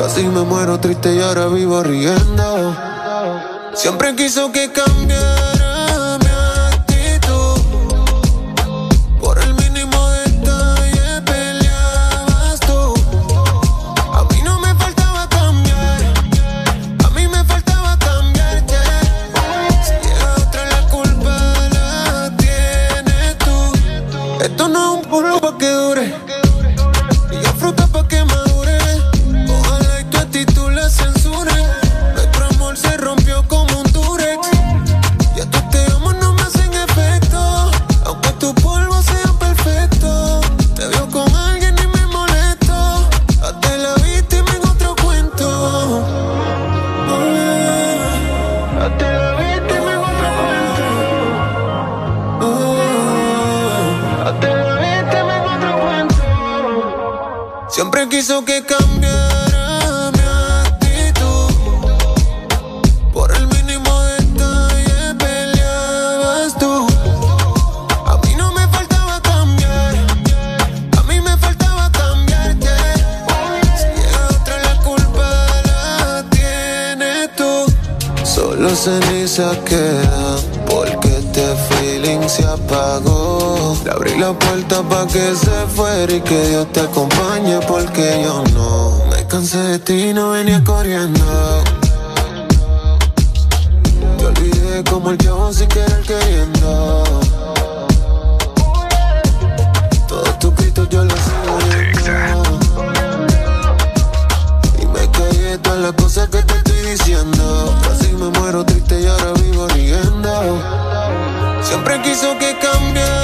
Casi me muero triste y ahora vivo riendo. Siempre quiso que cambiara se fuera y que Dios te acompañe porque yo no me cansé de ti, no venía corriendo. Te olvidé como el yo sin querer queriendo. Todos tus gritos yo los sigo Y me caí todas las cosas que te estoy diciendo. Casi me muero triste y ahora vivo riendo. Siempre quiso que cambiara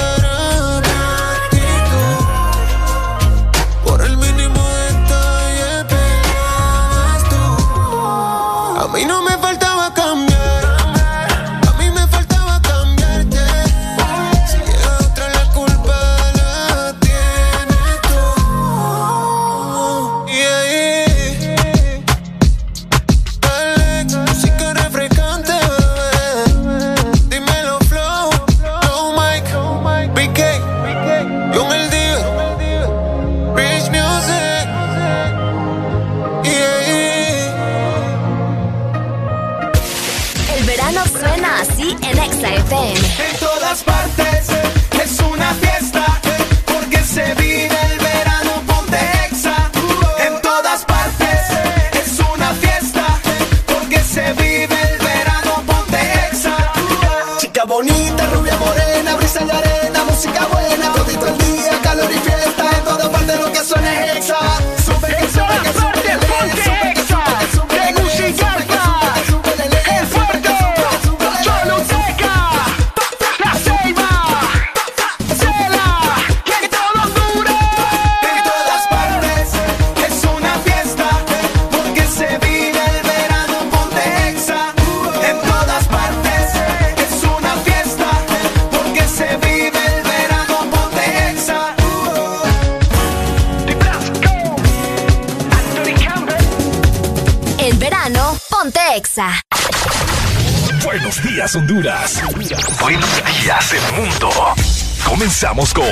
Con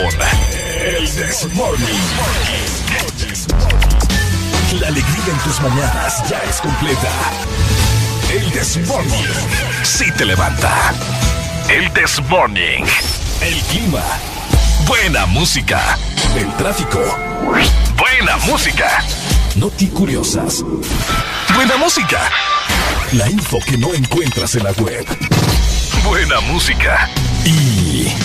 El This Morning. La alegría en tus mañanas ya es completa. El This Morning. Sí te levanta. El This Morning. El clima. Buena música. El tráfico. Buena música. Noti curiosas. Buena música. La info que no encuentras en la web. Buena música. Y.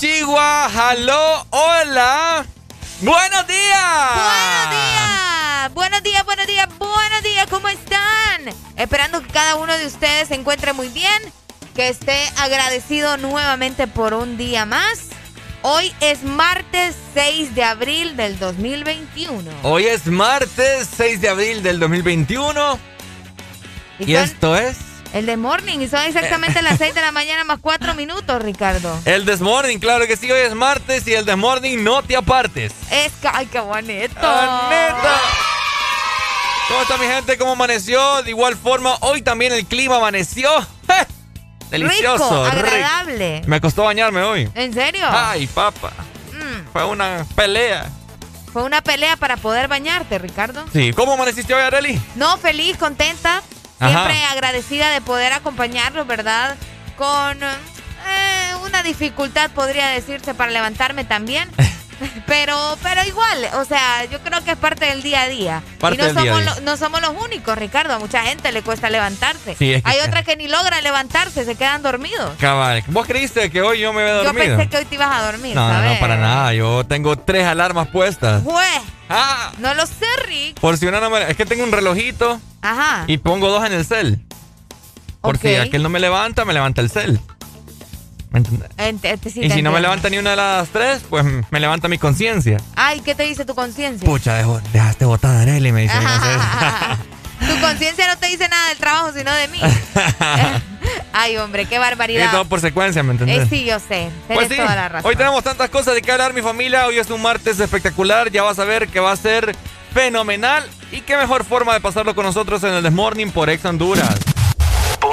Hello, hola. Buenos días. Buenos días. Buenos días, buenos días, buenos días. ¿Cómo están? Esperando que cada uno de ustedes se encuentre muy bien, que esté agradecido nuevamente por un día más. Hoy es martes 6 de abril del 2021. Hoy es martes 6 de abril del 2021. ¿Y, esto es? El de Morning, y son exactamente las 6 de la mañana más 4 minutos, Ricardo. El de Morning, claro que sí, hoy es martes y el de Morning no te apartes. Es que, ay, qué bonito. Ah, neta. ¿Cómo está mi gente? ¿Cómo amaneció? De igual forma, hoy también el clima amaneció. Delicioso, rico, agradable. Me costó bañarme hoy. ¿En serio? Ay, papá. Mm. Fue una pelea. Fue una pelea para poder bañarte, Ricardo. Sí. ¿Cómo amaneciste hoy, Areli? No, feliz, contenta. Siempre agradecida de poder acompañarlos, ¿verdad? Con eh, una dificultad, podría decirse, para levantarme también. Pero, pero igual, o sea, yo creo que es parte del día a día. y no somos, no somos los únicos, Ricardo. A mucha gente le cuesta levantarse. Hay otras que ni logran levantarse, se quedan dormidos. Cabal. ¿Vos creíste que hoy yo me había dormido? Yo pensé que hoy te ibas a dormir. No, no, para nada. Yo tengo tres alarmas puestas. Ah. No lo sé, Rick. Por si una no me... Es que tengo un relojito. Ajá. Y pongo dos en el cel. Porque si aquel no me levanta, me levanta el cel. ¿Me entiendes? y si no me levanta ni una de las tres, pues me levanta mi conciencia. Ay, ¿qué te dice tu conciencia? Pucha, dejaste botada Arely, me dice. tu conciencia no te dice nada del trabajo, sino de mí. Ay, hombre, qué barbaridad. Y todo por secuencia, ¿me entiendes? Eh, sí, yo sé. Pues toda la razón. Hoy tenemos tantas cosas de qué hablar, mi familia. Hoy es un martes espectacular. Ya vas a ver que va a ser fenomenal. Y qué mejor forma de pasarlo con nosotros en el Desmorning por Ex Honduras.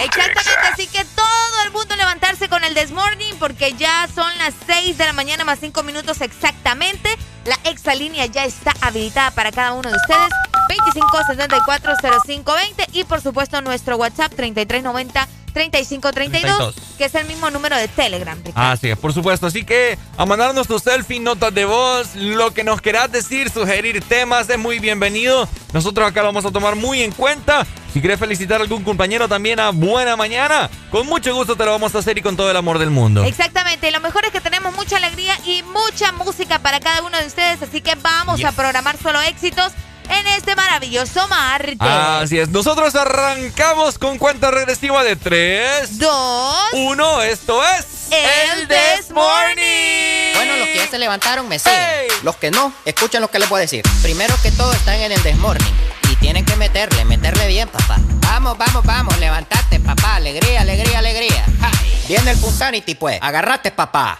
Exactamente, así que todo el mundo levantarse con el Desmorning porque ya son las 6 de la mañana más 5 minutos exactamente. La exalínea ya está habilitada para cada uno de ustedes. 25640520 y por supuesto nuestro WhatsApp 3390 3532, que es el mismo número de Telegram. Así es, por supuesto. Así que a mandarnos tu selfie, notas de voz, lo que nos quieras decir, sugerir temas, es muy bienvenido. Nosotros acá lo vamos a tomar muy en cuenta. Si quieres felicitar a algún compañero también a buena mañana, con mucho gusto te lo vamos a hacer y con todo el amor del mundo. Exactamente, y lo mejor es que tenemos mucha alegría y mucha música para cada uno de ustedes, así que vamos a programar solo éxitos en este maravilloso martes. Así es, nosotros arrancamos con cuenta regresiva de 3, 2, 1. Esto es El This Morning. Bueno, los que ya se levantaron me siguen. Los que no, escuchen lo que les voy a decir. Primero que todo están en el This Morning. Y tienen que meterle, meterle bien, papá. Vamos, vamos, vamos, levantate, papá. Alegría, alegría, alegría. Viene el Punsanity, pues. Agarrate, papá.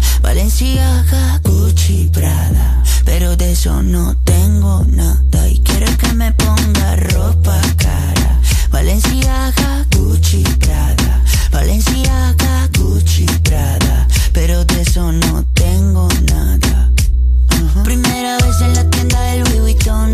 Valenciaga, Gucci, Prada. Pero de eso no tengo nada. Y quiero que me ponga ropa cara. Valenciaga, Gucci, Prada. Valenciaga, Gucci, Prada. Pero de eso no tengo nada. Primera vez en la tienda del Louis Vuitton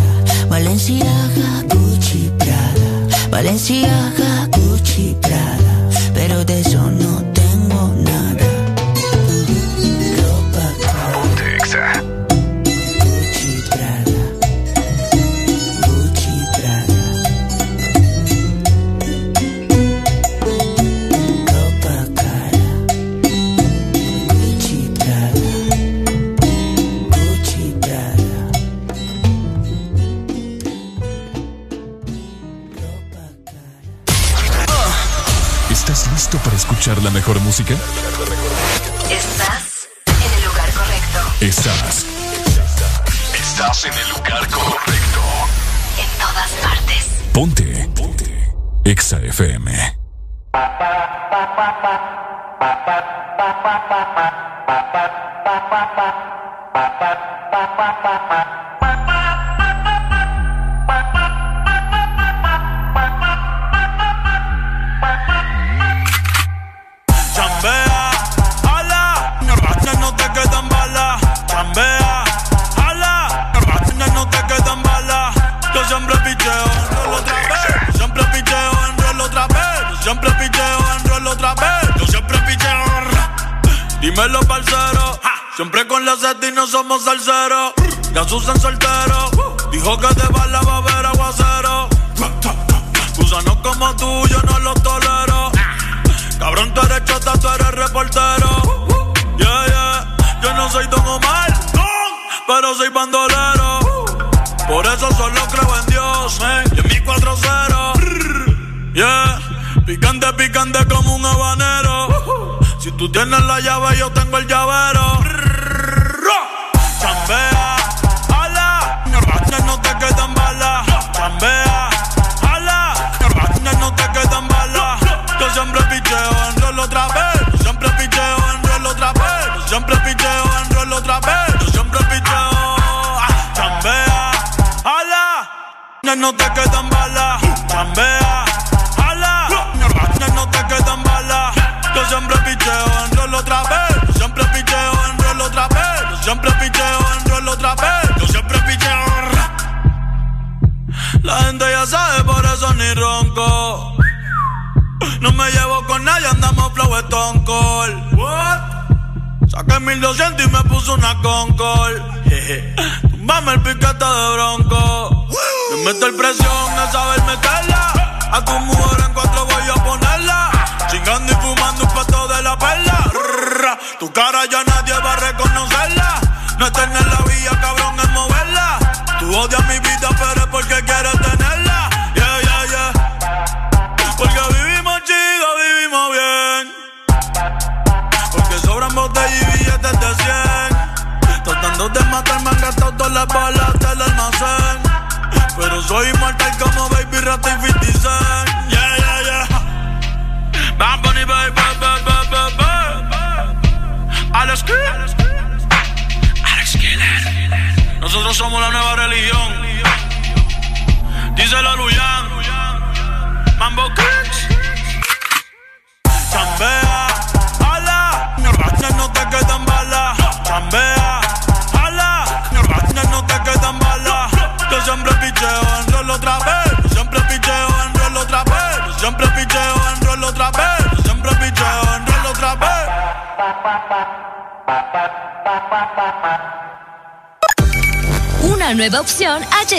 Valenciaga, Gucci, Prada. Valenciaga, Gucci, Prada. mejor música? Estás en el lugar correcto. Estás. Estás en el lugar correcto. En todas partes. Ponte. Ponte. Exa FM.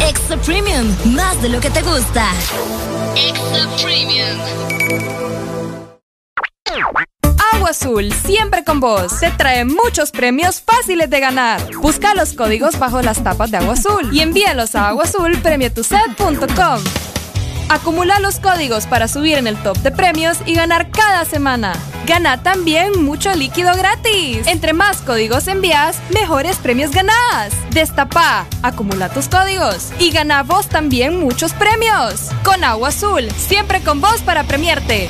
Extra Premium, más de lo que te gusta. Extra Premium. Agua Azul, siempre con vos. Te trae muchos premios fáciles de ganar. Busca los códigos bajo las tapas de Agua Azul y envíalos a aguazulpremiotuset.com. Acumula los códigos para subir en el top de premios y ganar cada semana. Gana también mucho líquido gratis. Entre más códigos envías, mejores premios ganás. Destapa, acumula tus códigos y gana vos también muchos premios. Con Agua Azul, siempre con vos para premiarte.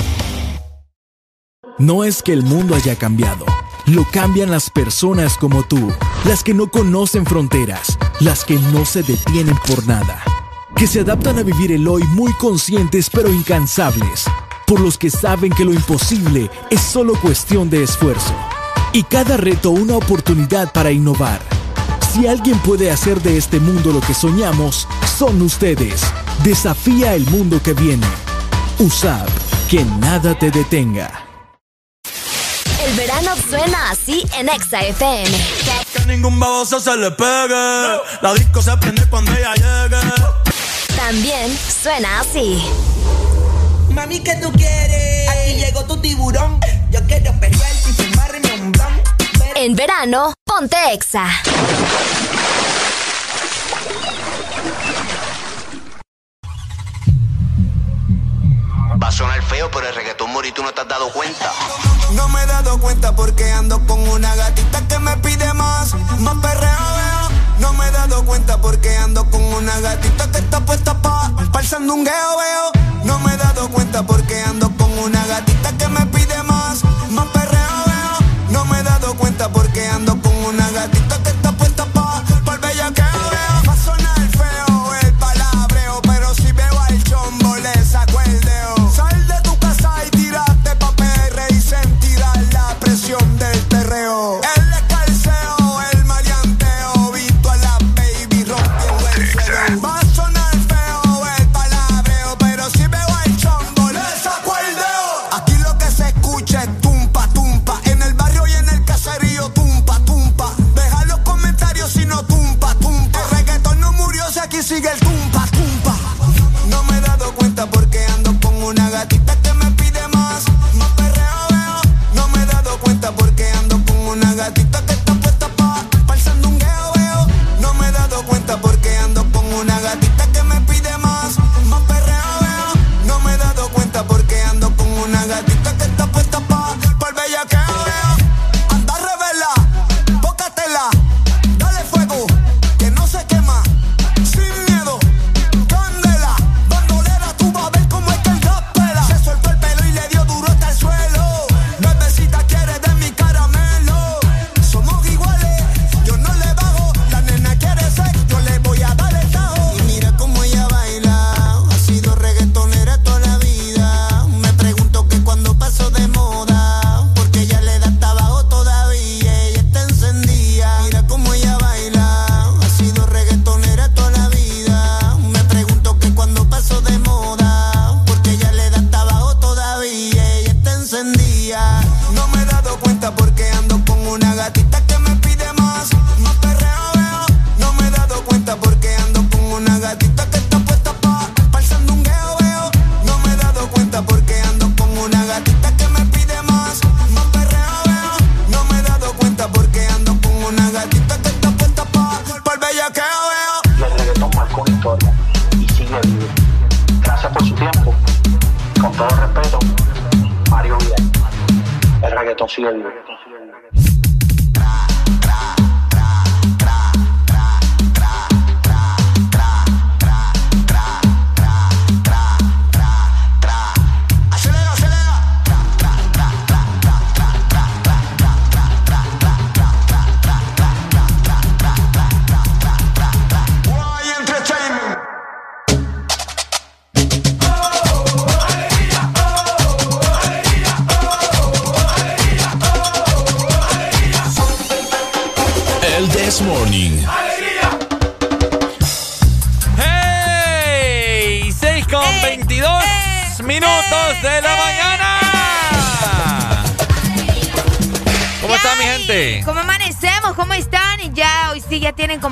No es que el mundo haya cambiado. Lo cambian las personas como tú, las que no conocen fronteras, las que no se detienen por nada que se adaptan a vivir el hoy muy conscientes pero incansables, por los que saben que lo imposible es solo cuestión de esfuerzo, y cada reto una oportunidad para innovar. Si alguien puede hacer de este mundo lo que soñamos, son ustedes. Desafía el mundo que viene. Usad, que nada te detenga. El verano suena así en Exa FM. Que ningún baboso se le pegue. La disco se prende cuando ella llegue. También suena así. Mami, ¿qué tú quieres? Aquí llegó tu tiburón. Yo quiero pelear y fumarme un blon. En verano, ponte exa. Va a sonar feo, pero el reggaetón mori tú no te has dado cuenta. No me he dado cuenta porque ando con una gatita que me pide más. Más perreo no me he dado cuenta porque ando con una gatita que está puesta pa' pa el sandungueo, veo. No me he dado cuenta porque ando con una gatita que me pide más, más perreo, veo. No me he dado cuenta porque ando con una gatita que está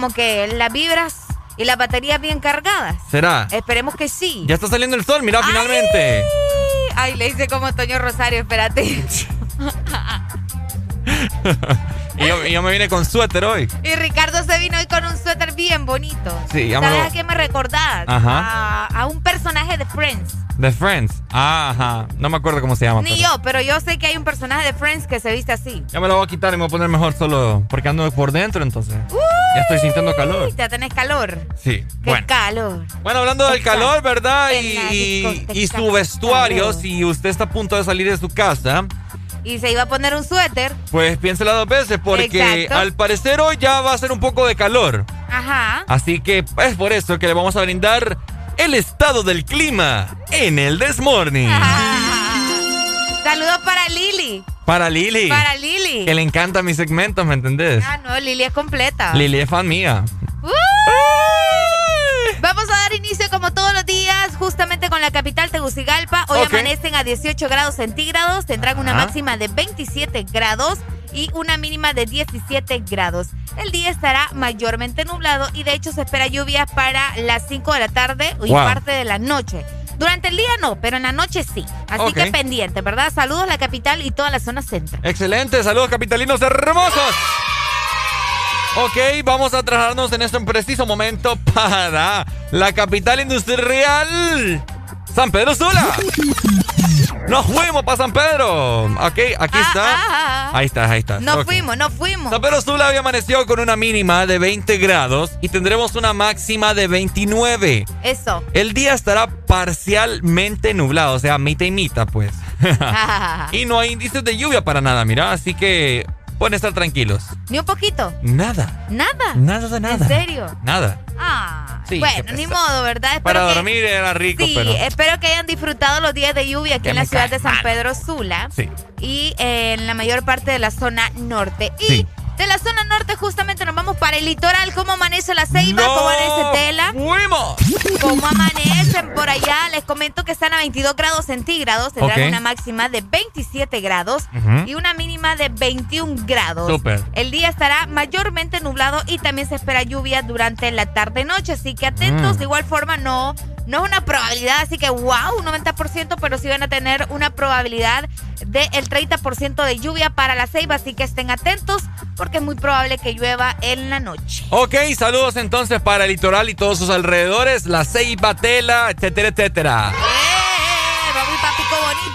como que las vibras y las baterías bien cargadas. ¿Será? Esperemos que sí. Ya está saliendo el sol, mira, finalmente. Ay, le hice como Toño Rosario, espérate. y, yo, y yo me vine con suéter hoy. y Ricardo se vino hoy con un suéter bien bonito. Sí, ya ¿Sabes lo- a qué me recordás? Ajá. A, a un personaje de Friends. The Friends. Ah, ajá. No me acuerdo cómo se llama. Ni pero- yo, pero yo sé que hay un personaje de Friends que se viste así. Ya me lo voy a quitar y me voy a poner mejor solo porque ando por dentro, entonces. Ya estoy sintiendo calor. Ya tenés calor. Sí. Qué Bueno. calor. Bueno, hablando del Exacto. calor, ¿verdad? Y, su vestuario, calor. si usted está a punto de salir de su casa, Y se iba a poner un suéter. pues piénsela dos veces porque Exacto. al parecer hoy ya va a ser un poco de calor. Ajá. Así que es por eso que le vamos a brindar el estado del clima en el This Morning. Saludos para Lili. Para Lili. Para Lili. Que le encanta mis segmentos, ¿me entendés? Ah, no, Lili es completa. Lili es fan mía. Vamos a dar inicio como todos los días justamente con la capital Tegucigalpa. Hoy amanecen a 18 grados centígrados, tendrán una máxima de 27 grados y una mínima de 17 grados. El día estará mayormente nublado y de hecho se espera lluvia para las 5 de la tarde y Wow. parte de la noche. Durante el día no, pero en la noche sí. Así que pendiente, ¿verdad? Saludos a la capital y toda la zona centro. Excelente, saludos capitalinos hermosos. Ok, vamos a trasladarnos en este preciso momento para la capital industrial, San Pedro Sula. Nos fuimos para San Pedro. Ok, aquí está. ah, Ahí está, ahí está. No Ok. fuimos, no fuimos. San Pedro Sula había amanecido con una mínima de 20 grados y tendremos una máxima de 29. Eso. El día estará parcialmente nublado, o sea, mitad y mitad, pues. y no hay indicios de lluvia para nada, mira, así que pueden estar tranquilos. Ni un poquito. Nada, Nada. nada de nada. ¿En serio? Nada. Ah, Sí, bueno, ni modo, ¿verdad? Espero Para que- dormir era rico, Sí, pero. espero que hayan disfrutado los días de lluvia aquí Que en la ciudad de San mal. Pedro Sula Sí. y eh, en la mayor parte de la zona norte. Y Sí. De la zona norte justamente nos vamos para el litoral. ¿Cómo amanece la ceiba? ¿Cómo amanece Tela? ¡Fuimos! ¿Cómo amanecen por allá? Les comento que están a 22 grados centígrados, tendrán una máxima de 27 grados y una mínima de 21 grados. Súper. El día estará mayormente nublado y también se espera lluvia durante la tarde-noche, así que atentos, mm. de igual forma no no es una probabilidad, así que wow, un 90%, pero sí van a tener una probabilidad del 30% de lluvia para la ceiba, así que estén atentos porque es muy probable que llueva en la noche. Ok, saludos entonces para el litoral y todos sus alrededores, la ceiba, tela, etcétera, etcétera. Pico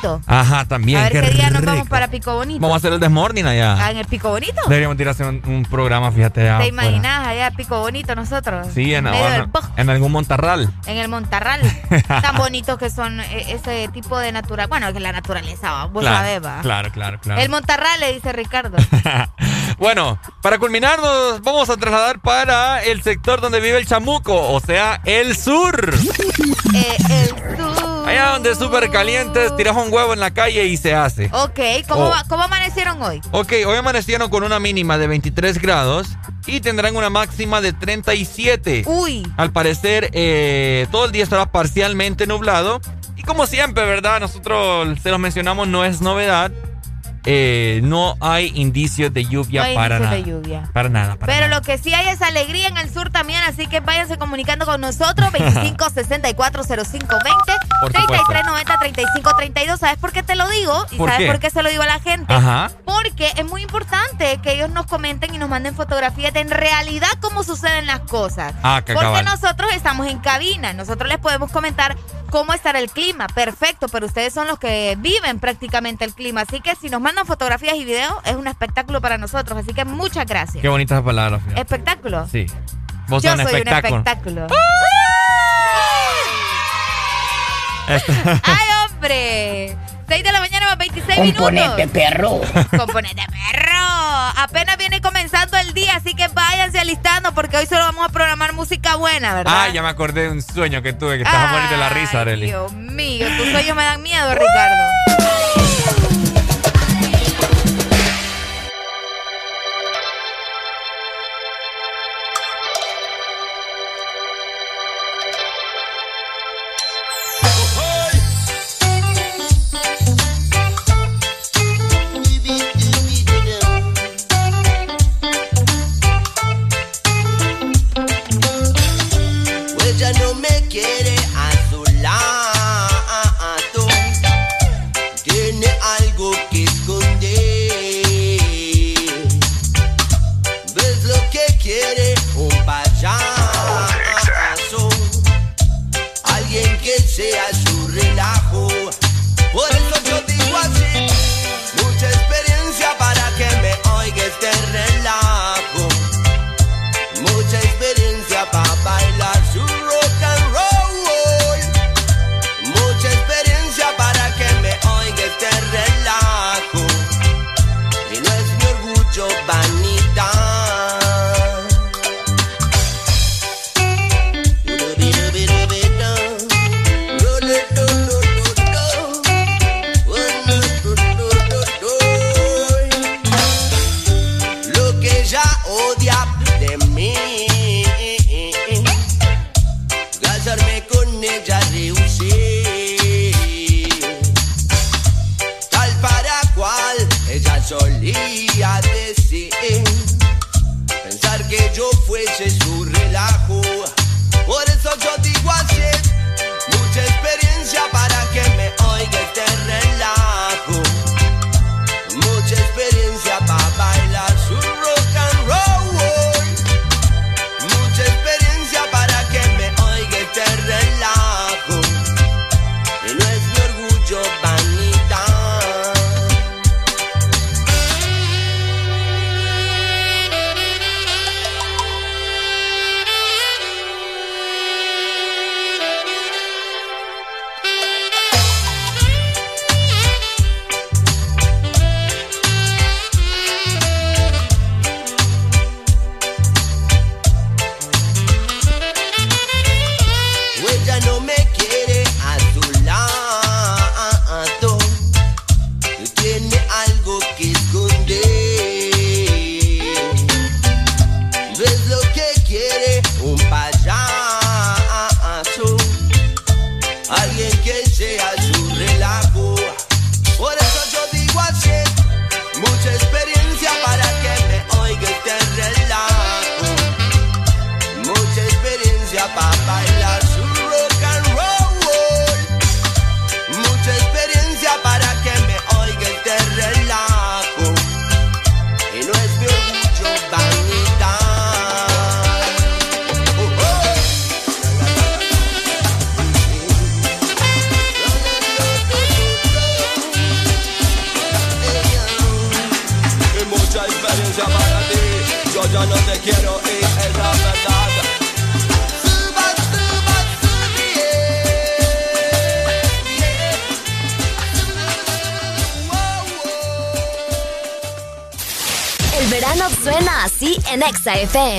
Bonito. Ajá, también. A ver qué, día nos vamos para Pico Bonito. Vamos a hacer el desmorning allá. Ah, en el Pico Bonito. Deberíamos ir a hacer un, programa, fíjate. ¿Te imaginas allá Pico Bonito nosotros? Sí, en, en, algún Montarral. En el Montarral. Tan bonitos que son e, ese tipo de natural. Bueno, que la naturaleza, vos claro, sabés, va. Claro, claro, claro. El Montarral, le dice Ricardo. bueno, para culminar, nos vamos a trasladar para el sector donde vive el chamuco, o sea, el sur. Eh, el sur. Allá donde es súper caliente, tiras un huevo en la calle y se hace. Ok, ¿Cómo, oh. ¿cómo amanecieron hoy? Ok, hoy amanecieron con una mínima de 23 grados y tendrán una máxima de 37. Uy. Al parecer, eh, todo el día estará parcialmente nublado. Y como siempre, ¿verdad? Nosotros se los mencionamos, no es novedad. Eh, no hay indicios de lluvia para nada. De lluvia. Para nada. Pero lo que sí hay es alegría en el sur también, así que váyanse comunicando con nosotros. 25 64 05 20 33 90 35 32. ¿Sabes por qué te lo digo? ¿Y sabes por qué se lo digo a la gente? Ajá. Porque es muy importante que ellos nos comenten y nos manden fotografías de en realidad cómo suceden las cosas. Ah, Porque nosotros estamos en cabina. Nosotros les podemos comentar cómo estará el clima. Perfecto, pero ustedes son los que viven prácticamente el clima. Así que si nos mandan fotografías y videos, es un espectáculo para nosotros. Así que muchas gracias. Qué bonitas palabras. ¿Espectáculo? Sí. Vos Yo soy espectáculo. un espectáculo. ¡Ay, hombre! 6 de la mañana más 26 Componente perro. Componente perro. Apenas viene comenzando el día, así que váyanse alistando porque hoy solo vamos a programar música buena, ¿verdad? Ah, ya me acordé de un sueño que tuve que estaba a morir de la risa, Arely. Dios mío, tus sueños me dan miedo, Ricardo. FM.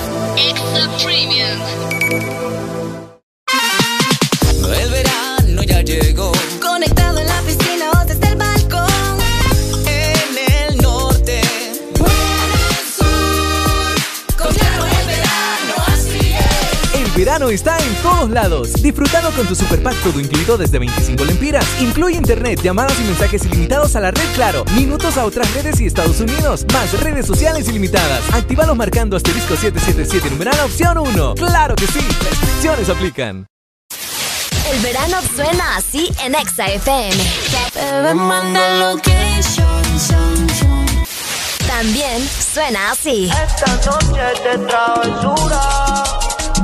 Verano está en todos lados. Disfrutando con tu super pack todo incluido desde 25 lempiras. Incluye internet, llamadas y mensajes ilimitados a la red Claro, minutos a otras redes y Estados Unidos, más redes sociales ilimitadas. Actívalos marcando asterisco 777 numeral opción 1. ¡Claro que sí! Restricciones aplican. El verano suena así en Exa FM. También suena así. Esta noche de travesura.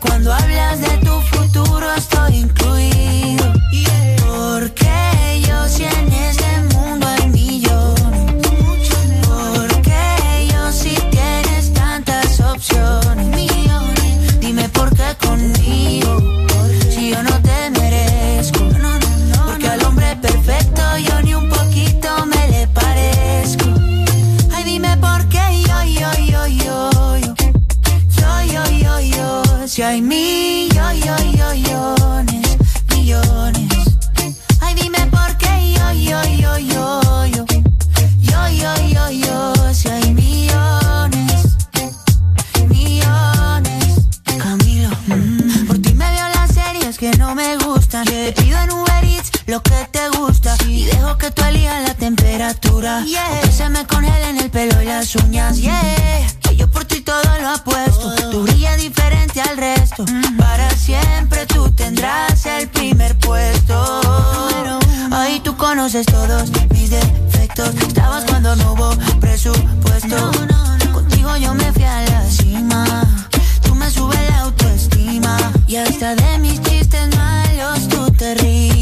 Cuando hablas de tu futuro estoy incluido. Lo que te gusta. Y dejo que tú elijas la temperatura. Que se me congelen el pelo y las uñas. Yeah. Que yo por ti todo lo apuesto. Tú brillas diferente al resto. Para siempre tú tendrás el primer puesto. Ahí tú conoces todos mis defectos. Estabas cuando no hubo presupuesto. Contigo yo me fui a la cima. Tú me subes la autoestima. Y hasta de mis chistes malos tú te ríes.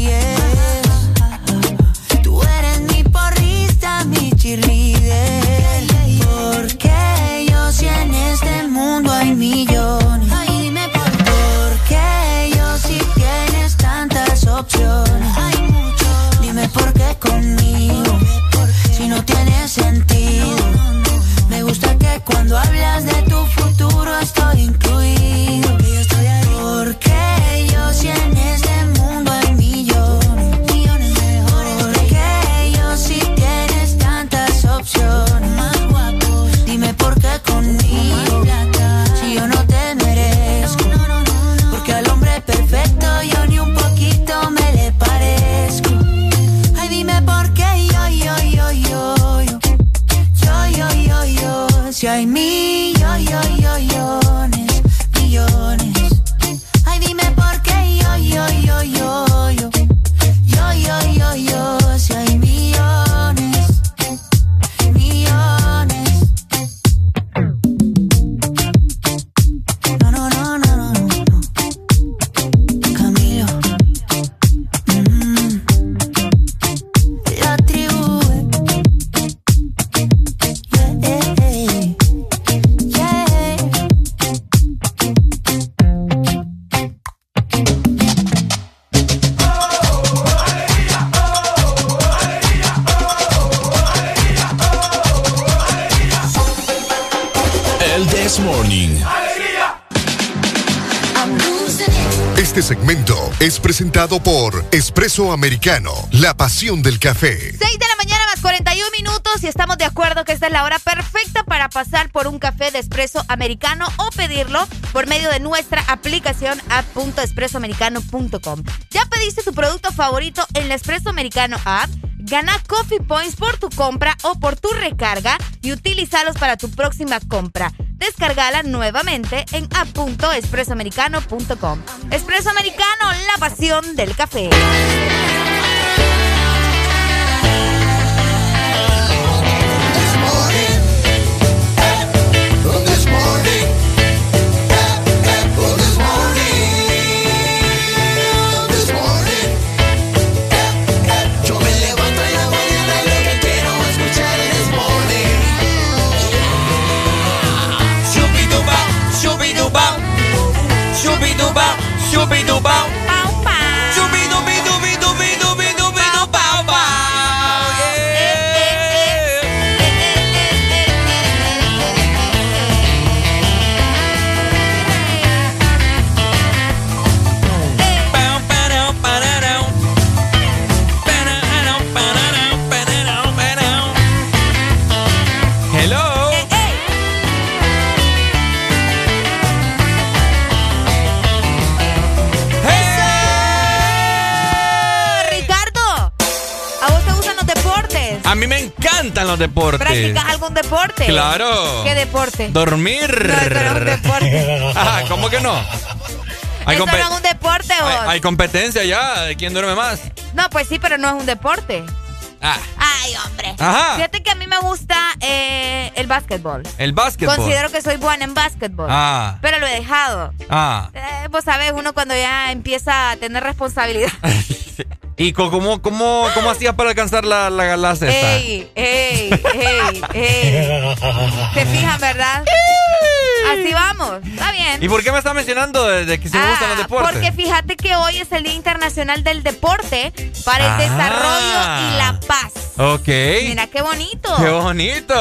Mundo por Espresso Americano, la pasión del café. 6 de la mañana más 41 minutos y estamos de acuerdo que esta es la hora perfecta para pasar por un café de espresso americano o pedirlo por medio de nuestra aplicación app.espressoamericano.com. ¿Ya pediste tu producto favorito en la Espresso Americano app? Gana Coffee Points por tu compra o por tu recarga y utilízalos para tu próxima compra. Descargala nuevamente en app.espressoamericano.com. Espresso Americano, la pasión del café. global. A mí me encantan los deportes. ¿Practicas algún deporte? Claro. ¿Qué deporte? Dormir. No, eso no es un deporte. Ah, ¿Cómo que no? Hay, Eso no es un deporte, vos. hay- hay competencia ya de quién duerme más. No, pues sí, pero no es un deporte. Ah, Ay, hombre. Ajá. Fíjate que a mí me gusta eh, el básquetbol. el básquetbol. Considero que soy buena en básquetbol. Ah. Pero lo he dejado. Ah. Eh, vos sabés, uno cuando ya empieza a tener responsabilidad. ¿Y cómo, cómo, cómo hacías para alcanzar la, la, la cesta? ¡Ey, ey, ey, ey! ¿Se fijan, verdad? Así vamos. Está bien. ¿Y por qué me estás mencionando de, que si me gustan los Ah, deportes? Porque fíjate que hoy es el Día Internacional del Deporte para el Ah. desarrollo y la paz. Ok. Mira qué bonito. ¡Qué bonito!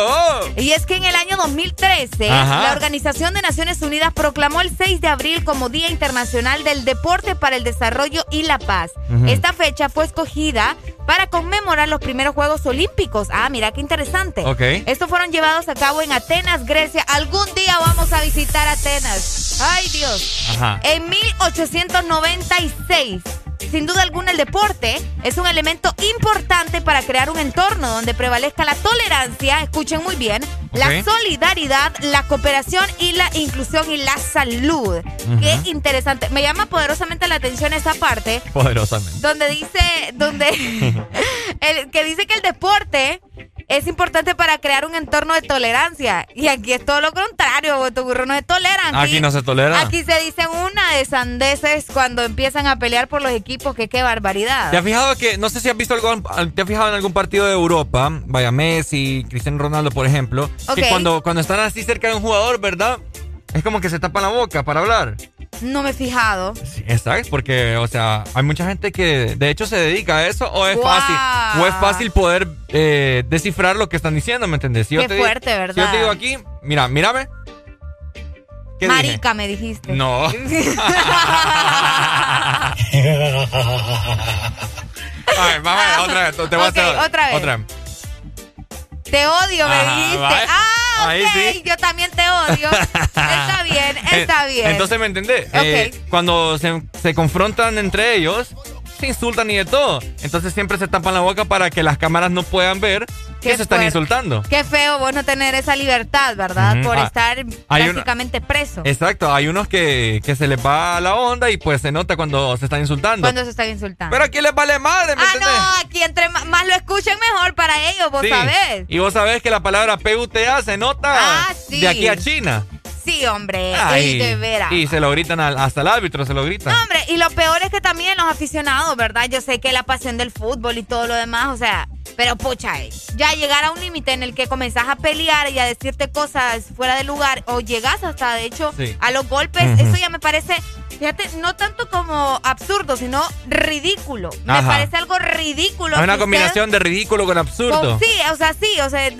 Y es que en el año 2013, Ajá. la Organización de Naciones Unidas proclamó el 6 de abril como Día Internacional del Deporte para el Desarrollo y la Paz. Ujú. Esta fecha fue escogida para conmemorar los primeros Juegos Olímpicos. Ah, mira qué interesante. Ok. Estos fueron llevados a cabo en Atenas, Grecia. Algún día vamos a visitar Atenas. Ay, Dios. Ajá. En 1896. Sin duda alguna el deporte es un elemento importante para crear un entorno donde prevalezca la tolerancia, escuchen muy bien, la solidaridad, la cooperación y la inclusión y la salud. Qué interesante. Me llama poderosamente la atención esa parte Poderosamente. donde dice, donde el, que dice que el deporte es importante para crear un entorno de tolerancia. Y aquí es todo lo contrario, tu burro no se toleran. Aquí no se tolera. Aquí se dicen una de sandeces cuando empiezan a pelear por los equipos, que qué barbaridad. ¿Te has fijado que, no sé si has visto algún, te has fijado en algún partido de Europa, vaya Messi, Cristiano Ronaldo, por ejemplo, que Ok. cuando, cuando están así cerca de un jugador, ¿verdad? Es como que se tapan la boca para hablar. No me he fijado. Sí, exacto, porque, o sea, hay mucha gente que de hecho se dedica a eso o es fácil, o es fácil poder eh, descifrar lo que están diciendo, ¿me entendés? Si Qué te fuerte, Si yo ¿verdad? te digo aquí, mira, mírame. Marica, me dijiste. No. A ver, vamos a ver, otra vez, te voy a hacer otra vez. Otra vez. Te odio, me Ajá, dijiste. Ah, Ahí ok, sí. yo también te odio. está bien, está Eh, bien. Entonces, ¿me entendés? Eh, cuando se, se confrontan entre ellos, se insultan y de todo. Entonces siempre se tapan la boca para que las cámaras no puedan ver que se están insultando. Qué feo vos no tener esa libertad, ¿verdad? Por ah, estar básicamente preso. Exacto, hay unos que, que, se les va la onda y pues se nota cuando se están insultando. Cuando se están insultando. Pero aquí les vale madre, ¿me Ah, no, aquí entre más lo escuchen mejor para ellos, vos sabés. Y vos sabés que la palabra PUTA se nota ah, de aquí a China. Sí, hombre. y de veras. Y se lo gritan hasta el árbitro, se lo gritan. hombre, y lo peor es que también los aficionados, ¿verdad? Yo sé que la pasión del fútbol y todo lo demás, o sea, pero pucha, ya llegar a un límite en el que comenzás a pelear y a decirte cosas fuera de lugar o llegas hasta, de hecho, a los golpes, eso ya me parece, fíjate, no tanto como absurdo, sino ridículo. Me parece algo ridículo. Es una combinación de ridículo con absurdo. sí, o sea, sí, o sea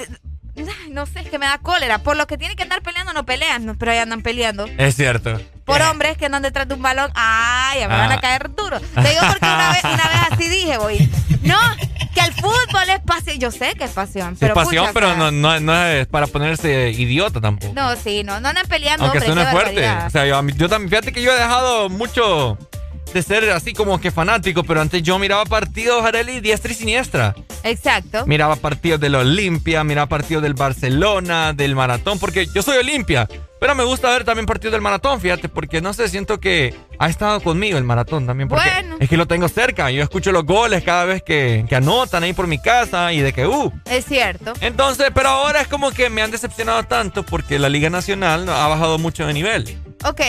no sé, es que me da cólera. Por lo que tienen que andar peleando, no pelean, pero ahí andan peleando. Es cierto. Por hombres que andan detrás de un balón, ay, me van a ah. caer duro. Te digo porque una vez, una vez así dije, voy. No, que el fútbol es pasión. Yo sé que es pasión. Pero es pasión, pero no, no, es para ponerse idiota tampoco. No, sí, no, no andan peleando. Aunque suene fuerte. O sea, yo, yo también, fíjate que yo he dejado mucho de ser así como que fanático, pero antes yo miraba partidos, Areli, diestra y siniestra. Exacto. Miraba partidos del Olimpia, miraba partidos del Barcelona, del Maratón, porque yo soy Olimpia, pero me gusta ver también partidos del Maratón, fíjate, porque no sé, siento que ha estado conmigo el Maratón también, porque bueno. es que lo tengo cerca, yo escucho los goles cada vez que, que anotan ahí por mi casa y de que, uh. Es cierto. Entonces, pero ahora es como que me han decepcionado tanto porque la Liga Nacional ha bajado mucho de nivel. Ok.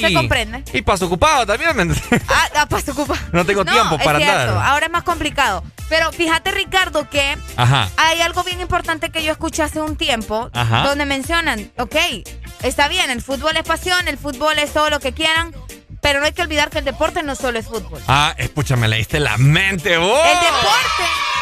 Se comprende. Y paso ocupado también. Ah, ah, paso ocupado. No tengo tiempo para andar. Ahora es más complicado. Pero fíjate, Ricardo, que hay algo bien importante que yo escuché hace un tiempo, donde mencionan, ok, está bien, el fútbol es pasión, el fútbol es todo lo que quieran, pero no hay que olvidar que el deporte no solo es fútbol. Ah, escúchame, leíste la mente, vos. El deporte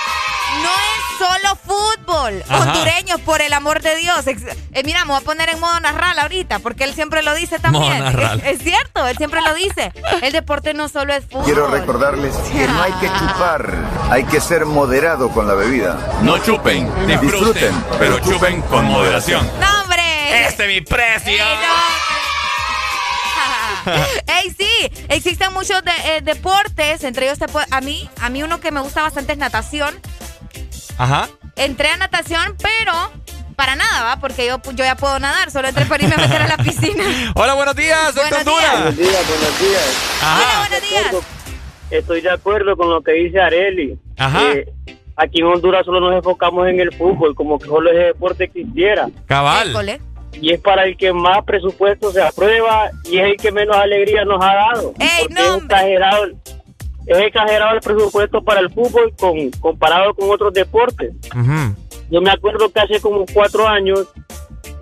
no es solo fútbol. Hondureños, por el amor de Dios. Eh, mira, me voy a poner en modo narral ahorita, porque él siempre lo dice también. Es, cierto, él siempre lo dice. El deporte no solo es fútbol. Quiero recordarles que no hay que chupar, hay que ser moderado con la bebida. No chupen, disfruten, pero chupen con moderación. ¡No, hombre! ¡Este es mi precio! ¡Ey, sí! Existen muchos eh, deportes, entre ellos a mí, a mí uno que me gusta bastante es natación. Ajá. Entré a natación, pero para nada, ¿va? Porque yo, yo ya puedo nadar, solo entré para irme a meter a la piscina. Hola, buenos días, buenos días. Buenos días, buenos días. Hola, buenos días. Estoy de acuerdo con lo que dice Areli. Ajá. Eh, aquí en Honduras solo nos enfocamos en el fútbol, como que solo ese deporte quisiera. Cabal. Y es para el que más presupuesto se aprueba y es el que menos alegría nos ha dado. ¡Ey, no, es exagerado, es exagerado el presupuesto para el fútbol con, comparado con otros deportes. Yo me acuerdo que hace como cuatro años,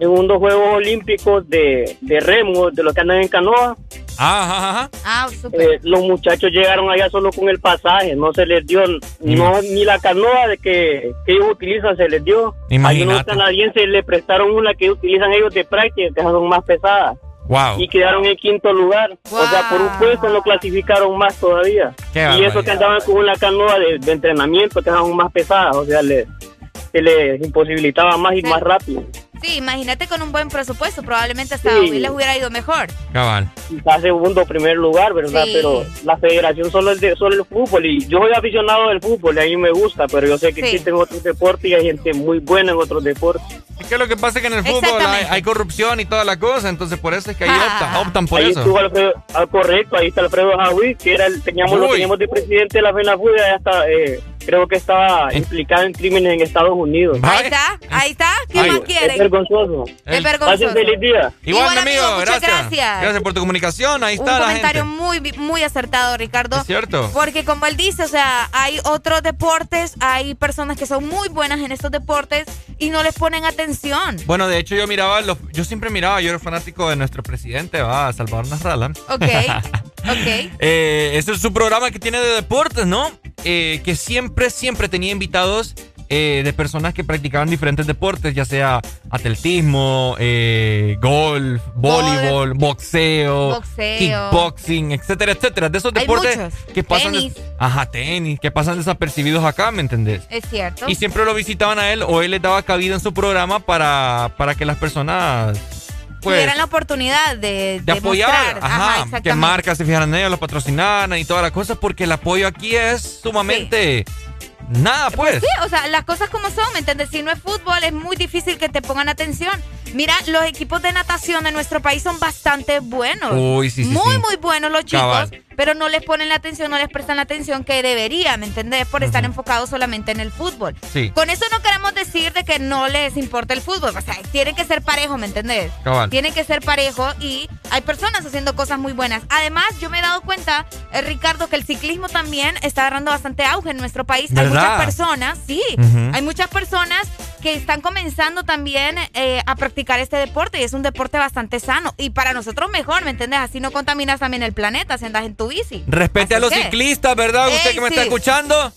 en unos Juegos Olímpicos de, de remo, de los que andan en canoa, ah, ah eh, los muchachos llegaron allá solo con el pasaje, no se les dio no, ni la canoa de que, ellos utilizan se les dio. Imagínate. A unos canadienses le prestaron una que utilizan ellos de práctica, que son más pesadas. Y quedaron en quinto lugar. O sea, por un puesto lo clasificaron más todavía. y eso que andaban con una canoa de, entrenamiento que eran más pesadas. O sea, le, se les imposibilitaba más ir más rápido. Sí, imagínate con un buen presupuesto, probablemente hasta sí. les hubiera ido mejor. Cabal. Quizás segundo o primer lugar, ¿verdad? Pero la federación solo es de solo el fútbol y yo soy aficionado del fútbol y a mí me gusta, pero yo sé que existen otros deportes y hay gente muy buena en otros deportes. Es que lo que pasa es que en el fútbol hay, corrupción y toda la cosa, entonces por eso es que ahí optan, optan por ahí eso. Estuvo Alfredo, ah, correcto, ahí está Alfredo Javi, que era el, teníamos, lo teníamos de presidente de la FENAFUD, ya está... Eh, creo que estaba implicado en crímenes en Estados Unidos. Ahí está, ahí está. ¿Qué más quieren? Es vergonzoso. Es vergonzoso. feliz día. Igual, amigo, muchas gracias. gracias. por tu comunicación. Ahí está. Un comentario muy, muy acertado, Ricardo. Es cierto. Porque como él dice, o sea, hay otros deportes, hay personas que son muy buenas en estos deportes y no les ponen atención. Bueno, de hecho, yo miraba, los, yo siempre miraba, yo era fanático de nuestro presidente, va, Salvador Nasralla. Ok. Ok. eh, este es su programa que tiene de deportes, ¿no? Eh, que siempre, siempre tenía invitados eh, de personas que practicaban diferentes deportes, ya sea atletismo, eh, golf, voleibol, boxeo, kickboxing, etcétera, etcétera. De esos deportes que pasan, tenis. ajá, tenis, que pasan desapercibidos acá, ¿me entendés? Es cierto. Y siempre lo visitaban a él o él les daba cabida en su programa para, para que las personas pues. Tuvieran la oportunidad de, de, apoyar. Ajá, que marcas se fijaran en ellos, los patrocinaran y todas las cosas, porque el apoyo aquí es sumamente. Nada, pues. Sí, o sea, las cosas como son, ¿me entiendes? Si no es fútbol, es muy difícil que te pongan atención. Mira, los equipos de natación de nuestro país son bastante buenos. Uy, sí, sí, muy, muy buenos los chicos pero no les ponen la atención, no les prestan la atención que debería, ¿me entendés? Por estar enfocados solamente en el fútbol. Con eso no queremos decir de que no les importa el fútbol, o sea, tiene que ser parejo, ¿me entendés? Tiene que ser parejo y hay personas haciendo cosas muy buenas. Además, yo me he dado cuenta, eh, Ricardo, que el ciclismo también está agarrando bastante auge en nuestro país. Hay muchas personas, sí, hay muchas personas que están comenzando también eh, a practicar este deporte y es un deporte bastante sano y para nosotros mejor, ¿me entendés? Así no contaminas también el planeta si andas en tu bici. Respete a los ciclistas, ¿verdad? Usted que me está escuchando.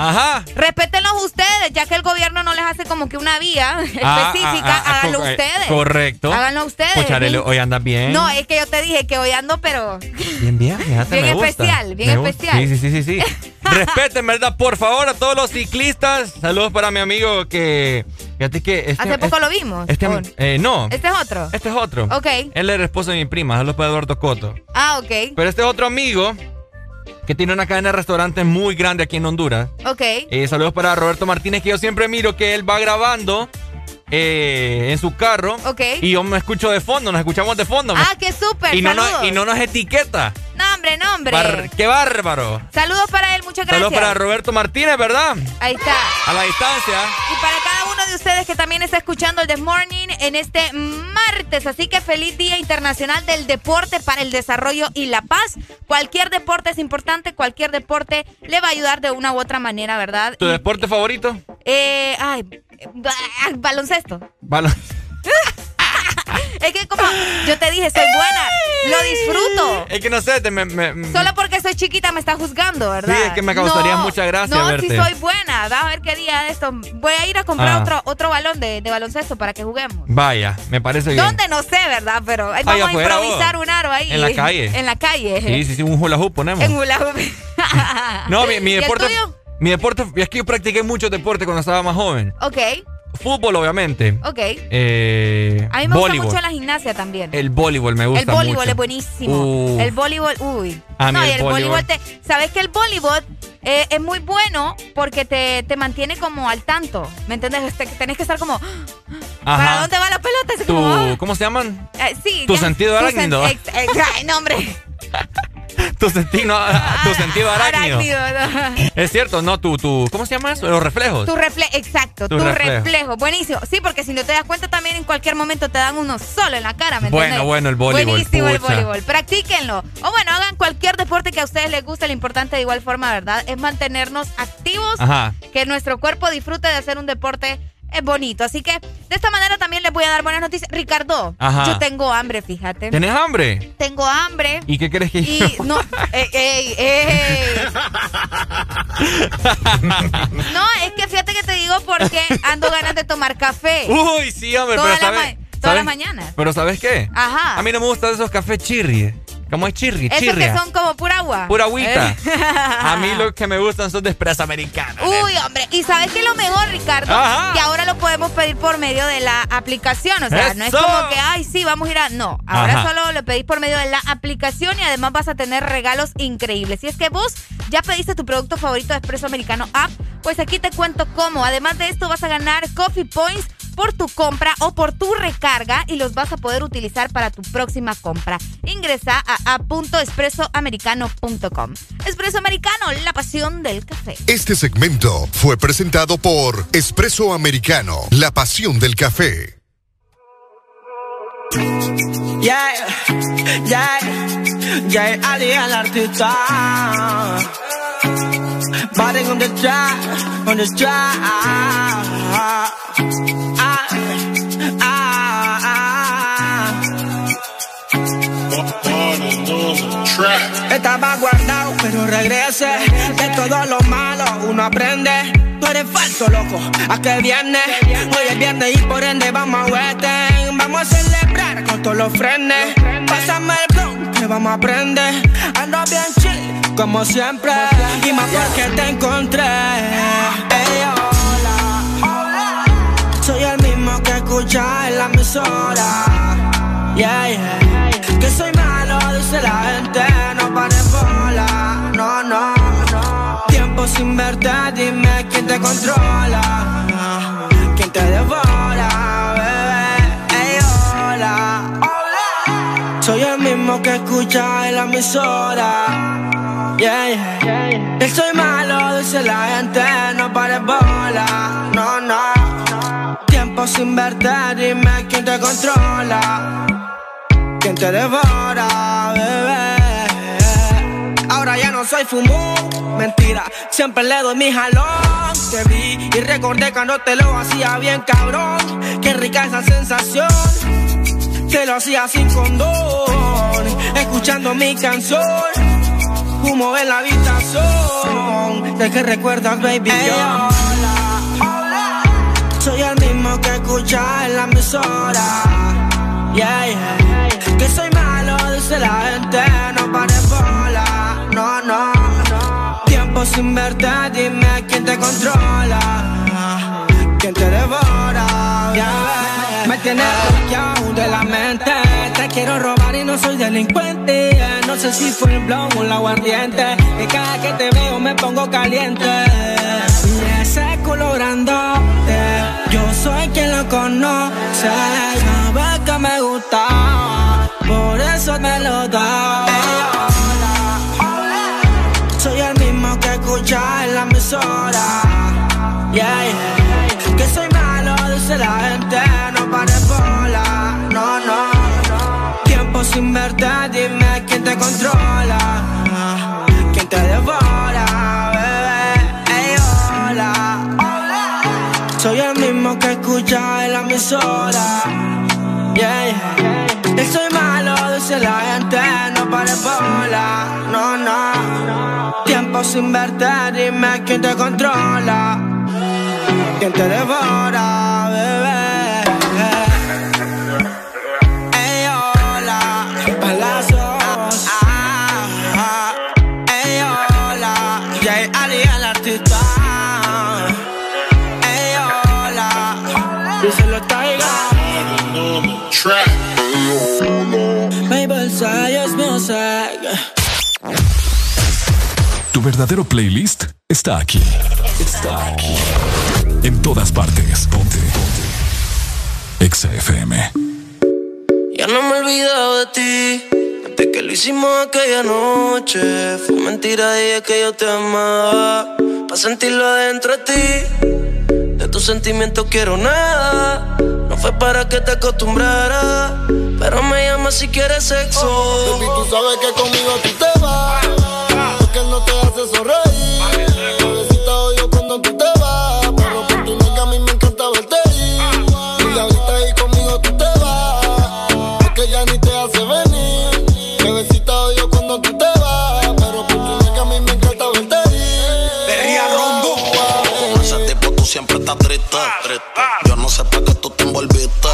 Ajá. Respétenlos ustedes, ya que el gobierno no les hace como que una vía ah, ah, específica, ah, háganlo eh, ustedes. Correcto. Háganlo ustedes. Pucharele, hoy andas bien. No, es que yo te dije que hoy ando, pero. Bien, bien, fíjate, Bien especial, bien especial. Sí, sí, sí, sí. Respeten, ¿verdad? Por favor, a todos los ciclistas. Saludos para mi amigo que. Fíjate que. Este, Hace poco lo vimos. Este, eh, no. Este es otro. Este es otro. Ok. Él es el esposo de mi prima. Saludos para Eduardo Coto. Ah, ok. Pero este otro amigo que tiene una cadena de restaurantes muy grande aquí en Honduras. Ok. Eh, saludos para Roberto Martínez, que yo siempre miro que él va grabando eh, en su carro. Ok. Y yo me escucho de fondo, nos escuchamos de fondo. Ah, qué súper. Y, no nos, y no nos etiqueta. No, hombre, no, hombre. ¡Qué bárbaro! Saludos para él, muchas gracias. Saludos para Roberto Martínez, ¿verdad? Ahí está. A la distancia. Y para cada uno de ustedes que también está escuchando el The Morning en este martes. Así que feliz Día Internacional del Deporte para el Desarrollo y la Paz. Cualquier deporte es importante, cualquier deporte le va a ayudar de una u otra manera, ¿verdad? ¿Tu deporte favorito? Eh, ay, baloncesto. Baloncesto. es que como yo te dije, soy buena, lo disfruto. Es que no sé, solo porque soy chiquita me está juzgando, ¿verdad? Sí, es que me causaría mucha gracia No, si soy buena, a ver qué día de esto. Voy a ir a comprar ah. otro, otro balón de, baloncesto para que juguemos. Vaya, me parece bien. ¿Dónde? No sé, ¿verdad? Pero vamos a improvisar un aro ahí. En la calle. En la calle. Sí, sí, sí, un hula hoop ponemos. En hula hoop. no, mi, mi deporte... Mi deporte, es que yo practiqué mucho deporte cuando estaba más joven. Ok. Fútbol, obviamente. Ok. Eh, a mí me gusta mucho la gimnasia también. El voleibol me gusta mucho. El voleibol es buenísimo. El voleibol, uy. A no, y el, voleibol. te, ¿Sabes que el voleibol eh, es muy bueno porque te, te, mantiene como al tanto? ¿Me entiendes? tenés que estar como. ¿Para dónde va la pelota? ¿Cómo se llaman? Eh, sí. Tu sentido arácnido. No, hombre. tu, sentido, tu sentido arácnido. Es cierto, no, tu, tu, ¿cómo se llama eso? Los reflejos. Tu reflejo, exacto, tu, reflejo. Buenísimo. Sí, porque si no te das cuenta también en cualquier momento te dan uno solo en la cara, ¿me Bueno, bueno, el voleibol. Buenísimo el voleibol. Practíquenlo. O bueno, hagan cualquier deporte que a ustedes les guste. Lo importante de igual forma, ¿verdad? Es mantenernos activos, que nuestro cuerpo disfrute de hacer un deporte es bonito. Así que de esta manera también les voy a dar buenas noticias. Ricardo, yo tengo hambre, fíjate. ¿Tienes hambre? Tengo hambre. ¿Y qué crees que y, No, ey, ey, ey. no, es que fíjate que te digo porque ando ganas de tomar café. Uy, sí, hombre, pero sabes, todas las mañanas. Pero ¿sabes qué? Ajá. A mí no me gustan esos cafés chirri. ¿Cómo es chirri? Esos que son como pura agua. Pura agüita. a mí lo que me gustan son de expresa americana. Uy, hombre. ¿Y sabes qué es lo mejor, Ricardo? Que ahora lo podemos pedir por medio de la aplicación. O sea, no es como que, ay, sí, vamos a ir a... No, ahora solo lo pedís por medio de la aplicación y además vas a tener regalos increíbles. Si es que vos ya pediste tu producto favorito de Expreso Americano App, pues aquí te cuento cómo. Además de esto vas a ganar Coffee Points por tu compra o por tu recarga y los vas a poder utilizar para tu próxima compra. Ingresa a app.expresoamericano.com. Espresso Americano, la pasión del café. Este segmento fue presentado por Espresso Americano, la pasión del café. Yeah, yeah, yeah, Ali al artista. Body on the track, on the track. Estaba guardado, pero regrese. De todo lo malo uno aprende. Tú eres falso, loco. ¿A qué viene? Hoy es viernes y por ende vamos a Western. Vamos a celebrar con todos los frenes. Pásame el blog que vamos a aprender. Ando bien chill, como siempre. Y más porque te encontré. Hey, hola. Soy el mismo que escucha en la emisora Yeah, yeah. Que soy malo, dice la gente. No. Tiempo sin verte, dime quién te controla. Quién te devora, bebé. Ey, hola. Soy el mismo que escucha en la emisora. Yeah, yeah. Que soy malo, dice la gente, no pares bola. No, no. Tiempo sin verte, dime quién te controla quien te devora, bebé. No soy fumón, mentira, siempre le doy mi jalón. Te vi y recordé cuando te lo hacía bien, cabrón. Qué rica esa sensación, te lo hacía sin condón. Escuchando mi canción, humo en la habitación. ¿De qué recuerdas, baby? hola, hola. Soy el mismo que escucha en la emisora. Yeah, yeah que soy malo, dice la gente, no pares bola, no, no, no. Tiempo sin verte, dime quién te controla, quién te devora, yeah. Me tienes bloqueado de la mente, te quiero robar y no soy delincuente, no sé si fue el blog o el aguardiente, que cada que te veo me pongo caliente, y ese colorándote, yo soy quien lo conoce, sabes que me gusta por eso me lo da. En la emisora. Yeah, yeah. Que soy malo, dice la gente, no pares bola. No, no, no. Tiempo sin verte, dime quién te controla. Quién te devora, bebé. Ey, hola. Soy el mismo que escucha en la emisora. Yeah, yeah. Soy la gente, no pare bola, no, no. Tiempo sin verte, dime quién te controla, quién te devora, bebé. Ey, hola, palazos. Ah, ey, hola, Jay Ali, el artista. Ey, hola, díselo, Taiga. Trap. Tu verdadero playlist está aquí. Está aquí. En todas partes. Ponte. Ponte. Exa FM. Ya no me he olvidado de ti. Desde que lo hicimos aquella noche. Fue mentira de que yo te amaba. Para sentirlo adentro de ti. De tus sentimientos quiero nada. No fue para que te acostumbrara pero me llama si quieres sexo. baby, tú sabes que conmigo tú te vas. Hace sonreír. Bebecita odio cuando tú te vas. Pero por tu nega a mí me encanta verte ir. Y ahorita ahí conmigo tú te vas. Porque ya ni te hace venir. Bebecita odio cuando tú te vas. Pero por tu nega a mí me encanta verte ir. Perría rondo. Con ese tipo tú siempre estás triste. Yo no sé para qué tú te envolviste.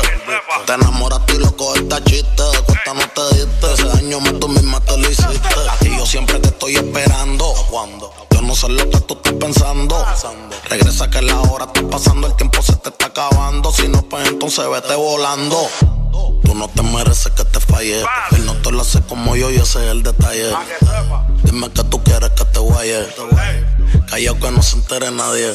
Te enamoraste y loco esta chiste. Cuesta no te diste. Ese daño más tú misma te lo hiciste. Yo siempre te estoy esperando. cuando Yo no sé lo que tú estás pensando. Regresa que la hora está pasando. El tiempo se te está acabando. Si no, pues entonces vete volando. Tú no te mereces que te falle. Él no te lo hace como yo y ese es el detalle. Dime que tú quieres que te guaye. Callao que no se entere nadie.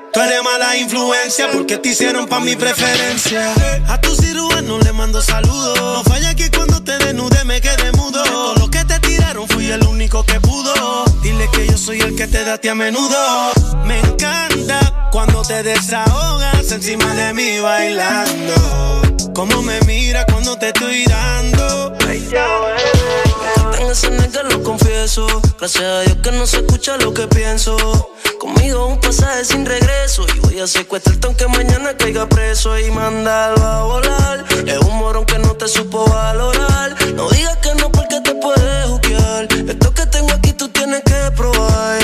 Tú eres mala influencia porque te hicieron pa' mi preferencia. A tu cirujano le mando saludos. No falla que cuando te desnude me quede mudo. Todo lo que te tiraron fui el único que pudo. Dile que yo soy el que te da a menudo. Me encanta cuando te desahogas encima de mí bailando. Cómo me mira cuando te estoy dando. En ese que lo confieso. Gracias a Dios que no se escucha lo que pienso. Conmigo un pasaje sin regreso. Y voy a secuestrarte aunque mañana caiga preso. Y mandarlo a volar. Es un morón que no te supo valorar. No digas que no porque te puedes juzgar. Esto que tengo aquí tú tienes que probar.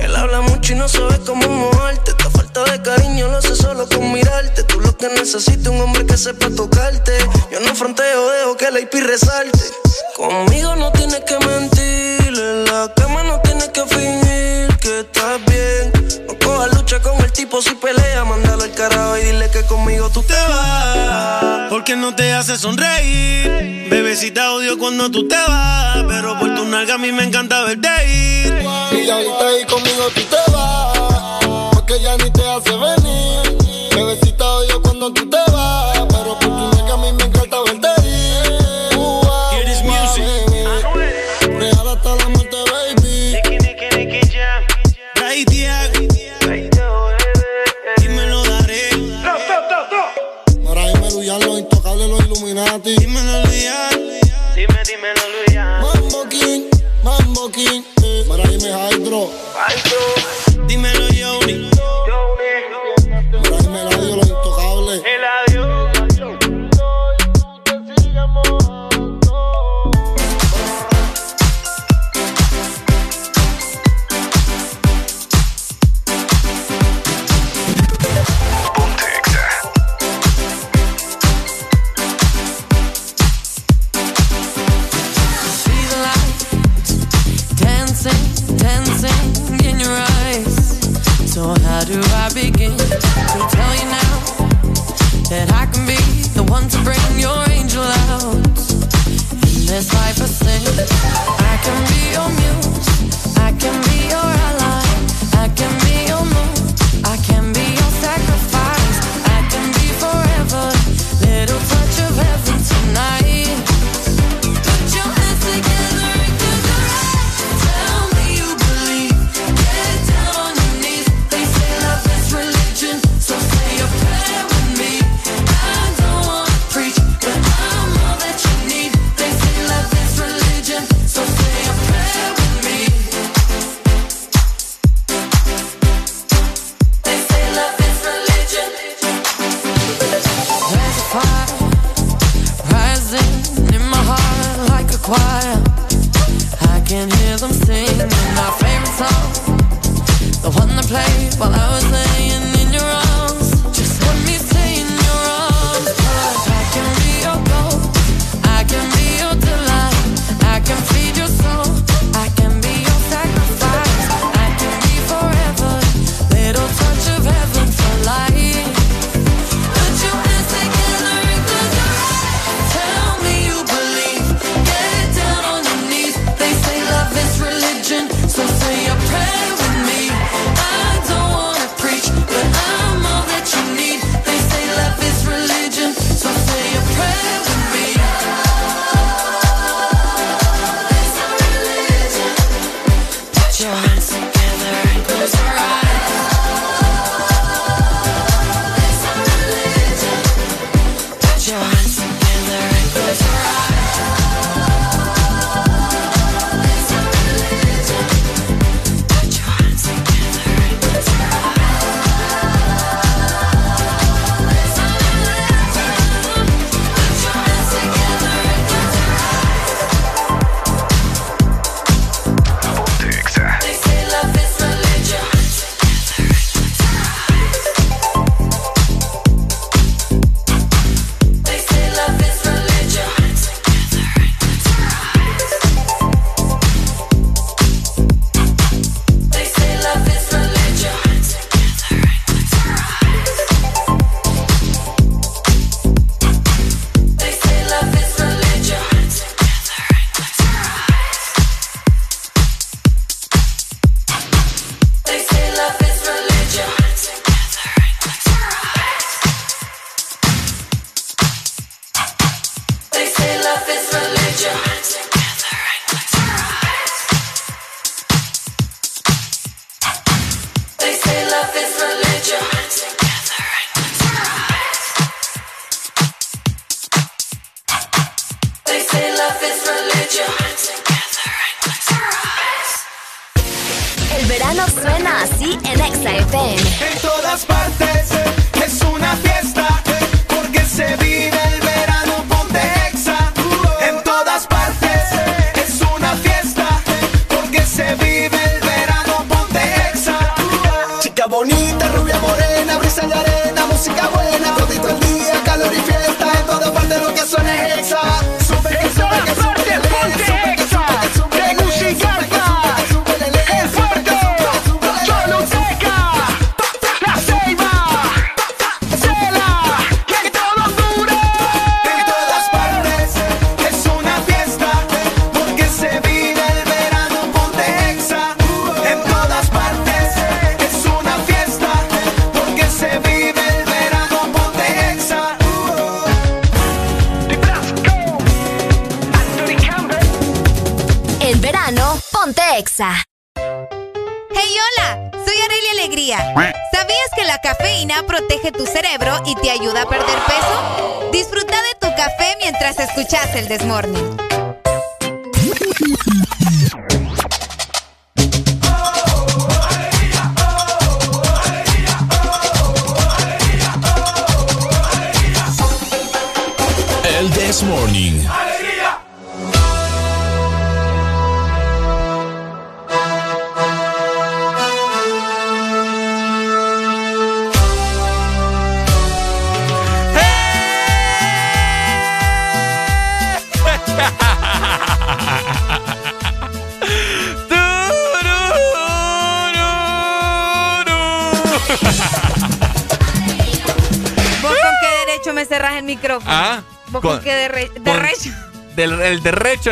Él habla mucho y no sabe cómo moverte. Esta falta de cariño lo hace solo con mirarte. Que necesitas un hombre que sepa tocarte. Yo no fronteo, dejo que la IP resalte. Conmigo no tienes que mentir. En la cama no tienes que fingir que estás bien. No cojas lucha con el tipo si pelea. Mándalo al carajo y dile que conmigo tú te vas. Porque no te hace sonreír. Bebecita odio cuando tú te vas. Pero por tu nalga a mí me encanta verte ir. Y ahorita ahí conmigo tú te vas. So how do I begin to tell you now that I can be the one to bring your angel out? In this life I sing, I can be your muse, while I was laying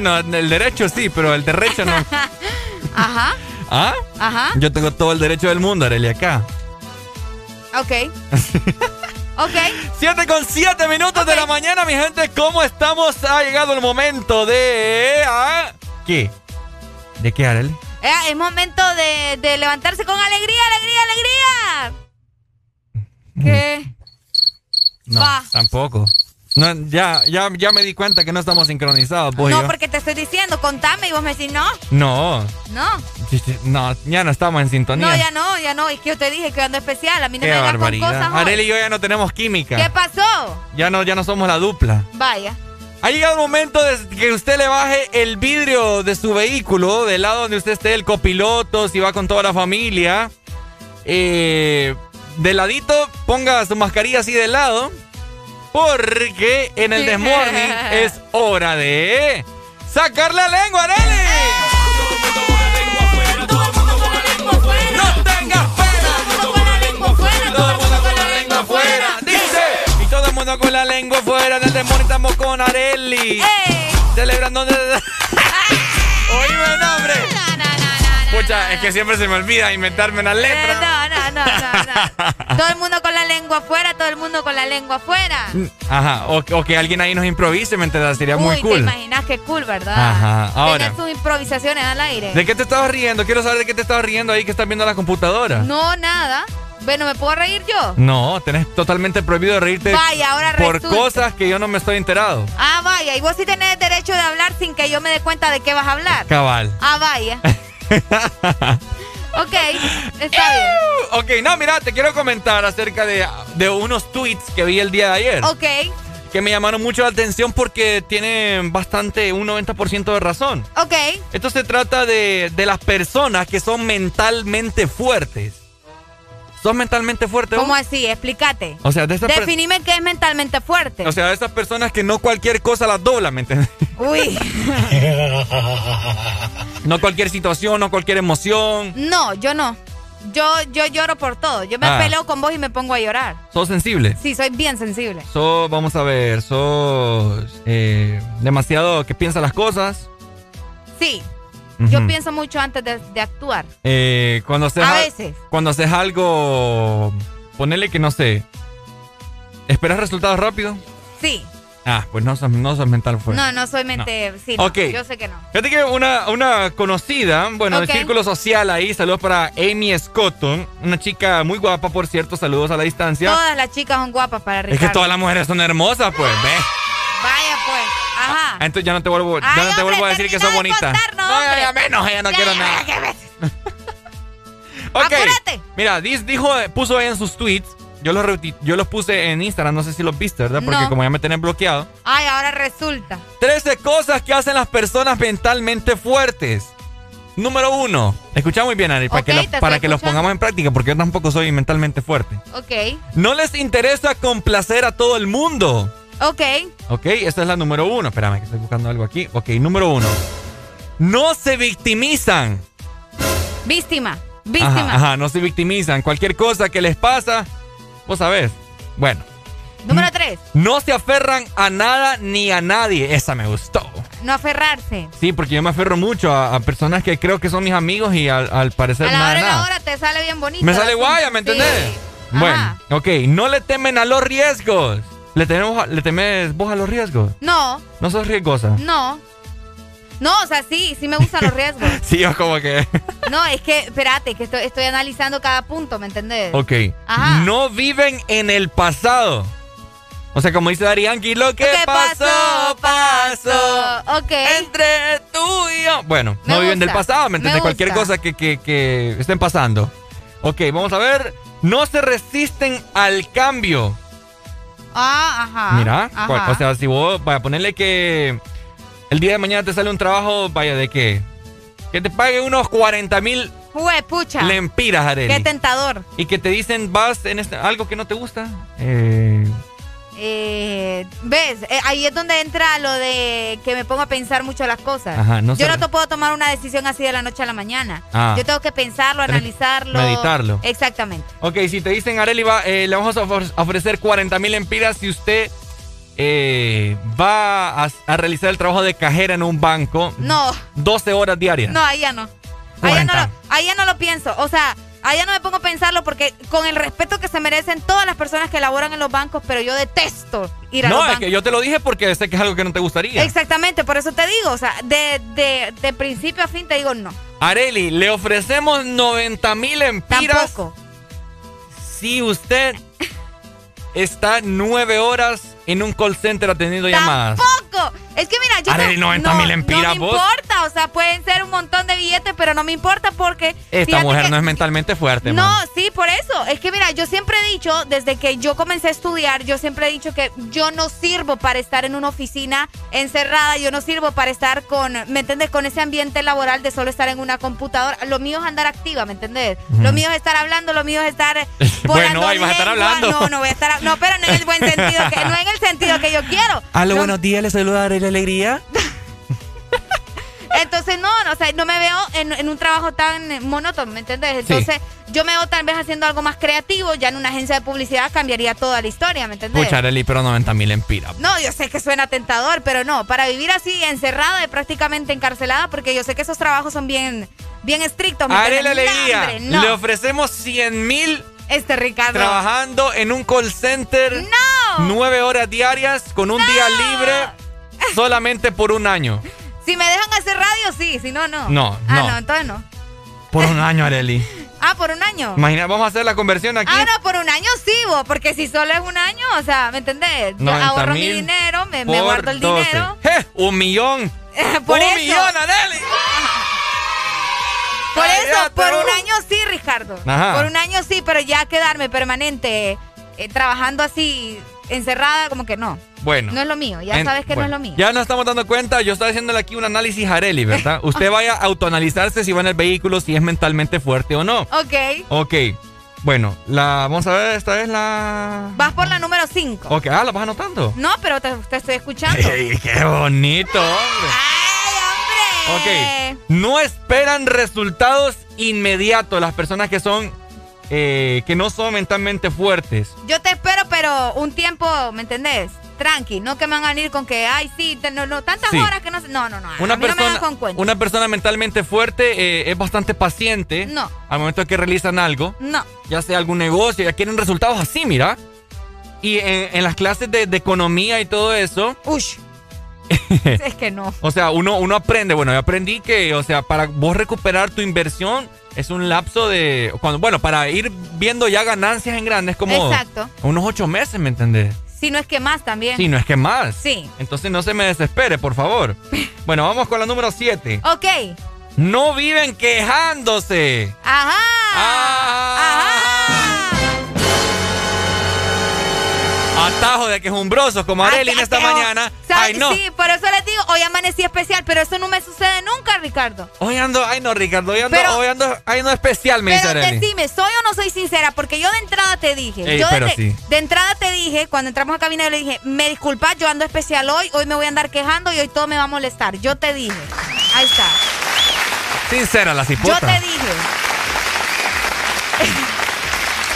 derecho no, el derecho sí, pero el derecho no. Ajá, ¿Ah? ajá, Yo tengo todo el derecho del mundo, Arelia, acá. ok. ok. 7 con 7 minutos de la mañana, mi gente. ¿Cómo estamos? Ha llegado el momento de. ¿ah? ¿Qué? ¿De qué, Arely? Eh, es momento de, de levantarse con alegría, alegría, alegría. ¿Qué? No, Va. tampoco. No, ya, ya, ya me di cuenta que no estamos sincronizados, pues No, yo. porque te estoy diciendo, contame y vos me decís no, No, no. no, ya no estamos en sintonía. No, ya no, ya no. Es que yo te dije que ando especial. A mí no Qué me vengas con cosas. Arely y yo ya no tenemos química. ¿Qué pasó? Ya no, ya no somos la dupla. Vaya. Ha llegado el momento de que usted le baje el vidrio de su vehículo, del lado donde usted esté, el copiloto, si va con toda la familia. Eh, de ladito, ponga su mascarilla así de lado. Porque en el Desmorning es hora de sacar la lengua, Arely. No tengas pena. Todo el mundo con la lengua afuera. Dice. Y todo el mundo con la lengua afuera. En el Desmorning estamos con Areli. Celebrando. Oíme, no, hombre. Pucha, es que siempre se me olvida inventarme una Eh, letra. no, no, no, no, no. Todo el mundo con la lengua afuera, todo el mundo con la lengua afuera. Ajá, o, o que alguien ahí nos improvise, ¿me entiendes? Sería muy Uy, te cool. imaginas qué cool, ¿verdad? Ajá, ahora. Tener sus improvisaciones al aire. ¿De qué te estabas riendo? Quiero saber de qué te estabas riendo ahí que estás viendo la computadora. No, nada. Bueno, ¿me puedo reír yo? No, tenés totalmente prohibido de reírte Vaya, ahora por resulta. cosas que yo no me estoy enterado. Ah, vaya. Y vos sí tenés derecho de hablar sin que yo me dé cuenta de qué vas a hablar. Cabal. Ah, vaya. ok, está bien. ok, no, mira, te quiero comentar acerca de, de unos tweets que vi el día de ayer. Ok. Que me llamaron mucho la atención porque tienen bastante, un 90% de razón. Ok. Esto se trata de, de las personas que son mentalmente fuertes. ¿Son mentalmente fuertes? ¿Cómo vos? así? Explícate. O sea, de esas Definime qué es mentalmente fuerte. O sea, de esas personas que no cualquier cosa las dobla, ¿me entiendes? Uy. No cualquier situación, no cualquier emoción. No, yo no. Yo, yo lloro por todo. Yo me Ah. peleo con vos y me pongo a llorar. ¿Sos sensible? Sí, soy bien sensible. Sos, vamos a ver, sos eh, demasiado que piensa las cosas. Sí. Yo pienso mucho antes de, de actuar. Eh, cuando haces A veces. Cuando haces algo, ponele que no sé. ¿Esperas resultados rápido? Sí. Ah, pues no sos, no sos mental fuerte. No, no soy mente. Sí, no, Ok. yo sé que no. Fíjate que una, una conocida, bueno, del círculo social ahí, saludos para Amy Scotton, una chica muy guapa, por cierto, saludos a la distancia. Todas las chicas son guapas para es Ricardo. que todas las mujeres son hermosas, pues, ve. Ajá. Entonces ya no te vuelvo, ya no te vuelvo a decir que sos bonita. no, ya menos, ya no quiero nada. ok. Mira, dijo, puso ahí en sus tweets. Yo los, yo los puse en Instagram, no sé si los viste, ¿verdad? Porque como ya me tenés bloqueado. Ay, ahora resulta. 13 cosas que hacen las personas mentalmente fuertes. Número uno. Escucha muy bien, Ari, para, que, para que los pongamos en práctica, porque yo tampoco soy mentalmente fuerte. Ok. No les interesa complacer a todo el mundo. Ok. Ok, esta es la número uno. Espérame, que estoy buscando algo aquí. Ok, número uno. No se victimizan. Víctima. Víctima. Ajá, no se victimizan. Cualquier cosa que les pasa, vos sabés. Bueno. Número tres. No se aferran a nada ni a nadie. Esa me gustó. No aferrarse. Sí, porque yo me aferro mucho a, personas que creo que son mis amigos y al, parecer a la nada. Hora nada. Ahora te sale bien bonito. Me sale guaya, ¿me entendés? Bueno, ok. No le temen a los riesgos. ¿Le, tenemos, ¿Le temes vos a los riesgos? No. ¿No sos riesgosa? No. No, o sea, sí, sí me gustan los riesgos. sí, yo como que... no, es que, espérate, que estoy, estoy analizando cada punto, ¿me entendés? Ok. No viven en el pasado. O sea, como dice Darianki, lo que pasó, pasó. Ok. Entre tú y yo. Bueno, no viven del pasado, ¿me entiendes? Cualquier cosa que, que, estén pasando. Ok, vamos a ver. No se resisten al cambio. Ah, ajá. Mira, o sea, si vos, vaya, ponerle que el día de mañana te sale un trabajo, vaya, ¿de qué? Que te pague unos 40 mil pucha. lempiras, Arely. Qué tentador. Y que te dicen, vas en este, algo que no te gusta. Eh, eh, ¿Ves? Eh, ahí es donde entra lo de que me pongo a pensar mucho las cosas. Yo no te puedo tomar una decisión así de la noche a la mañana. Ah. Yo tengo que pensarlo, analizarlo. Meditarlo. Exactamente. Ok, si te dicen, Areli, va, eh, le vamos a ofrecer 40 mil empiras si usted eh, va a, realizar el trabajo de cajera en un banco. No. 12 horas diarias. No, ahí ya no. Ahí no, ahí ya no lo pienso. O sea, Allá no me pongo a pensarlo porque con el respeto que se merecen todas las personas que laboran en los bancos, pero yo detesto ir a no, los bancos. No, es que yo te lo dije porque sé que es algo que no te gustaría. Exactamente, por eso te digo, o sea, de, de, principio a fin te digo no. Areli, le ofrecemos 90 mil empiras. Tampoco. Si usted está nueve horas en un call center atendiendo llamadas. ¡Tampoco! Es que mira, yo. Arely, 90 mil empiras, No me importa, o sea, pueden ser un montón de billetes, pero no me importa porque. Esta mujer no es mentalmente fuerte, No, sí, por eso. Es que mira, yo siempre he dicho, desde que yo comencé a estudiar, yo siempre he dicho que yo no sirvo para estar en una oficina encerrada, yo no sirvo para estar con, ¿me entiendes? Con ese ambiente laboral de solo estar en una computadora. Lo mío es andar activa, ¿me entiendes? Lo mío es estar hablando, lo mío es estar. bueno, ahí vas a estar hablando. No, no voy a estar. No, pero no en el buen sentido, que, no en el sentido que yo quiero. Aló, buenos días, le saluda la Alegría. Entonces, no, no, o sea, no me veo en, un trabajo tan monótono, ¿me entiendes? Entonces, yo me veo tal vez haciendo algo más creativo, ya en una agencia de publicidad cambiaría toda la historia, ¿me entiendes? Pucha, pero 90 mil empira. No, yo sé que suena tentador, pero no, para vivir así encerrada y prácticamente encarcelada, porque yo sé que esos trabajos son bien, bien estrictos. ¿me Haré la alegría. Le ofrecemos 100 mil este Ricardo. Trabajando en un call center. No. Nueve horas diarias con un día libre solamente por un año. Si me dejan hacer radio, sí. Si no, no. No, ah, no. entonces no. Por un año, Areli. Ah, por un año. Imagina, vamos a hacer la conversión aquí. Ah, no, por un año sí, vos, porque si solo es un año, o sea, ¿me entendés? Yo ahorro mi dinero, me, guardo el dinero. ¡Eh! Un millón. por un millón, Areli. Por eso, por un año sí, Ricardo. Por un año sí, pero ya quedarme permanente eh, trabajando así, encerrada, como que no. Bueno. No es lo mío, ya sabes que no es lo mío. Ya nos estamos dando cuenta, yo estaba haciéndole aquí un análisis Areli, ¿verdad? Usted vaya a autoanalizarse si va en el vehículo, si es mentalmente fuerte o no. Ok. Ok. Bueno, la vamos a ver, esta es la... Vas por la número 5. Ok, ah, ¿la vas anotando? No, pero te, estoy escuchando. ¡Qué bonito, hombre! Ok, no esperan resultados inmediatos las personas que son eh, que no son mentalmente fuertes. Yo te espero, pero un tiempo, ¿me entendés? Tranqui, no que me van a venir con que, ay, sí, no, no, tantas horas que no No, no, no. Una, persona, no me con una persona mentalmente fuerte eh, es bastante paciente. No. Al momento de que realizan algo. No. Ya sea algún negocio, ya quieren resultados así, mira. Y en, las clases de, economía y todo eso. Ush. es que no. O sea, uno, uno aprende. Bueno, yo aprendí que, o sea, para vos recuperar tu inversión es un lapso de. Cuando, bueno, para ir viendo ya ganancias en grandes, como. Exacto. Unos ocho meses, ¿me entendés? Si no es que más también. Si no es que más. Sí. Entonces no se me desespere, por favor. bueno, vamos con la número 7. Ok. No viven quejándose. Ajá. Ah. Ajá. Atajo de quejumbrosos como Arely esta mañana. Ay, no. Sí, por eso les digo, hoy amanecí especial, pero eso no me sucede nunca, Ricardo. Hoy ando, ay no, Ricardo, hoy ando, hoy ando, ay no especial, me pero dice decime, ¿soy o no soy sincera? Porque yo de entrada te dije. Ey, yo pero de, sí. de entrada te dije, cuando entramos a cabina, yo le dije, me disculpas, yo ando especial hoy, hoy me voy a andar quejando y hoy todo me va a molestar. Yo te dije. Ahí está. Sincera la cipota. Yo te dije.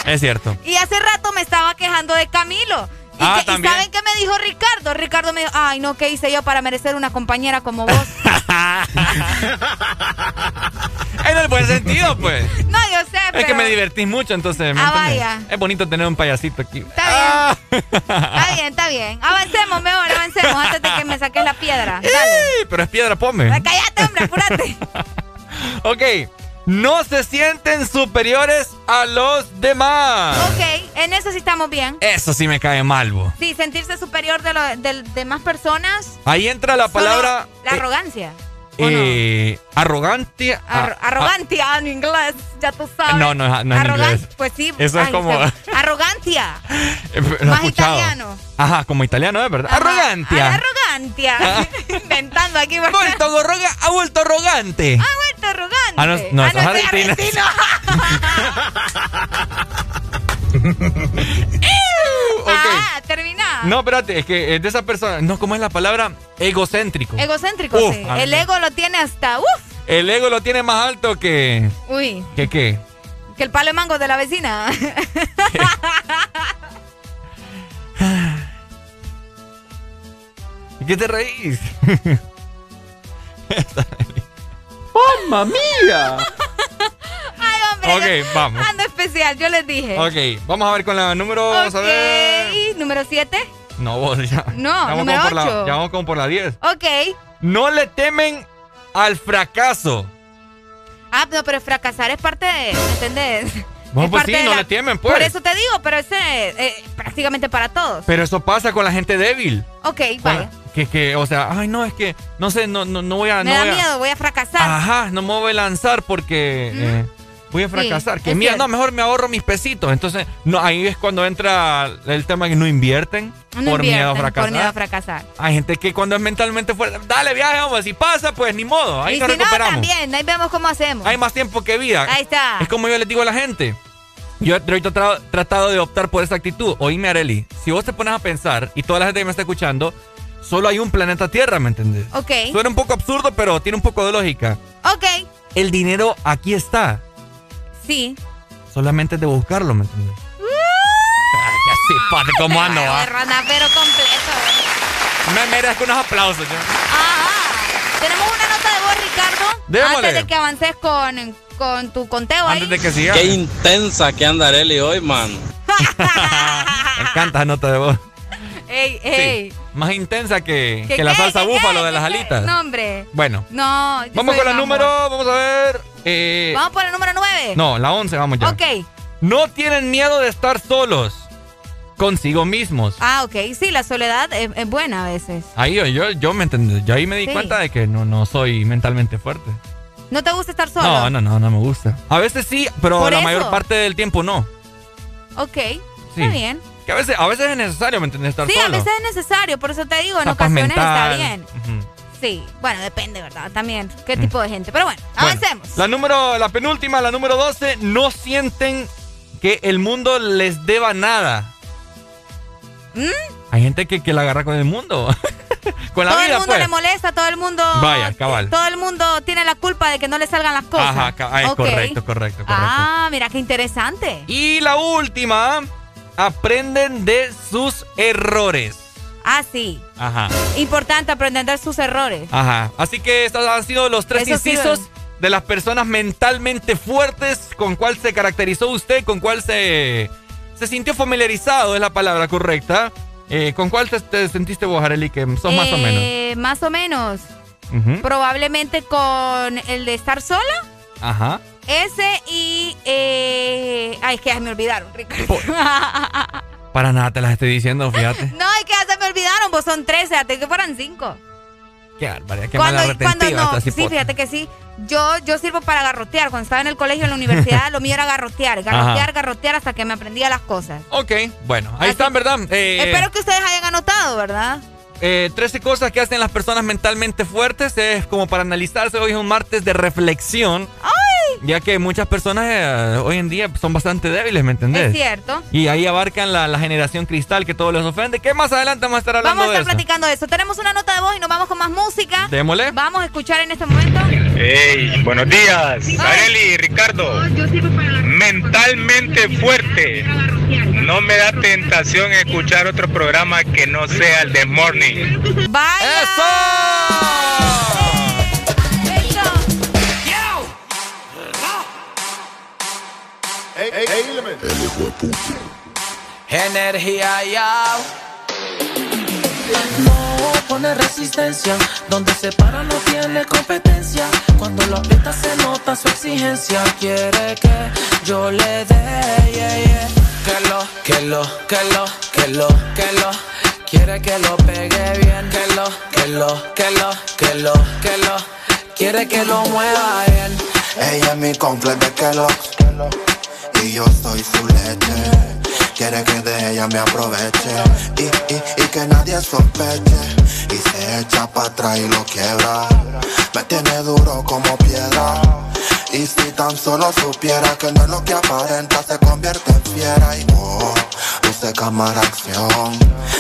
Es cierto. Y hace rato me estaba quejando de Camilo. Y, Ah, que- y. ¿saben qué me dijo Ricardo? Ricardo me dijo, ay, no, ¿qué hice yo para merecer una compañera como vos? En el buen sentido, pues. no, yo sé, pero... Es que me divertís mucho, entonces. ¿me Ah, vaya. Es bonito tener un payasito aquí. Está bien. Está bien, está bien. Avancemos mejor, avancemos antes de que me saques la piedra. Dale. Pero es piedra, pome. Cállate, hombre, apúrate. Ok. No se sienten superiores a los demás. ok, en eso sí estamos bien. Eso sí me cae mal, bo. Sí, sentirse superior de, lo, de demás personas. Ahí entra la palabra. La arrogancia. eh, arrogante. Ar- arrogancia en inglés, ya tú sabes. No, no, no es en inglés. Pues sí. Eso es como- se- Arrogancia. Eh, lo he Más escuchado. italiano. Ajá, como italiano, es verdad. Ajá, Arrogantia. Arrogancia. Ah. Inventando aquí. Ha vuelto, ha vuelto arrogante. Ha vuelto arrogante. Ah, no, no, Ah, eso es termina. No, espérate, es que es de esa persona. No, ¿cómo es la palabra? Egocéntrico. Egocéntrico, Uf, sí. El ego lo tiene hasta. Uf. El ego lo tiene más alto que. Uy, ¿Que qué? que el palo de mango de la vecina. ¿Y qué te reís? ¡Mamma mía! Ok, vamos. Ando especial, yo les dije. Ok, vamos a ver con la número. Vamos a ver. Ok, número 7. No, vos ya. No, ya vamos número como por la- ocho. ya vamos como por la 10. Ok. No le temen al fracaso. Ah, no, pero fracasar es parte de. ¿Me entendés? Bueno, Es pues sí, no la- le temen, pues. Por eso te digo, pero ese eh, prácticamente para todos. Pero eso pasa con la gente débil. Ok, Con- vaya. Que, que, o sea, ay, no, es que, no sé, no, no, no voy a. Me no da voy a- miedo, voy a fracasar. Ajá, no me voy a lanzar porque eh, voy a Sí, fracasar. que es mira, cierto. no, mejor me ahorro mis pesitos. Entonces, no, ahí es cuando entra el tema que no invierten No por miedo a invierten, fracasar. Por miedo a fracasar. Hay gente que cuando es mentalmente fuerte, dale viaje, vamos, si pasa, pues ni modo, ahí y nos si no, recuperamos. también, ahí vemos cómo hacemos. Hay más tiempo que vida. Ahí está. Es como yo les digo a la gente. Yo he tra- tratado de optar por esa actitud. Oíme, Areli, si vos te pones a pensar, y toda la gente que me está escuchando, solo hay un planeta Tierra, ¿me entendés? Ok. Suena un poco absurdo, pero tiene un poco de lógica. Ok, El dinero aquí está. Sí. Solamente es de buscarlo, ¿me ya sí, pate, ¿cómo ando? Ay, ah? ranapero completo. Me merezco unos aplausos. yo. Ajá. Tenemos una nota de voz, Ricardo. Démosle. Antes de que avances con, con tu conteo Antes ahí. de que siga. Qué intensa que anda Areli hoy, man. Me encanta esa nota de voz. Ey, ey. Más intensa que, ¿Qué, que la salsa búfalo de las alitas. No, hombre. Bueno, No. yo vamos con la amor. número, vamos a ver. eh, Vamos por el número 9. no, la 11, vamos ya. Ok. No tienen miedo de estar solos consigo mismos. Ah, ok. Sí, la soledad es, es buena a veces. Ahí yo, yo, yo me entendí, yo ahí me di Sí. cuenta de que no, no soy mentalmente fuerte. ¿No te gusta estar solo? No, no, no, no me gusta. A veces sí, pero Por la eso. mayor parte del tiempo no. Ok. Sí. Está bien. Que a veces, a veces es necesario, ¿me entiendes? Estar Sí, solo. a veces es necesario, por eso te digo, en ocasiones está bien. Sí, bueno, depende, ¿verdad? También, qué tipo de gente. Pero bueno, Bueno, avancemos. la número, la penúltima, la número 12, no sienten que el mundo les deba nada. ¿Mm? Hay gente que, que la agarra con el mundo. con la todo vida, el mundo pues. le molesta, todo el mundo. Vaya, cabal. Todo el mundo tiene la culpa de que no le salgan las cosas. Ajá, ca- ah, es Ok. correcto, correcto, correcto. Ah, mira qué interesante. Y la última, aprenden de sus errores. Ah, sí. Ajá, Importante aprender de sus errores. ajá. Así que estos han sido los tres Eso incisos de las personas mentalmente fuertes, con cuál se caracterizó usted, con cuál se, se sintió familiarizado, es la palabra correcta. Eh, ¿Con cuál te, te sentiste vos, Arely, que sos más o menos? Eh, Más o menos. Probablemente con el de estar sola. Ajá. Ese y. Eh... Ay, es que ya me olvidaron, Ricardo. Para nada te las estoy diciendo, fíjate. no, es que ya se me olvidaron, vos son 13, hasta que fueran 5. Qué barbaridad, qué cuando, mala cuando no, Sí, fíjate que sí. Yo, yo sirvo para garrotear. Cuando estaba en el colegio, en la universidad, lo mío era garrotear. Garrotear, garrotear hasta que me aprendía las cosas. Ok, bueno, ahí están, ¿verdad? Eh, espero que ustedes hayan anotado, ¿verdad? Eh, 13 cosas que hacen las personas mentalmente fuertes. Es como para analizarse. Hoy es un martes de reflexión. Ya que muchas personas eh, hoy en día son bastante débiles, ¿me entendés? Es cierto. Y ahí abarcan la, generación cristal que todo les ofende. ¿Qué más adelante vamos a estar hablando Vamos a estar platicando de eso. Tenemos una nota de voz y nos vamos con más música. Démosle. Vamos a escuchar en este momento. Hey, buenos días. Areli, Ricardo. Mentalmente fuerte. No me da tentación escuchar otro programa que no sea el de Morning. ¡Vaya! ¡Eso! Energía ya. No pone resistencia, donde se para no tiene competencia. Cuando lo aprieta se nota su exigencia. Quiere que yo le dé, Que lo, que lo, que lo, que lo, que lo. Quiere que lo pegue bien, que lo, que lo, que lo, que lo, que lo. Quiere que lo mueva bien. Ella es mi completo de que lo y yo soy su leche. Quiere que de ella me aproveche y, y, y que nadie sospeche. Y se echa para atrás y lo quiebra. Me tiene duro como piedra. Y si tan solo supiera que no es lo que aparenta, se convierte en fiera y oh, use cámara acción,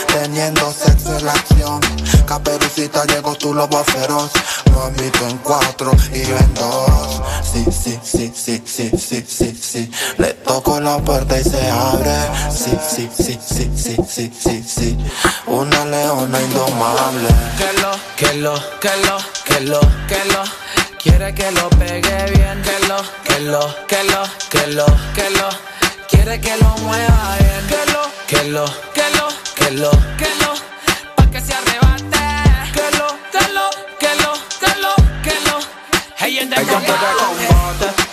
teniendo sexo en la acción. Caperucita llegó tu lobo feroz, mamito en cuatro y yo en dos. Sí, sí, sí, sí, sí, sí, sí, sí. Le toco la puerta y se abre. Sí, sí, sí, sí, sí, sí, sí, sí. Una leona indomable. Que lo, que lo, que lo, que lo, que lo Quiere que lo pegue bien, que lo, que lo, que lo, que lo, que lo. Quiere que lo mueva bien, que lo, que lo, que lo, que lo, que lo. Pa' que se arrebate, que lo, Hey, en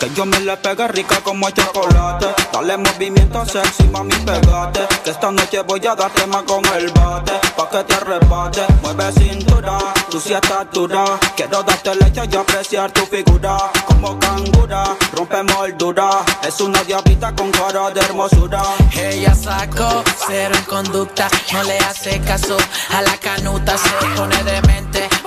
que yo me le pegue rica como el chocolate. Dale movimiento sexy, mami, pegate. Que esta noche voy a darte más con el bate. Pa' que te arrebate, mueve cintura. Tú si estás dura. Quiero darte leche y apreciar tu figura. Como cangura, rompe moldura. Es una diabita con cara de hermosura. Ella sacó cero en conducta. No le hace caso a la canuta. Se pone demente.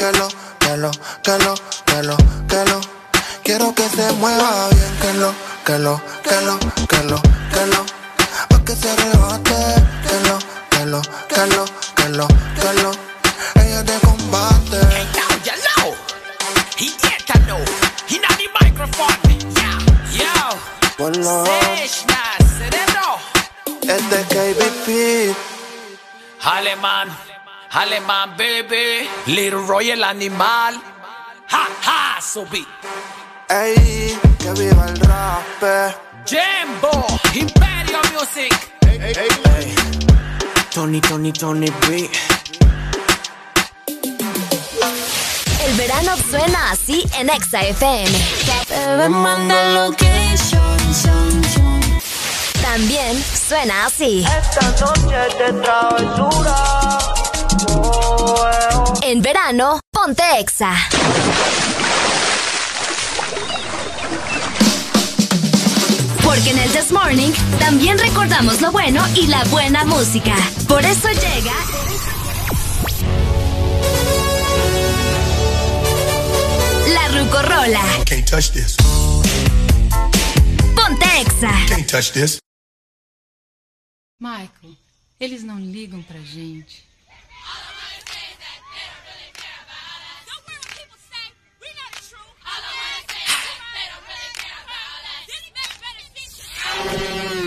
que lo, que lo, que lo, que lo, que lo. Quiero que se mueva bien, que lo, que lo, que lo, que lo, que lo, pa' que se Alemán, baby, Little Roy el animal, ha, ha, so beat. Ey, que viva el rap. Jambo, Imperio Music. Ey, ey, ey. Tony, Tony, Tony B. El verano suena así en Exa FM. También suena así. Esta noche de travesura. En verano, ponte Exa. Porque en el This Morning también recordamos lo bueno y la buena música. Por eso llega. La Rucorola. Can't touch this. Ponte Exa. Can't touch this. Michael, eles não ligam pra gente. Thank you.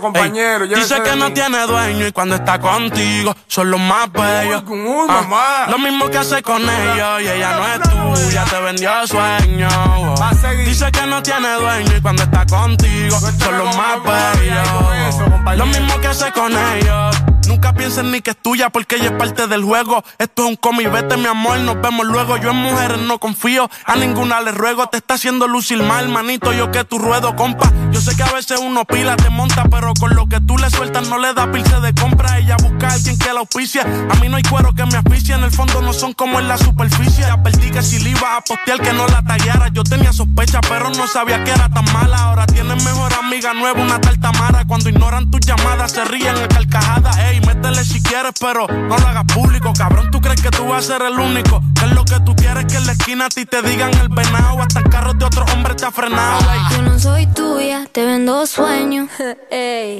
Eso, compañero, dice que no tiene dueño y cuando está contigo son los más bellos. Ah, lo mismo que hace con ellos y ella no es tuya, te vendió sueño. Dice que no tiene dueño y cuando está contigo son los más bellos. Lo mismo que hace con ellos. Nunca pienses ni que es tuya porque ella es parte del juego. Esto es un cómic, vete mi amor, nos vemos luego. Yo en mujeres no confío, a ninguna le ruego. Te está haciendo lucir mal, manito, yo que tu ruedo, compa. Yo sé que a veces uno pila te monta, pero con lo que tú le sueltas no le da pilce de compra. Ella busca a alguien que la auspicia. A mí no hay cuero que me asfixie, en el fondo no son como en la superficie. Advertí que si le iba a postear que no la tallara. Yo tenía sospecha, pero no sabía que era tan mala. Ahora tienes mejor amiga nueva, una tal Tamara. Cuando ignoran tus llamadas, se ríen a carcajadas. Ey, métele si quieres, pero no lo hagas público. Cabrón, tú crees que tú vas a ser el único. Que es lo que tú quieres que en la esquina a ti te digan el venado. Hasta el carro de otro hombre te ha frenado. Yo no soy tuya, te vendo sueños.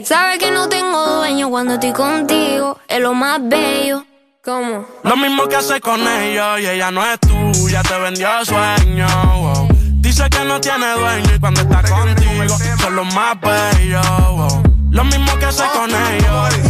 Sabes que no tengo dueño cuando estoy contigo. Es lo más bello. ¿Cómo? Lo mismo que hace con ellos y ella no es tuya, te vendió sueños. Dice que no tiene dueño y cuando está contigo son los más bellos. Lo mismo que hace con ellos.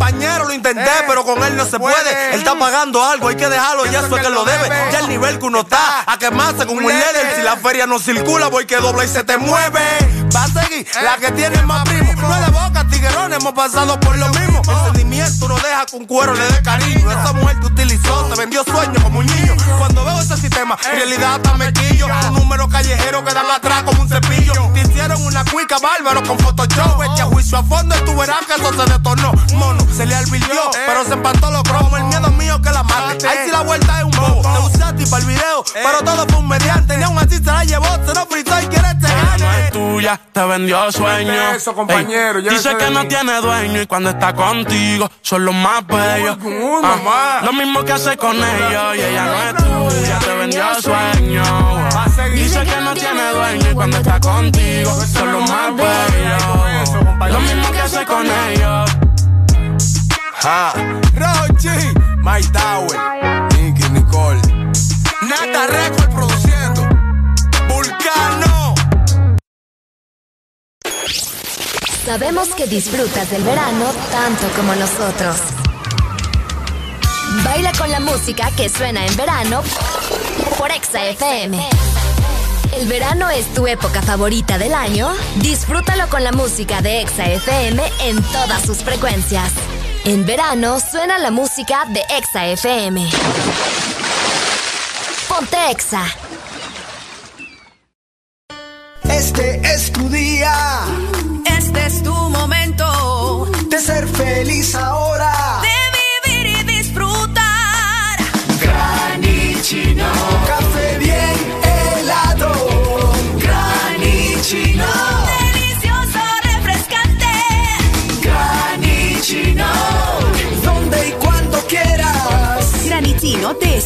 Compañero, lo intenté, pero con él no se puede. Él está pagando algo, hay que dejarlo, ya eso es que lo debe. Ya el nivel que uno está, a quemarse con un líder. Si la feria no circula, voy que dobla y se te mueve. Va a seguir la que tiene más primo. No es de boca, tiguerón, hemos pasado por lo mismo. El sentimiento no deja con cuero le dé cariño. Esa mujer te utilizó, te vendió sueños como un niño. Cuando veo ese sistema, en realidad hasta me quillo. Un número callejero que dan atrás como un cepillo. Te hicieron una cuica bárbaro con Photoshop. Echa juicio a fondo y tú verás que eso se detornó. Mono, se le advirtió, pero se empató los cromos. El miedo mío que la mate. Ahí sí la vuelta es un bobo. Te usé a ti para el video, pero todo fue un mediante. Ni aún así se la llevó, se lo fritó y quiere te gane. No es tuya, te vendió sueños. Eso, compañero, Ey, Dice que no tiene dueño y cuando está contigo son los más bellos. Ah, lo mismo que hace con ellos y ella no es tuya, te vendió sueños. Dice que no tiene dueño y cuando está contigo son los más bellos. Lo mismo que hace con ellos. Ja, Rochi, My Tower, Nicky Nicole. Nata Record produciendo. Vulcano. Sabemos que disfrutas del verano tanto como nosotros. Baila con la música que suena en verano por Exa FM. ¿El verano es tu época favorita del año? Disfrútalo con la música de Exa FM en todas sus frecuencias. En verano suena la música de Exa FM. Ponte Exa. Este es tu día. Este es tu momento. De ser feliz ahora.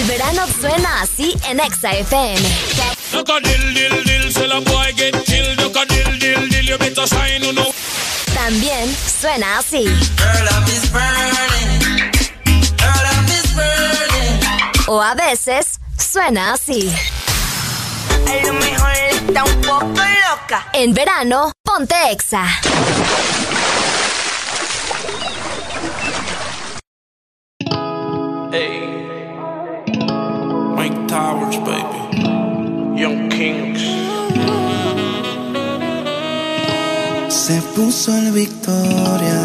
el verano suena así en Exa FM. También suena así. O a veces suena así. A lo mejor está un poco loca. En verano, ponte Exa. Towers, baby. Young Kings. Se puso el Victoria.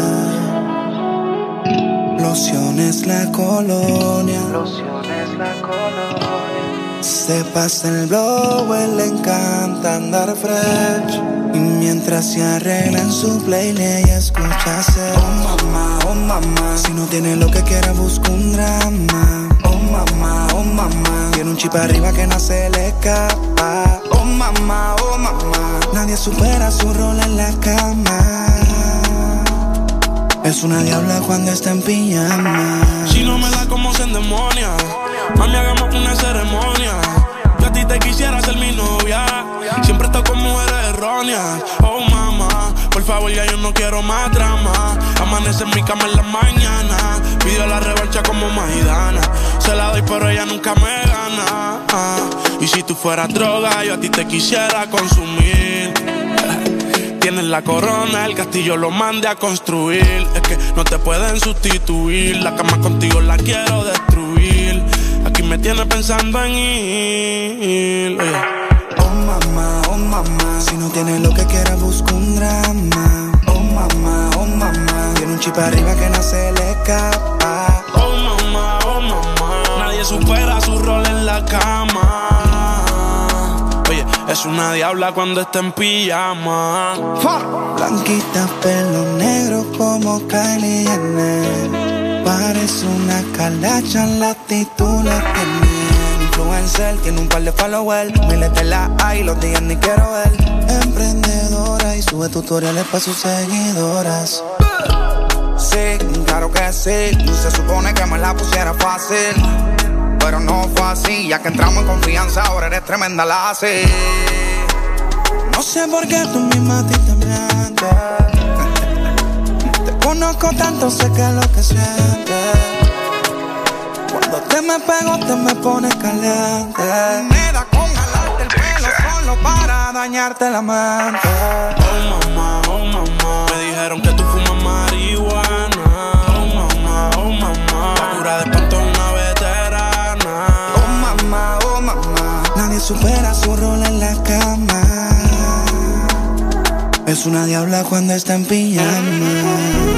Lociones la colonia. Lociones la colonia. Se pasa el blow, él le encanta andar fresh. Y mientras se arregla en su playlist, ella escucha ser. Oh mamá, oh mamá. Si no tiene lo que quiera, busca un drama. Oh mamá, oh mamá. Tiene un chip arriba que no se le escapa. Oh mamá, oh mamá. Nadie supera su rol en la cama. Es una diabla cuando está en pijama. Si no me da como se endemonia. Mami, hagamos una ceremonia. Yo a ti te quisiera ser mi novia. Siempre estoy con mujeres erróneas. Oh mamá, favor, ya yo no quiero más drama. Amanece en mi cama en la mañana. Pido la revancha como Maidana. Se la doy, pero ella nunca me gana. Ah, y si tú fueras droga, yo a ti te quisiera consumir. Tienes la corona, el castillo lo mande a construir. Es que no te pueden sustituir. La cama contigo la quiero destruir. Aquí me tienes pensando en ir. Oh mamá. Si no tienes lo que quieras, busca un drama. Oh mamá, oh mamá. Tiene un chip arriba que no se le escapa. Oh mamá, oh mamá. Nadie supera su rol en la cama. Oye, es una diabla cuando está en pijama. Blanquita, pelo negro como Kylie Jenner. Parece una calacha, la actitud la tiene. Tiene un par de followers. Miles de la hay, los días ni quiero ver. Emprendedora y sube tutoriales para sus seguidoras. Sí, claro que sí. Se supone que me la pusiera fácil. Pero no fue así, ya que entramos en confianza, ahora eres tremenda la así. No sé por qué tú misma a te mientes. Te conozco tanto, sé que es lo que sientes. Te me pego, te me pones caliente. Me da con jalarte el pelo solo para dañarte la mente. Oh mamá, oh mamá. Me dijeron que tú fumas marihuana. Oh mamá, oh mamá. La cura de espanto una veterana. Oh mamá, oh mamá. Nadie supera su rol en la cama. Es una diabla cuando está en pijamas.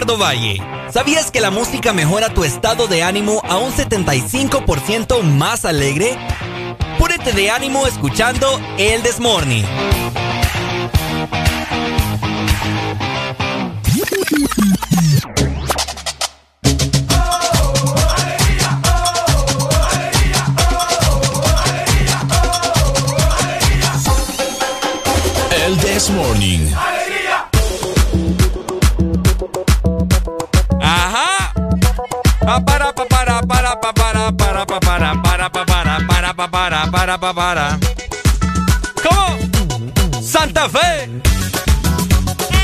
Ricardo Valle. ¿Sabías que la música mejora tu estado de ánimo a un 75% más alegre? Púrete de ánimo escuchando El Desmorning. This Morning. Pa para pa para para pa para para pa para para pa para para pa para para pa para. ¿Cómo? Santa Fe.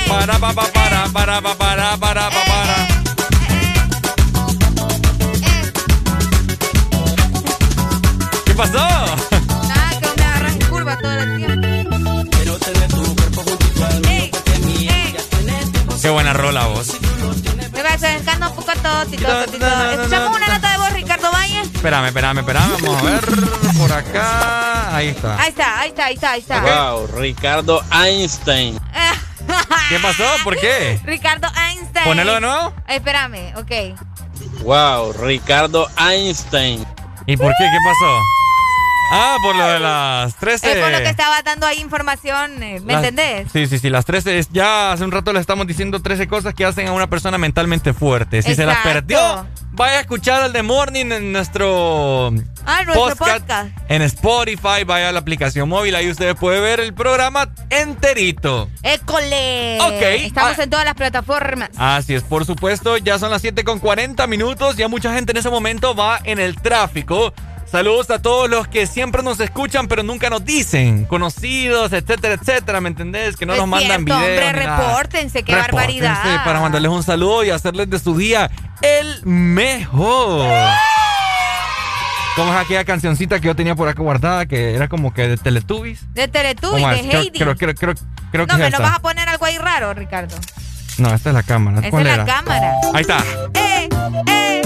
Para pa pa para para pa para para pa para. Escuchamos una nota de voz, Ricardo Valle. Espérame, espérame, espérame. Vamos a ver por acá. Ahí está. Ahí está, ahí está, ahí está, ahí está. Wow, Ricardo Einstein. ¿Qué pasó? ¿Por qué? Ricardo Einstein. ¿Ponelo de nuevo? espérame, ok. Wow, Ricardo Einstein. ¿Y por qué? ¿Qué pasó? Ah, por lo de las 13. Es por lo que estaba dando ahí información, eh, ¿me entendés? Sí, sí, sí, las 13. Ya hace un rato le estamos diciendo 13 cosas que hacen a una persona mentalmente fuerte. Si se las perdió, vaya a escuchar el The Morning en nuestro, ah, nuestro podcast, En Spotify, vaya a la aplicación móvil, ahí usted puede ver el programa enterito. ¡École! Ok. Estamos ah. en todas las plataformas. Así es, por supuesto, ya son las 7 con 40 minutos, ya mucha gente en ese momento va en el tráfico Saludos a todos los que siempre nos escuchan, pero nunca nos dicen. Conocidos, etcétera, etcétera, ¿me entendés? Que no nos mandan videos. Hombre, repórtense, qué barbaridad. Para mandarles un saludo y hacerles de su día el mejor. ¿Cómo es aquella cancioncita que yo tenía por acá guardada que era como que de Teletubbies? De Teletubbies, de Heidi. Creo, creo, creo, creo, no, que me lo vas a poner algo ahí raro, Ricardo. No, esta es la cámara. Esta es la cámara. Ahí está. Eh, eh.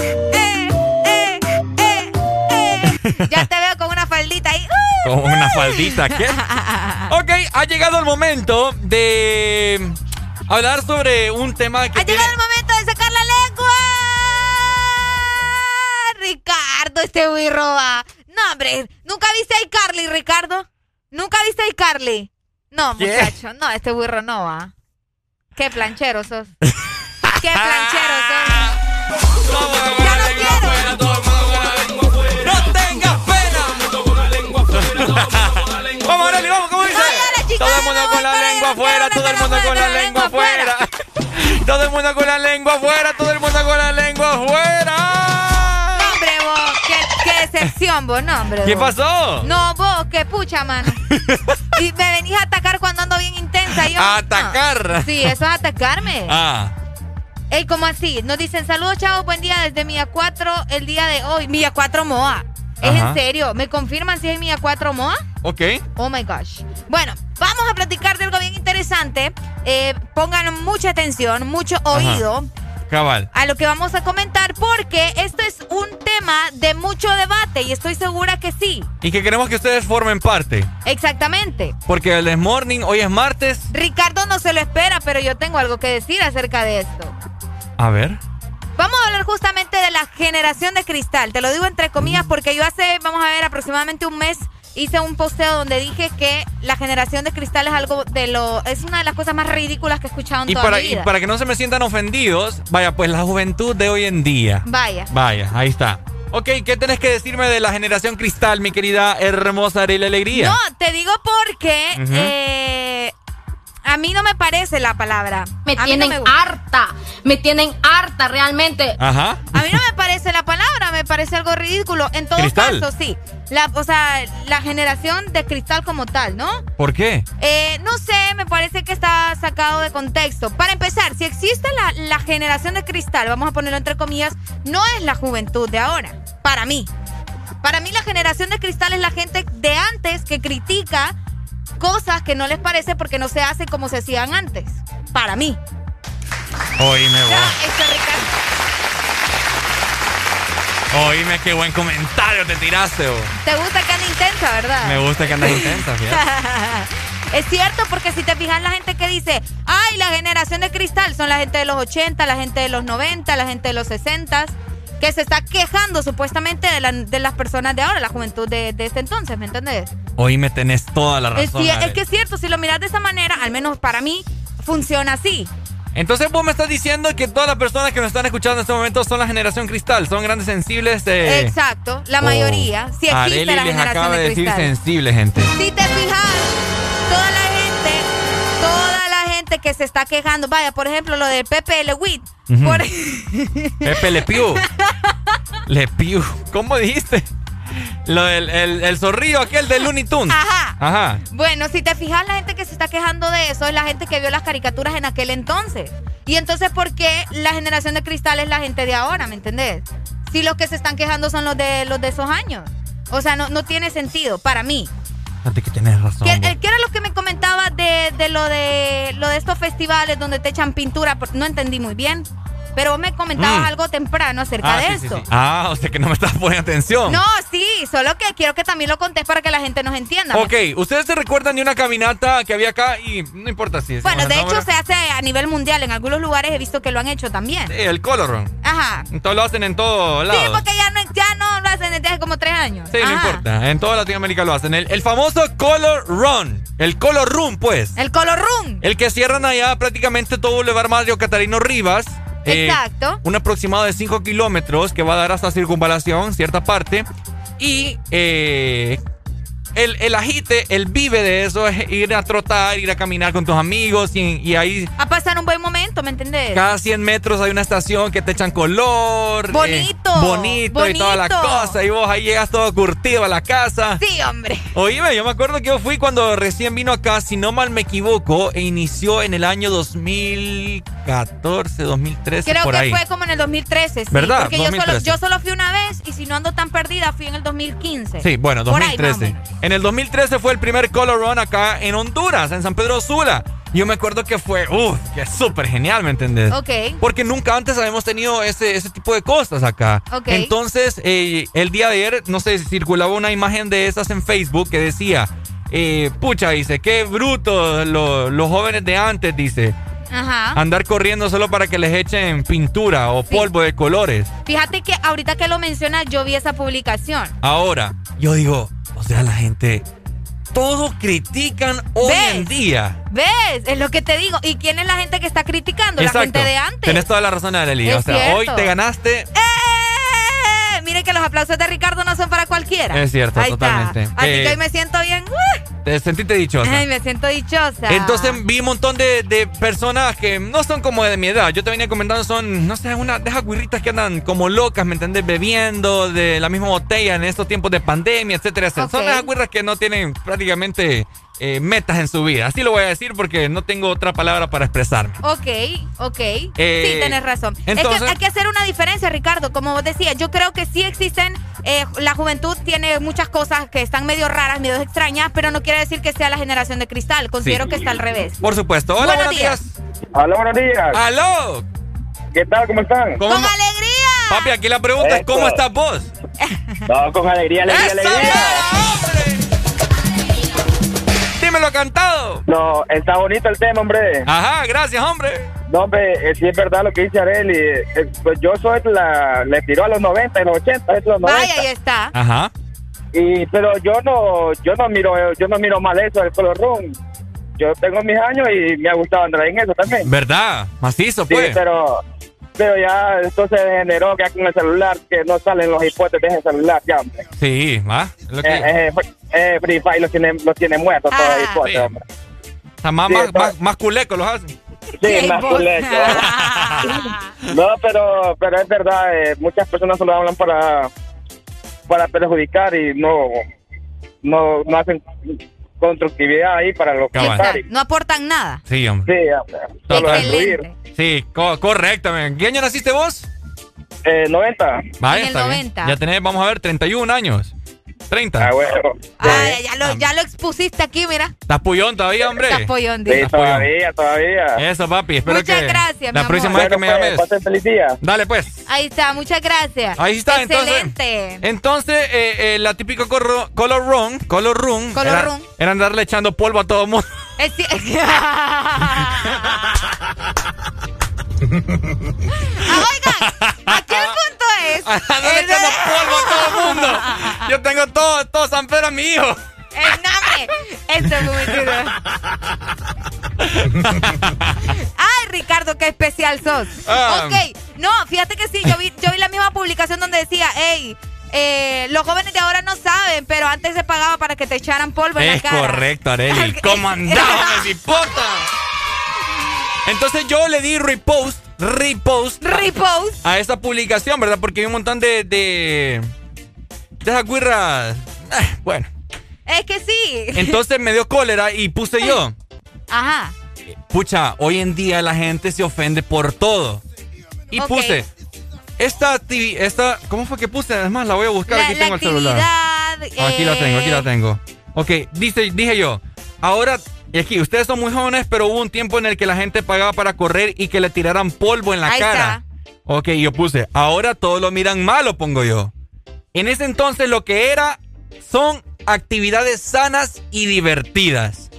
Ya te veo con una faldita ahí. Con una faldita, ¿qué? ok, ha llegado el momento de hablar sobre un tema que. Ha llegado el momento de sacar la lengua. Ricardo, este burro va. No, hombre, ¿nunca viste a Carly, Ricardo? ¿Nunca viste a Carly? No, muchacho, no, este burro no va. Qué planchero sos. Qué planchero sos. Todo el mundo con la lengua afuera, todo el mundo con la lengua afuera. Todo el mundo con la lengua afuera, todo el mundo con la lengua afuera. No, hombre, vos, qué, decepción, vos, no, hombre. ¿Qué pasó? No, vos, qué pucha, mano. y me venís a atacar cuando ando bien intensa. Yo, ¿A atacar? Sí, eso es atacarme. Ah. Ey, ¿cómo así? Nos dicen saludos, chavos, buen día desde Mía 4 el día de hoy. Mía 4 Moa. ¿Es en serio? ¿Me confirman si es Mía 4 Moa? Ok. Oh my gosh. Bueno, vamos a platicar de algo bien interesante. Eh, pongan mucha atención, mucho oído. Cabal. A lo que vamos a comentar, porque esto es un tema de mucho debate y estoy segura que sí. Y que queremos que ustedes formen parte. Exactamente. Porque el Morning, hoy es martes. Ricardo no se lo espera, pero yo tengo algo que decir acerca de esto. A ver. Vamos a hablar justamente de la generación de cristal. Te lo digo entre comillas porque yo hace, vamos a ver, aproximadamente un mes hice un posteo donde dije que la generación de cristal es algo de lo es una de las cosas más ridículas que he escuchado en y toda para, mi vida. Y para que no se me sientan ofendidos, vaya, pues la juventud de hoy en día. Vaya. Vaya, ahí está. Ok, ¿qué tenés que decirme de la generación cristal, mi querida hermosa Ariel Alegría? No, te digo porque eh, a mí no me parece la palabra. Me tienen harta. Me tienen harta realmente. Ajá. A mí no me parece la palabra, me parece algo ridículo. En todo caso, sí. La, o sea, la generación de cristal como tal, ¿no? ¿Por qué? Eh, no sé, me parece que está sacado de contexto. Para empezar, si existe la, la generación de cristal, vamos a ponerlo entre comillas, no es la juventud de ahora. Para mí. Para mí la generación de cristal es la gente de antes que critica cosas que no les parece porque no se hacen como se hacían antes. Para mí. Oíme, vos. Oíme, qué buen comentario te tiraste, vos. Te gusta que anda intensa, ¿verdad? Me gusta que andas intensa, fíjate. es cierto, porque si te fijas la gente que dice, ay, la generación de cristal son la gente de los 80, la gente de los 90, la gente de los 60 que se está quejando supuestamente de, las personas de ahora, la juventud de, este entonces, ¿me entendés? Hoy me tenés toda la razón. Es, es que es cierto, si lo miras de esa manera, al menos para mí, funciona así. Entonces vos me estás diciendo que todas las personas que nos están escuchando en este momento son la generación cristal, son grandes sensibles de... Exacto, la mayoría. Si existe Arely la les generación acaba de, decir sensible, gente. Si te fijas, toda la gente, toda la gente que se está quejando, vaya, por ejemplo, lo de Pepe Lewitt. Pepe Le Pew. Le Pew. ¿Cómo dijiste? Lo del el, zorrillo aquel de Looney Tunes. Ajá. Ajá. Bueno, si te fijas, la gente que se está quejando de eso es la gente que vio las caricaturas en aquel entonces. Y entonces, ¿por qué la generación de cristal es la gente de ahora? ¿Me entendés? Si los que se están quejando son los de, los de esos años. O sea, no, no tiene sentido para mí. Fíjate que tienes razón. ¿Qué, eh, ¿Qué, era lo que me comentaba de, de, lo de lo de estos festivales donde te echan pintura? No entendí muy bien. Pero me comentabas mm. algo temprano acerca ah, de eso. Ah, o sea que no me estás poniendo atención. No, sí, solo que quiero que también lo contés para que la gente nos entienda. Ok, ¿ustedes se recuerdan de una caminata que había acá? Y no importa si es. Bueno, de hecho se hace a nivel mundial. En algunos lugares he visto que lo han hecho también. Sí, el Color Run. Ajá. Entonces lo hacen en todos lados. Sí, porque ya no, ya no lo hacen desde hace como tres años. Sí, no importa. En toda Latinoamérica lo hacen. El, el famoso Color Run. El Color Run, pues. El Color Run. El que cierran allá prácticamente todo Boulevard Mario Catarino Rivas. Eh, Exacto. un aproximado de 5 kilómetros que va a dar hasta circunvalación, cierta parte. Y eh, el, el, agite, el vive de eso es ir a trotar, ir a caminar con tus amigos y, ahí... A pasar un buen momento, ¿me entendés? Cada 100 metros hay una estación que te echan color. Eh, bonito. bonito, y toda la cosa. Y vos ahí llegas todo curtido a la casa. Sí, hombre. Oíme, yo me acuerdo que yo fui cuando recién vino acá, si no mal me equivoco, e inició en el año 2014, 2013, Creo por que fue como en el 2013, sí. ¿Verdad? Porque Yo, solo, yo solo fui una vez y si no ando tan perdida, fui en el 2015. Sí, bueno, 2013. En el 2013 fue el primer Color Run acá en Honduras, en San Pedro Sula. Yo me acuerdo que fue, uff, que súper genial, ¿me entendés? Ok. Porque nunca antes habíamos tenido ese, ese tipo de cosas acá. Ok. Entonces, eh, el día de ayer, no sé, circulaba una imagen de esas en Facebook que decía, eh, pucha, dice, qué bruto los jóvenes de antes, dice. Ajá. Andar corriendo solo para que les echen pintura o polvo de colores. Fíjate que ahorita que lo mencionas, yo vi esa publicación. Ahora, yo digo, o sea, la gente todo critican hoy en día. ¿Ves? Es lo que te digo. ¿Y quién es la gente que está criticando? La gente de antes. Tienes toda la razón, Arely. O sea, hoy te ganaste. ¡Eh! Miren que los aplausos de Ricardo no son para cualquiera. Es cierto, totalmente. Así que eh, hoy me siento bien. Te sentiste dichosa. Ay, me siento dichosa. Entonces vi un montón de, personas que no son como de mi edad. Yo te venía comentando, son, no sé, una de esas guirritas que andan como locas, ¿me entendés? Bebiendo de la misma botella en estos tiempos de pandemia, etcétera, etcétera. Son esas guirras que no tienen prácticamente eh, metas en su vida. Así lo voy a decir porque no tengo otra palabra para expresarme. Ok, ok. Eh, sí, tenés razón. es que hay que hacer una diferencia, Ricardo. Como vos decías, yo creo que sí existen. Eh, la juventud tiene muchas cosas que están medio raras, medio extrañas, pero no quiere decir que sea la generación de cristal. Considero que está al revés. Por supuesto. Hola, buenos, días. Hola, buenos días. ¡Aló! ¿Qué tal? ¿Cómo están? ¡Con alegría! Papi, aquí la pregunta es: ¿cómo estás vos? No, con alegría, alegría, alegría. Dímelo cantado. No, está bonito el tema, hombre. Ajá, gracias, hombre. No, hombre, eh, sí es verdad lo que dice Areli. Eh, pues yo soy la. Le tiró a los 90 y los 80, es los 90. Vaya, ahí está. Ajá. Y, pero yo no, yo no miro, yo no miro mal eso del color room. Yo tengo mis años y me ha gustado andar en eso también. ¿Verdad? Macizo, pues. Sí, pero pero ya esto se degeneró que con el celular que no salen los hipotes de ese celular ya, hombre. Sí, ¿va? Lo que... eh, eh, eh, Free Fire los tiene, los tiene muertos todos los hipotes, sí. hombre. O sea, más, Sí, más, más, más culeco los hacen. Sí, más culeco. no, pero, pero es verdad, eh, muchas personas solo hablan para, para perjudicar y no, no, no hacen constructividad ahí para los comentarios. No aportan nada. Sí, hombre. Sí, hombre, solo destruir. Sí, co- correcto, man. ¿Qué año naciste vos? Eh, 90. Vaya, En el está bien. 90. Ya tenés, vamos a ver, 31 años. 30. Ah, bueno. Ay, ya, lo, ya lo expusiste aquí, mira. ¿Estás puyón todavía, hombre? Estás pollón, Sí, dice. todavía, todavía. Eso, papi. Espero Muchas que gracias, la mi próxima amor. vez que me pues, llames. pasen feliz día. Dale, pues. Ahí está, muchas gracias. Ahí está, entonces. Excelente. Entonces, eh, eh, la típica corro- color run, color run, Color era, run. era andarle echando polvo a todo el mundo. Es Ah, Oigan, aquí el es. Echando polvo a todo el mundo. Yo tengo todo, todo San Pedro a mi hijo. El nombre. Esto es muy. Ay, Ricardo, qué especial sos. Ah. Ok, no, fíjate que sí, yo vi, yo vi la misma publicación donde decía, hey, eh, los jóvenes de ahora no saben, pero antes se pagaba para que te echaran polvo en Es la cara. correcto, Areli. ¿Cómo andaba, mi pota? Entonces yo le di repost, repost. a- Repost. A, esa publicación, ¿verdad? Porque hay un montón de. de. de esas guirras. eh, bueno. Es que sí. Entonces me dio cólera y puse yo. Ajá. Pucha, hoy en día la gente se ofende por todo. Y puse. Esta, activi- esta. ¿Cómo fue que puse? Además, la voy a buscar. La, aquí la tengo el celular. Aquí la tengo, aquí la eh, tengo. Ok, dice, dije yo, ahora, y aquí, ustedes son muy jóvenes, pero hubo un tiempo en el que la gente pagaba para correr y que le tiraran polvo en la Ahí cara. Ok, yo puse, ahora todos lo miran malo, pongo yo. En ese entonces lo que era son actividades sanas y divertidas.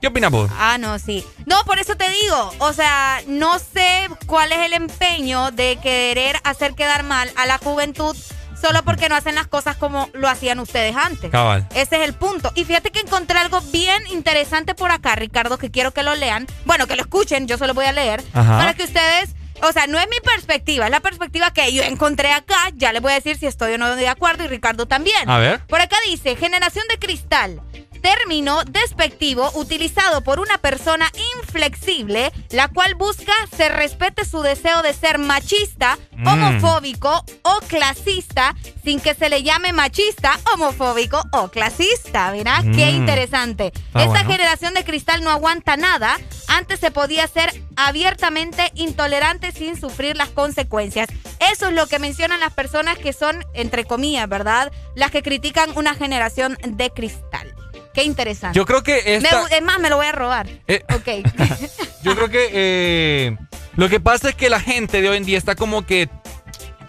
¿Qué opinas vos? Ah, no, sí. No, por eso te digo, o sea, no sé cuál es el empeño de querer hacer quedar mal a la juventud solo porque no hacen las cosas como lo hacían ustedes antes. Cabal. Ese es el punto. Y fíjate que encontré algo bien interesante por acá, Ricardo, que quiero que lo lean. Bueno, que lo escuchen, yo se lo voy a leer. Ajá. Para que ustedes, o sea, no es mi perspectiva, es la perspectiva que yo encontré acá. Ya les voy a decir si estoy o no de acuerdo y Ricardo también. A ver. Por acá dice, generación de cristal. Término despectivo utilizado por una persona inflexible, la cual busca se respete su deseo de ser machista, Mm. homofóbico o clasista, sin que se le llame machista, homofóbico o clasista. Mira, qué Mm. interesante. Está Esta bueno. generación de cristal no aguanta nada. Antes se podía ser abiertamente intolerante sin sufrir las consecuencias. Eso es lo que mencionan las personas que son, entre comillas, ¿verdad? Las que critican una generación de cristal. Qué interesante. Yo creo que esta- Me- es más, me lo voy a robar. Eh, Ok. Yo creo que eh, lo que pasa es que la gente de hoy en día está como que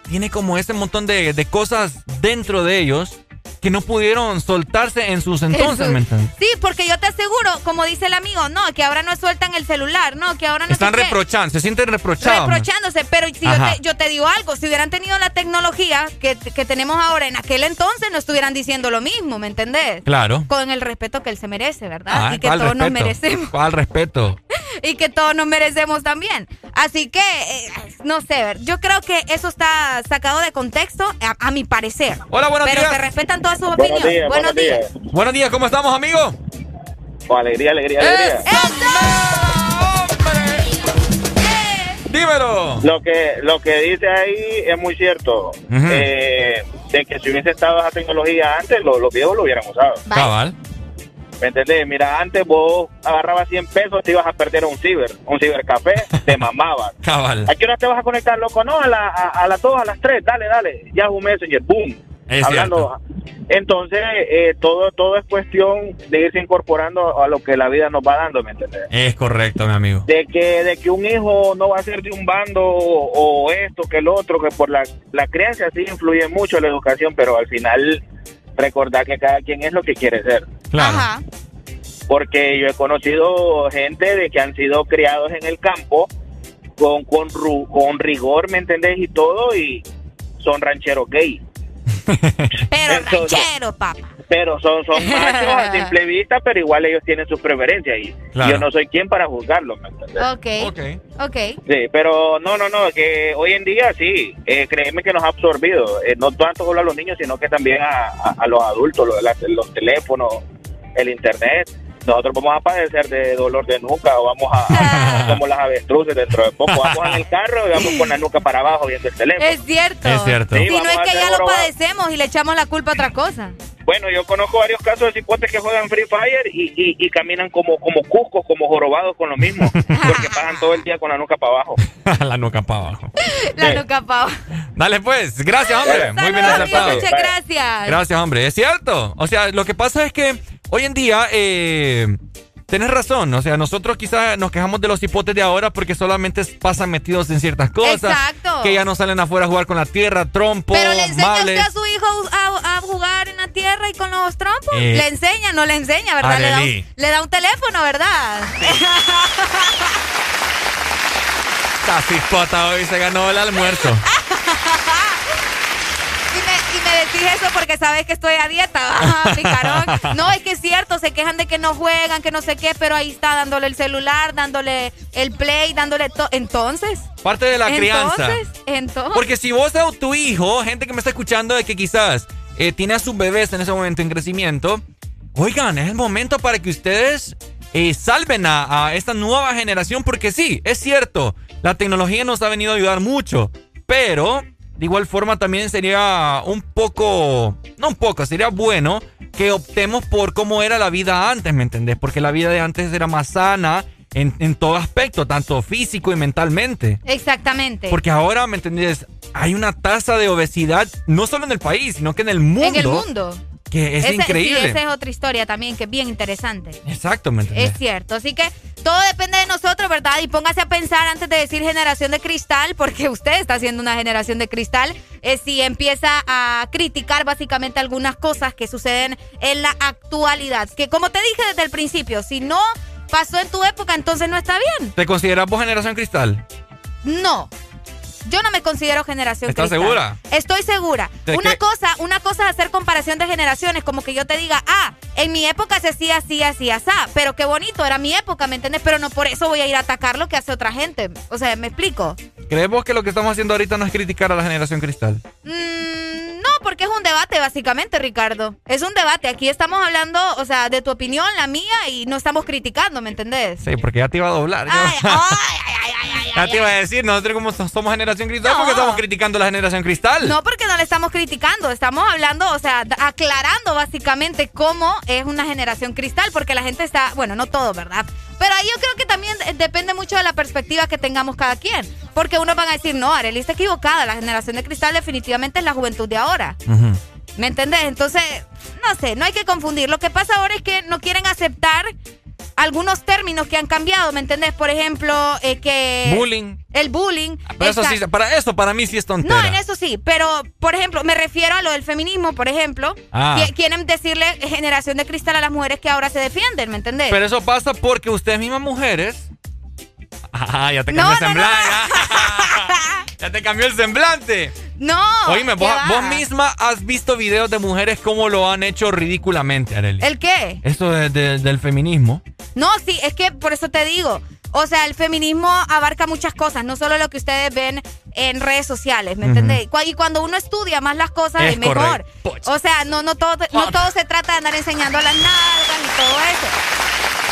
tiene como ese montón de, de cosas dentro de ellos que no pudieron soltarse en sus entonces, Eso. ¿me entiendes? Sí, porque yo te aseguro, como dice el amigo, no, que ahora no sueltan el celular, no, que ahora no Están reprochando, se sienten reprochados. man. reprochándose, pero si yo te, yo te digo algo, si hubieran tenido la tecnología que, que tenemos ahora en aquel entonces, no estuvieran diciendo lo mismo, ¿me entendés? Claro. Con el respeto que él se merece, ¿verdad? Ah, y que ¿cuál todos nos merecemos. ¿Cuál respeto? Y que todos nos merecemos también. Así que, eh, no sé, ver, yo creo que eso está sacado de contexto, a, a mi parecer. Hola, buenos pero días. que respetan todas sus Buenos opiniones. días, buenos días. Buenos días, ¿cómo estamos, amigo? Con alegría, alegría, alegría. Dímelo. Lo que, lo que dice ahí es muy cierto. Eh, de que si hubiese estado esa tecnología antes, lo- los viejos lo hubieran usado. Cabal. ¿Me entendés? Mira, antes vos agarrabas 100 pesos, te ibas a perder un ciber, un cibercafé, te mamabas. Cabal. ¿A qué hora te vas a conectar, loco? No, a, la- a, a las 2, a las 3, dale, dale. Yahoo Messenger, boom. Es Hablando. Entonces, eh, todo, todo es cuestión de irse incorporando a lo que la vida nos va dando, ¿me entendés? Es correcto, mi amigo. De que, de que un hijo no va a ser de un bando o, o esto que el otro, que por la, la crianza sí influye mucho la educación, pero al final recordar que cada quien es lo que quiere ser. Claro. Porque yo he conocido gente de que han sido criados en el campo con, con, ru- con rigor, ¿me entendés? Y todo, y son rancheros gay. Pero Entonces- ranchero, papá. Pero son, son machos a simple vista, pero igual ellos tienen sus preferencias y Claro. yo no soy quien para juzgarlos, ¿me entendés? Ok. Ok. Sí, pero no, no, no, que hoy en día sí, eh, créeme que nos ha absorbido, eh, no tanto solo a los niños, sino que también a, a- a los adultos, los, los teléfonos, el internet. Nosotros vamos a padecer de dolor de nuca o vamos a, como las avestruces dentro de poco, vamos en el carro y vamos con la nuca para abajo viendo el teléfono. Es cierto. Es cierto. Sí, Si no es que ya lo padecemos y le echamos la culpa a otra cosa. Bueno, yo conozco varios casos de cipotes que juegan Free Fire y, y, y caminan como, como cuscos, como jorobados con lo mismo, porque pasan todo el día con la nuca para abajo. la nuca para abajo. La nuca pa' Dale pues, gracias hombre, muy bien acertado. Muchas gracias. Gracias hombre, es cierto. O sea, lo que pasa es que hoy en día, eh, tenés razón, o sea, nosotros quizás nos quejamos de los hipotes de ahora porque solamente pasan metidos en ciertas cosas. Exacto. Que ya no salen afuera a jugar con la tierra, trompo, Pero le enseña usted a su hijo a, a jugar en la tierra y con los trompos. Eh, le enseña, no le enseña, ¿verdad? Le da, un, le da un teléfono, ¿verdad? Esta cipota hoy se ganó el almuerzo. Decís eso porque sabes que estoy a dieta, picarón. No, es que es cierto, se quejan de que no juegan, que no sé qué, pero ahí está dándole el celular, dándole el play, dándole todo. Entonces. Parte de la crianza. Entonces, entonces. Porque si vos o tu hijo, gente que me está escuchando de que quizás eh, tiene a sus bebés en ese momento en crecimiento, oigan, es el momento para que ustedes eh, salven a, a esta nueva generación porque sí, es cierto, la tecnología nos ha venido a ayudar mucho, pero de igual forma también sería un poco, no un poco, sería bueno que optemos por cómo era la vida antes, ¿me entendés? Porque la vida de antes era más sana en, en todo aspecto, tanto físico y mentalmente. Exactamente. Porque ahora, ¿me entendés? Hay una tasa de obesidad, no solo en el país, sino que en el mundo. En el mundo. Que es increíble. Sí, esa es otra historia también que es bien interesante. Exacto, ¿me Es cierto. Así que todo depende de nosotros, ¿verdad? Y póngase a pensar antes de decir generación de cristal, porque usted está haciendo una generación de cristal, eh, si empieza a criticar básicamente algunas cosas que suceden en la actualidad. Que como te dije desde el principio, si no pasó en tu época, entonces no está bien. ¿Te consideras vos generación cristal? No. Yo no me considero generación ¿Estás segura? Estoy segura. Una cosa, una cosa es hacer comparación de generaciones, como que yo te diga, ah, en mi época se hacía así, así, así, pero qué bonito, era mi época, ¿me entiendes? Pero no por eso voy a ir a atacar lo que hace otra gente. O sea, ¿me explico? ¿Creemos que lo que estamos haciendo ahorita no es criticar a la generación cristal? Mmm no, porque es un debate, básicamente, Ricardo. Es un debate. Aquí estamos hablando, o sea, de tu opinión, la mía, y no estamos criticando, ¿me entendés? Sí, porque ya te iba a doblar. Ay, ay, ay, Ya te iba a decir, nosotros como somos generación cristal, ¿por qué estamos criticando la generación cristal? No, porque no le estamos criticando. Estamos hablando, o sea, aclarando básicamente cómo es una generación cristal, porque la gente está, bueno, no todo, ¿verdad? Pero ahí yo creo que también depende mucho de la perspectiva que tengamos cada quien. Porque unos van a decir, no, Arely está equivocada. La generación de cristal definitivamente es la juventud de ahora. ¿Me entendés? Entonces, no sé, no hay que confundir. Lo que pasa ahora es que no quieren aceptar algunos términos que han cambiado, ¿me entendés? Por ejemplo, eh, que... Bullying. El bullying. Pero eso sí, para eso para mí sí es tontera. No, en eso sí, pero por ejemplo, me refiero a lo del feminismo, por ejemplo. Ah. quieren decirle generación de cristal a las mujeres que ahora se defienden, ¿me entendés? Pero eso pasa porque ustedes mismas mujeres... Ah, ya te cambió el semblante. ya te cambió el semblante. No. Oíme, vos, vos, misma has visto videos de mujeres cómo lo han hecho ridículamente, Arely. ¿El qué? Eso del feminismo. No, sí, es que por eso te digo. O sea, el feminismo abarca muchas cosas, no solo lo que ustedes ven en redes sociales, ¿me entendés? Y cuando uno estudia más las cosas es, mejor. O sea, no, no, todo, no todo se trata de andar enseñando las nalgas y todo eso.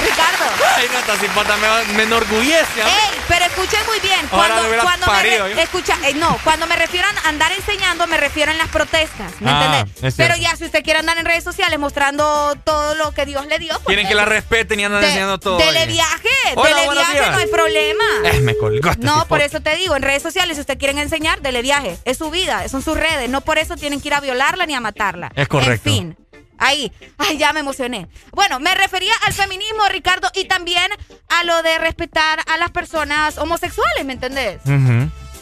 Ricardo. Ay, no, me, me enorgullece. Ey, pero escuchen muy bien. Cuando, cuando me escucha, eh, no, cuando me refiero a andar enseñando, me refiero en las protestas. ¿Me ah, entendés? Pero ya, si usted quiere andar en redes sociales mostrando todo lo que Dios le dio. Pues Quieren que la respeten y andan enseñando todo. Dele viaje, dele viaje, no hay problema. Eh, me colgó este No, por eso te digo, en redes sociales, si usted quieren enseñar, dele viaje. Es su vida, son sus redes. No por eso tienen que ir a violarla ni a matarla. Es correcto. En fin. Ahí, ay, ya me emocioné. Bueno, me refería al feminismo, Ricardo, y también a lo de respetar a las personas homosexuales, ¿me entendés?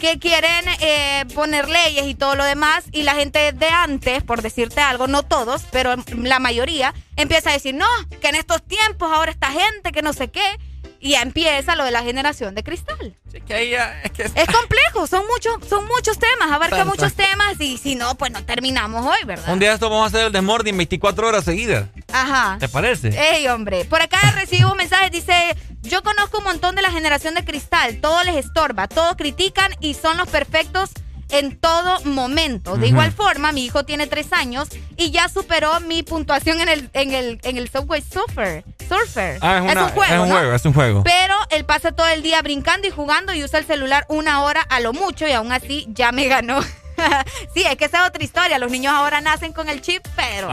Que quieren eh, poner leyes y todo lo demás, y la gente de antes, por decirte algo, no todos, pero la mayoría, empieza a decir, no, que en estos tiempos ahora esta gente, que no sé qué, y ya empieza lo de la generación de cristal. es, complejo, son muchos, son muchos temas, abarca muchos temas y si no, pues no terminamos hoy, ¿verdad? Un día esto vamos a hacer el Desmorning 24 horas seguidas. Ajá. ¿Te parece? Ey, hombre. Por acá recibo un mensaje, dice, yo conozco un montón de la generación de cristal, todo les estorba, todos critican y son los perfectos en todo momento. De igual forma, mi hijo tiene tres años y ya superó mi puntuación en el, en el, en el Subway Surfer. Surfer. Ah, es, un juego. Es un juego, es un juego. Pero él pasa todo el día brincando y jugando y usa el celular una hora a lo mucho y aún así ya me ganó. sí, es que esa es otra historia. Los niños ahora nacen con el chip, pero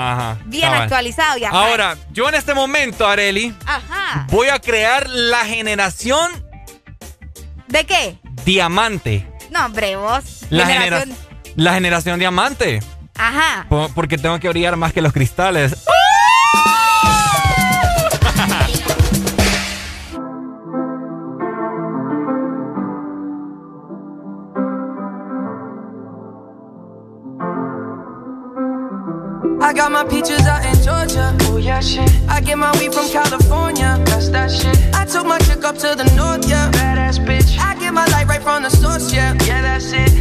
bien actualizado. Ya ahora, yo en este momento, Areli, voy a crear la generación. ¿De qué? Diamante. No, hombre, vos. La generación... la generación diamante. Ajá. porque tengo que brillar más que los cristales. I got my peaches out in Georgia. Oh yeah, shit. I get my weed from California. That's that shit. I took my chick up to the north, yeah. Badass bitch. Get my light right from the source, yeah. Yeah, that's it.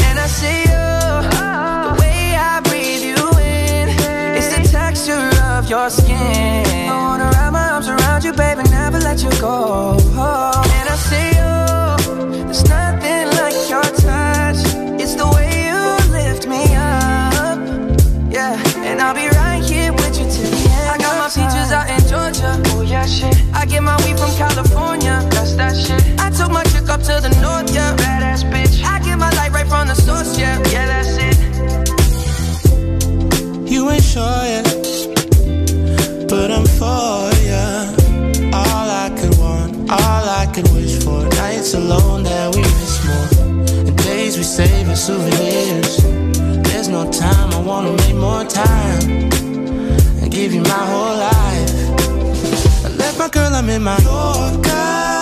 And I see you. Oh. The way I breathe you in. Hey. It's the texture of your skin. I wanna wrap my arms around you, baby, never let you go. Oh. And I see you. There's nothing like your touch. It's the way you lift me up. Yeah. And I'll be right here with you till the end. I got my peaches out in Georgia. Oh yeah, shit. I get my weed from California. That's that shit. I took my up to the north, yeah. Badass bitch. I get my light right from the source, yeah. Yeah, that's it. You ain't sure yet, but I'm for ya. All I could want, all I could wish for. Nights alone that we miss more. And days we save as souvenirs. There's no time, I wanna make more time And give you my whole life. I left my girl, I'm in my Yorker.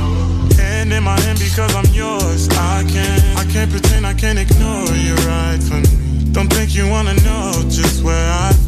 Hand in my hand because I'm yours. I can't, I can't pretend, I can't ignore you right from me. Don't think you wanna know just where I've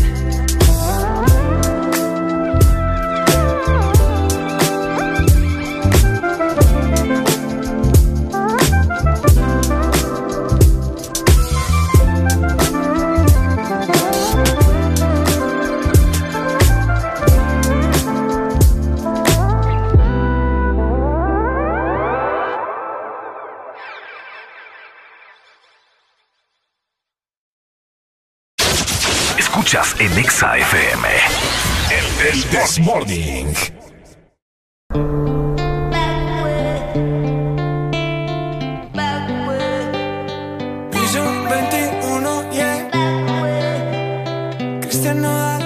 Exa FM. El This Morning. Piso 21, yeah. Cristian Nodal.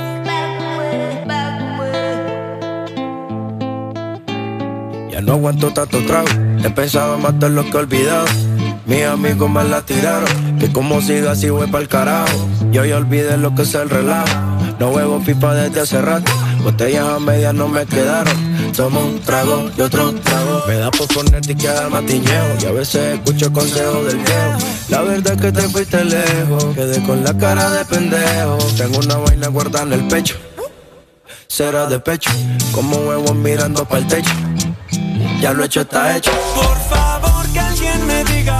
Ya no aguanto tanto trago. He pensado matar lo que he olvidado. Mis amigos me la tiraron. Que como siga así voy pa'l carajo. Yo ya olvidé lo que es el relajo. No huevo pipa desde hace rato. Botellas a medias no me quedaron. Tomo un trago y otro trago. Me da por ponerte y quedar matiñeo. Y a veces escucho consejos del viejo. La verdad es que te fuiste lejos. Quedé con la cara de pendejo. Tengo una vaina guardada en el pecho. Será de pecho. Como huevos mirando para el techo. Ya lo hecho está hecho. Por favor que alguien me diga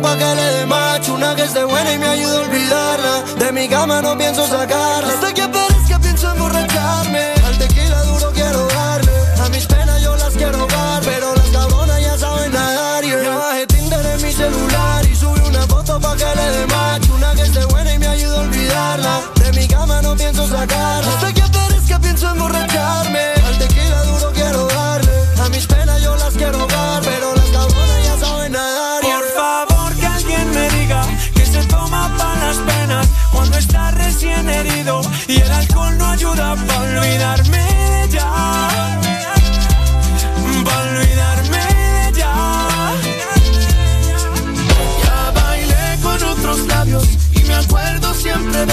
pa' que le dé macho, una que esté buena y me ayude a olvidarla. De mi cama no pienso sacarla. Hasta que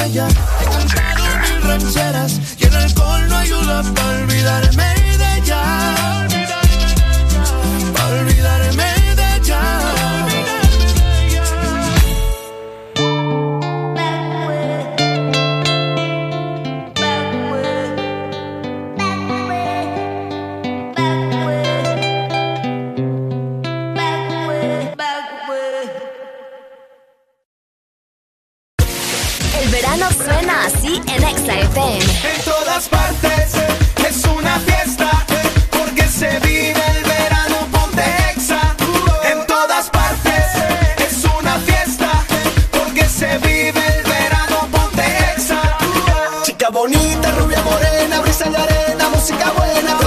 He cantado mil rancheras y el alcohol no ayuda para olvidarme. En todas partes es una fiesta porque se vive el verano ponte exa. En todas partes es una fiesta porque se vive el verano ponte exa. Chica bonita, rubia morena, brisa de arena, música buena.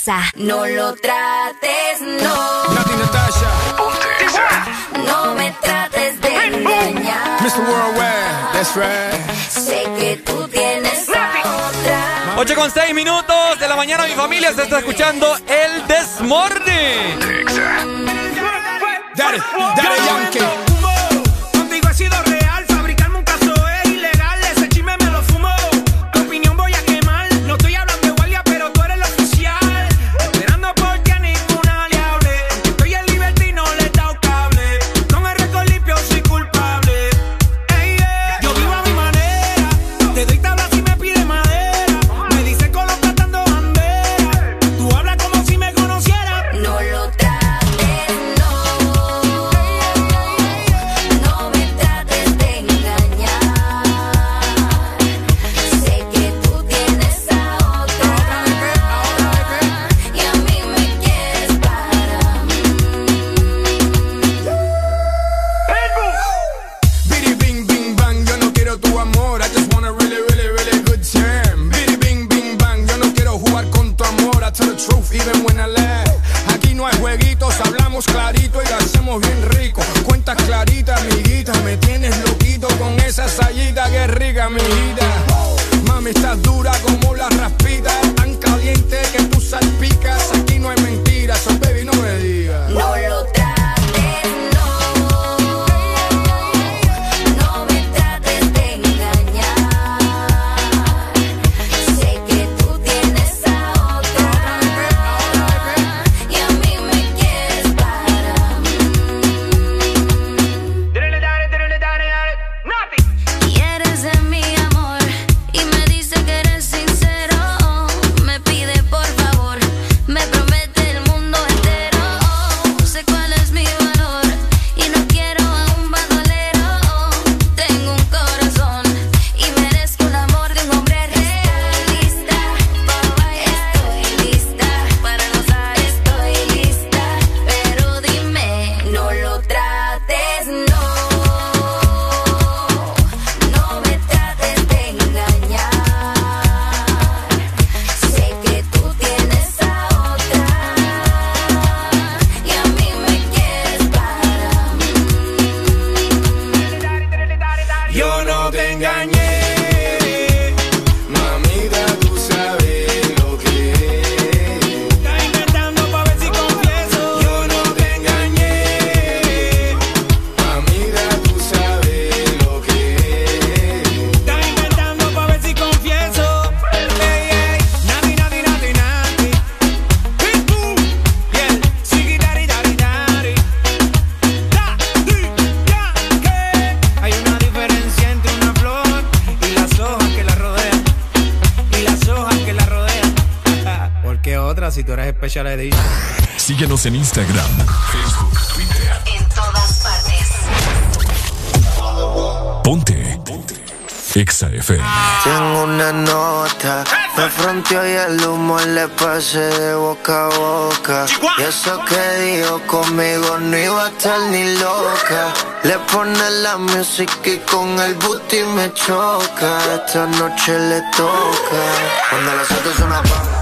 Exa. No lo trates, no. Nati Natasha. No me trates de engañar. Mr. Worldwide, that's right. Sé que tú tienes a otra. 8 con 6 minutos de la mañana, mi familia se está escuchando el Desmorning. Daddy, Daddy Yankee. En Instagram, Facebook, Twitter. En todas partes. Ponte. Ponte. Exa FM. Tengo una nota, me fronteó y el humo le pasé de boca a boca. Y eso que dijo conmigo no iba a estar ni loca. Le pone la música y con el booty me choca. Esta noche le toca. Cuando las otras una pa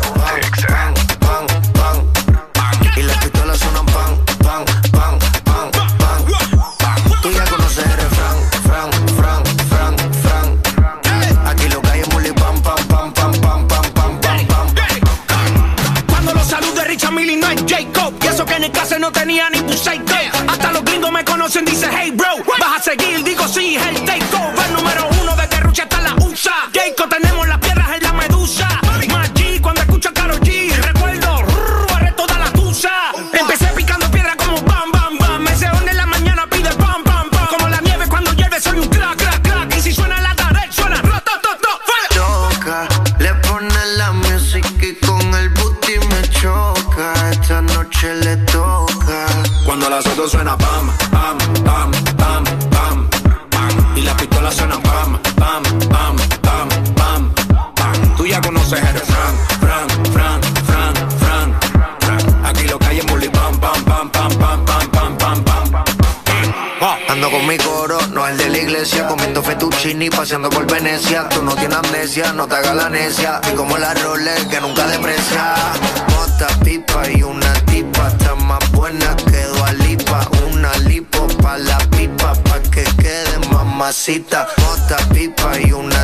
Tú no tienes amnesia, no te hagas la necia. Y como la Rolex que nunca deprecia. Mota, pipa y una tipa. Está más buena que Dualipa. Una lipo pa' la pipa, pa' que quede mamacita. Mota, pipa y una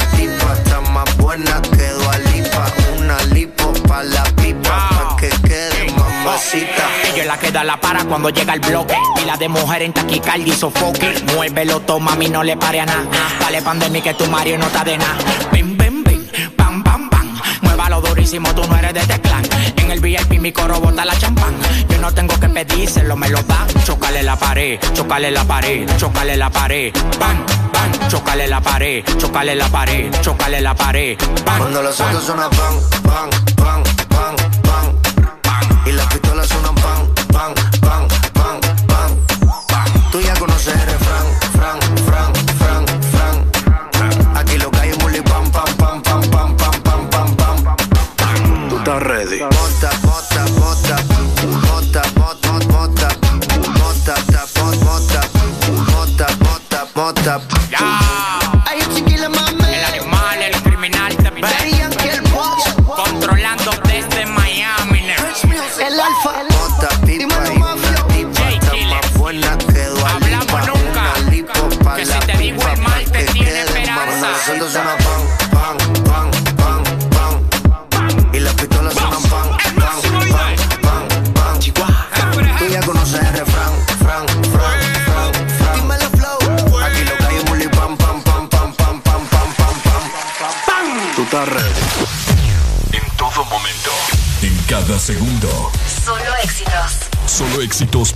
la queda la para cuando llega el bloque. Pila de mujer en taquicardia y sofoque. Muévelo, toma, mami, no le pare a nada. Dale pandemia que tu Mario no está de nada. Bim, bim, bim, pam, pam, pam. Muévalo durísimo, tú no eres de este teclán. En el VIP mi coro bota la champán. Yo no tengo que pedírselo, me lo dan. Chocale la pared, chocale la pared, chocale la pared. Bam, bam, chocale la pared, chocale la pared, chocale la pared. Cuando los otros son a bam, bam. stop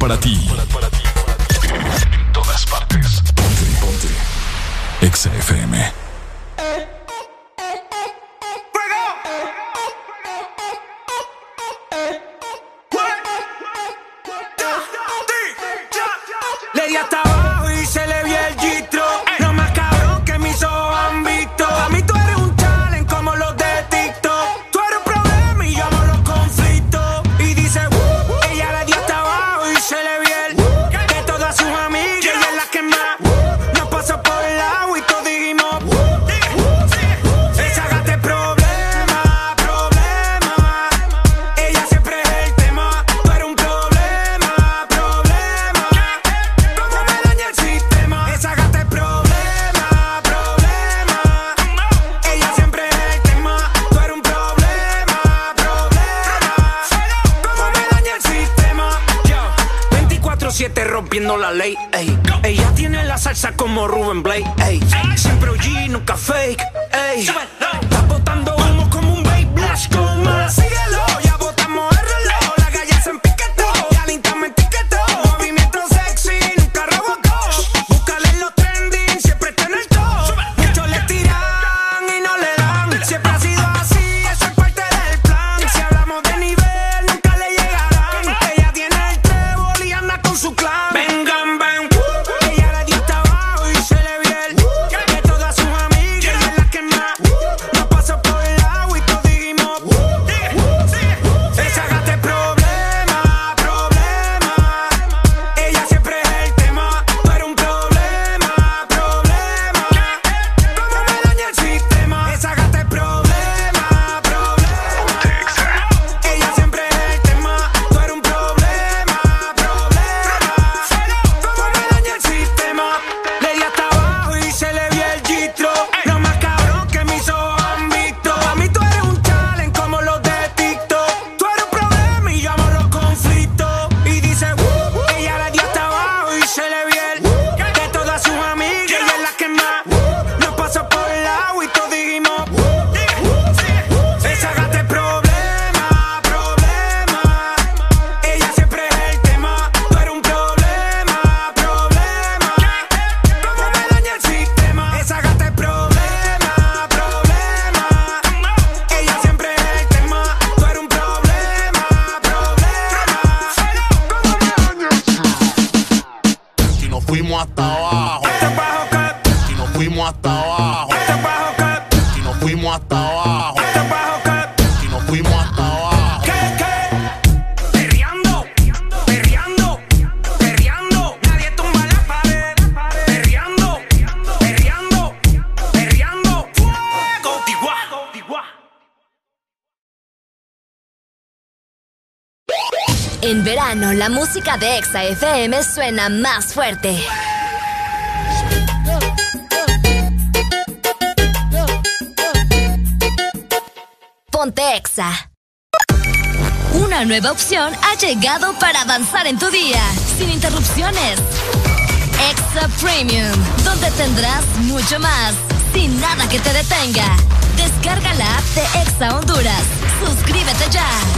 Stimolati. Música de Exa FM suena más fuerte. Ponte Exa. Una nueva opción ha llegado para avanzar en tu día, sin interrupciones. Exa Premium, donde tendrás mucho más, sin nada que te detenga. Descarga la app de Exa Honduras. Suscríbete ya.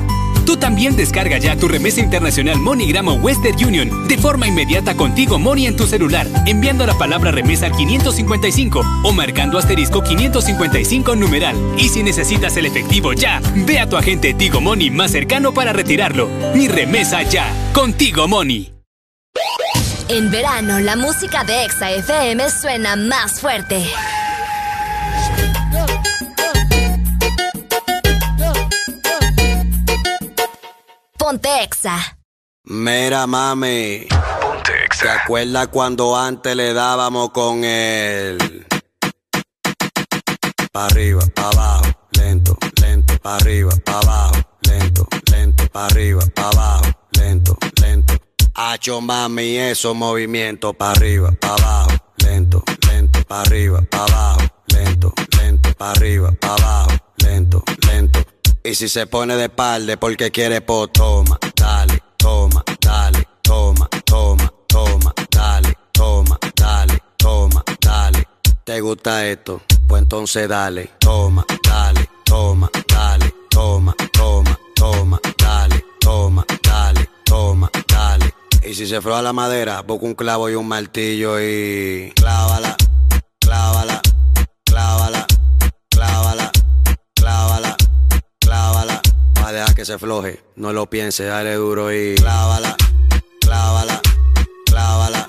Tú también descarga ya tu remesa internacional MoneyGram o Western Union de forma inmediata contigo Money en tu celular, enviando la palabra remesa al 555 o marcando asterisco 555 numeral. Y si necesitas el efectivo ya, ve a tu agente Tigo Money más cercano para retirarlo. Mi remesa ya, contigo Money. En verano, la música de Exa FM suena más fuerte. Exa. Mira, mami. ¿Te acuerdas cuando antes le dábamos con el. Pa' arriba, pa' abajo, lento, lento, pa' arriba, pa' abajo, lento, lento, pa' arriba, pa' abajo, lento, lento. Hacho mami, esos movimientos pa' arriba, pa' abajo, lento, lento, pa' arriba, pa' abajo, lento, lento, pa' arriba, pa' abajo, lento, lento. Y si se pone de palde porque quiere po, toma, gusta esto? Pues entonces dale, toma, dale, toma, dale, toma, toma, toma, dale, toma, dale, toma, dale. Y si se froa la madera, busca un clavo y un martillo y clávala, clávala, clávala, clávala, clávala, clávala. Va a dejar que se floje, no lo piense, dale duro y clávala, clávala, clávala,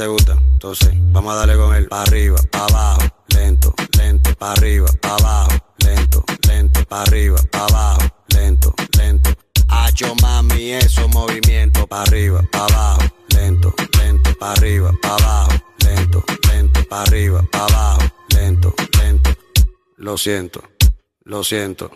te gusta, entonces vamos a darle con él. Pa' arriba, pa' abajo, lento, lento, pa' arriba, pa' abajo, lento, lento, pa' arriba, pa' abajo, lento, lento. Hacho mami, esos movimientos pa' arriba, pa' abajo, lento, lento, pa' arriba, pa' abajo, lento, lento, pa' arriba, pa' abajo, lento, lento. Lo siento, lo siento.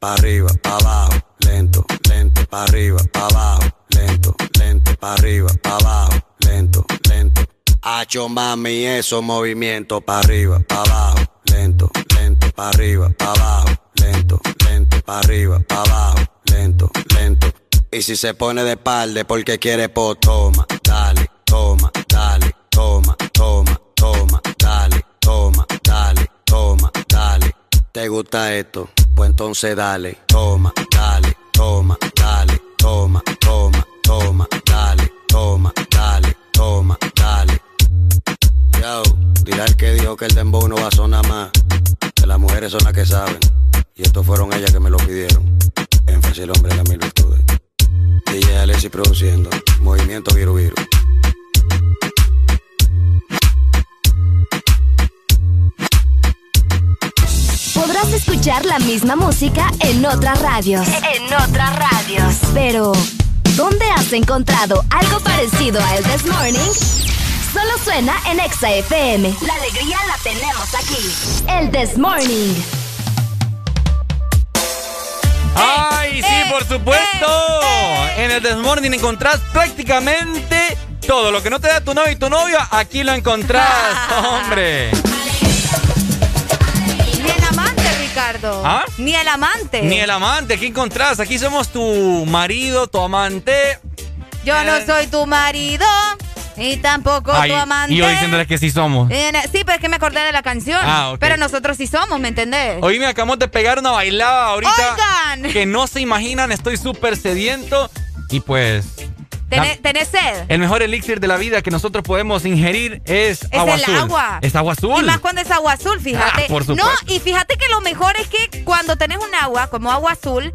Pa' arriba, pa' abajo, lento, lento, pa' arriba, pa' abajo, lento, lento, pa' arriba, pa' abajo, lento, lento. Hacho mami, esos movimientos pa' arriba, pa' abajo, lento, lento, pa' arriba, pa' abajo, lento, lento, pa' arriba, pa' abajo, lento, lento. Y si se pone de palde porque quiere po, toma, dale, toma, dale, toma, toma, toma, dale, toma, dale, toma, dale. ¿Te gusta esto? Pues entonces dale, toma, dale, toma, dale, toma, toma, toma, dale, toma, dale, toma, dale. Yo, dirá el que dijo que el dembow no va a sonar más, que las mujeres son las que saben. Y estos fueron ellas que me lo pidieron. Énfasis el hombre de las mil virtudes. DJ Alessi produciendo, movimiento viru viru. Podrás escuchar la misma música en otras radios. En otras radios. Pero, ¿dónde has encontrado algo parecido a El This Morning? Solo suena en Exa FM. La alegría la tenemos aquí. El This Morning. ¡Ay, sí, por supuesto! En el Desmorning encontrás prácticamente todo. Lo que no te da tu novio y tu novio, aquí lo encontrás, hombre. Ricardo. ¿Ah? Ni el amante. Ni el amante, aquí encontrás. Aquí somos tu marido, tu amante. Yo no soy tu marido. Y tampoco tu amante. Y yo diciéndoles que sí somos. Sí, pero es que me acordé de la canción. Ah, Pero nosotros sí somos, ¿me entendés? Hoy me acabamos de pegar una bailada ahorita. Oigan. Que no se imaginan, estoy súper sediento. Y pues ¿Tenés, sed? El mejor elixir de la vida que nosotros podemos ingerir es, es agua el agua. Es agua azul. Y más cuando es agua azul, fíjate. Ah, por no, y fíjate que lo mejor es que cuando tenés un agua como agua azul,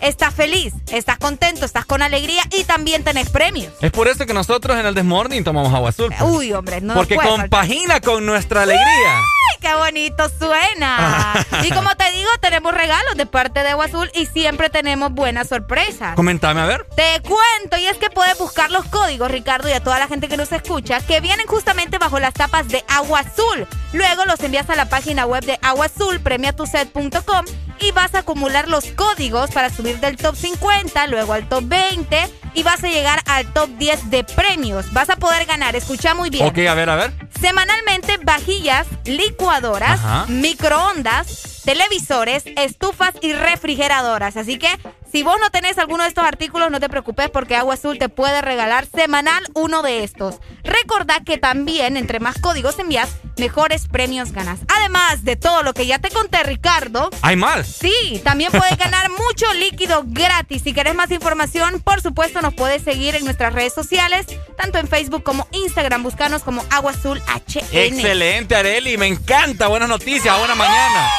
estás feliz, estás contento, estás con alegría y también tenés premios. Es por eso que nosotros en el Desmorning tomamos agua azul. Pues. Uy, hombre, no Porque compagina con nuestra alegría. ¡Ay, qué bonito suena! y como te digo, tenemos regalos de parte de agua azul y siempre tenemos buenas sorpresas. Comentame, a ver. Te cuento, y es que podemos buscar los códigos, Ricardo, y a toda la gente que nos escucha, que vienen justamente bajo las tapas de Agua Azul. Luego los envías a la página web de Agua Azul, premiatuset.com, y vas a acumular los códigos para subir del top 50, luego al top 20, y vas a llegar al top 10 de premios. Vas a poder ganar, escucha muy bien. Ok, a ver, a ver. Semanalmente, vajillas, licuadoras, microondas, televisores, estufas y refrigeradoras. Así que si vos no tenés alguno de estos artículos, no te preocupes porque Agua Azul te puede regalar semanal uno de estos. Recordá que también, entre más códigos envías, mejores premios ganas. Además de todo lo que ya te conté, Ricardo. ¿Hay más? Sí, también puedes ganar mucho líquido gratis. Si querés más información, por supuesto, nos puedes seguir en nuestras redes sociales, tanto en Facebook como Instagram. Buscanos como Agua Azul HN. Excelente, Areli. Me encanta. Buenas noticias. Buena mañana.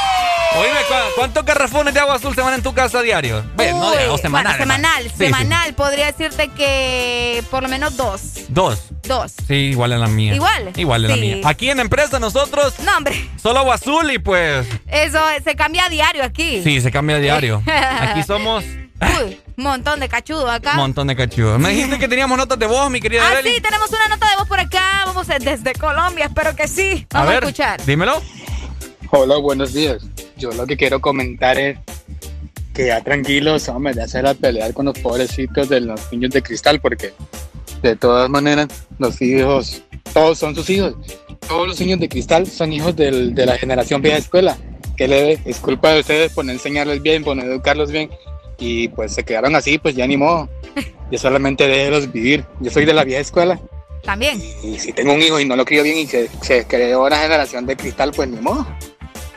Oíme, ¿cuántos garrafones de agua azul se van en tu casa a diario? no diario, semanal. semanal, semanal. Podría decirte que por lo menos dos. ¿Dos? Dos. Sí, igual en la mía. ¿Igual? Igual en la mía. Aquí en la empresa nosotros... No, hombre. Solo agua azul y pues... Eso se cambia a diario aquí. Sí, se cambia a diario. aquí somos... Uy, montón de cachudos acá. Montón de cachudos. Me dijiste que teníamos notas de voz, mi querida Ah, sí, tenemos una nota de voz por acá. Vamos desde Colombia, espero que sí. Vamos a, ver, a escuchar. Dímelo. Hola, buenos días. Yo lo que quiero comentar es que ya tranquilos, hombre, de hacer a pelear con los pobrecitos de los niños de cristal, porque de todas maneras los hijos, todos son sus hijos. Todos los niños de cristal son hijos del, de la generación vieja escuela. Que le es culpa de ustedes por no enseñarles bien, por no educarlos bien. Y pues se quedaron así, pues ya ni modo. Yo solamente déjelos vivir. Yo soy de la vieja escuela. También. Y, si tengo un hijo y no lo crío bien y se, se creó una generación de cristal, pues ni modo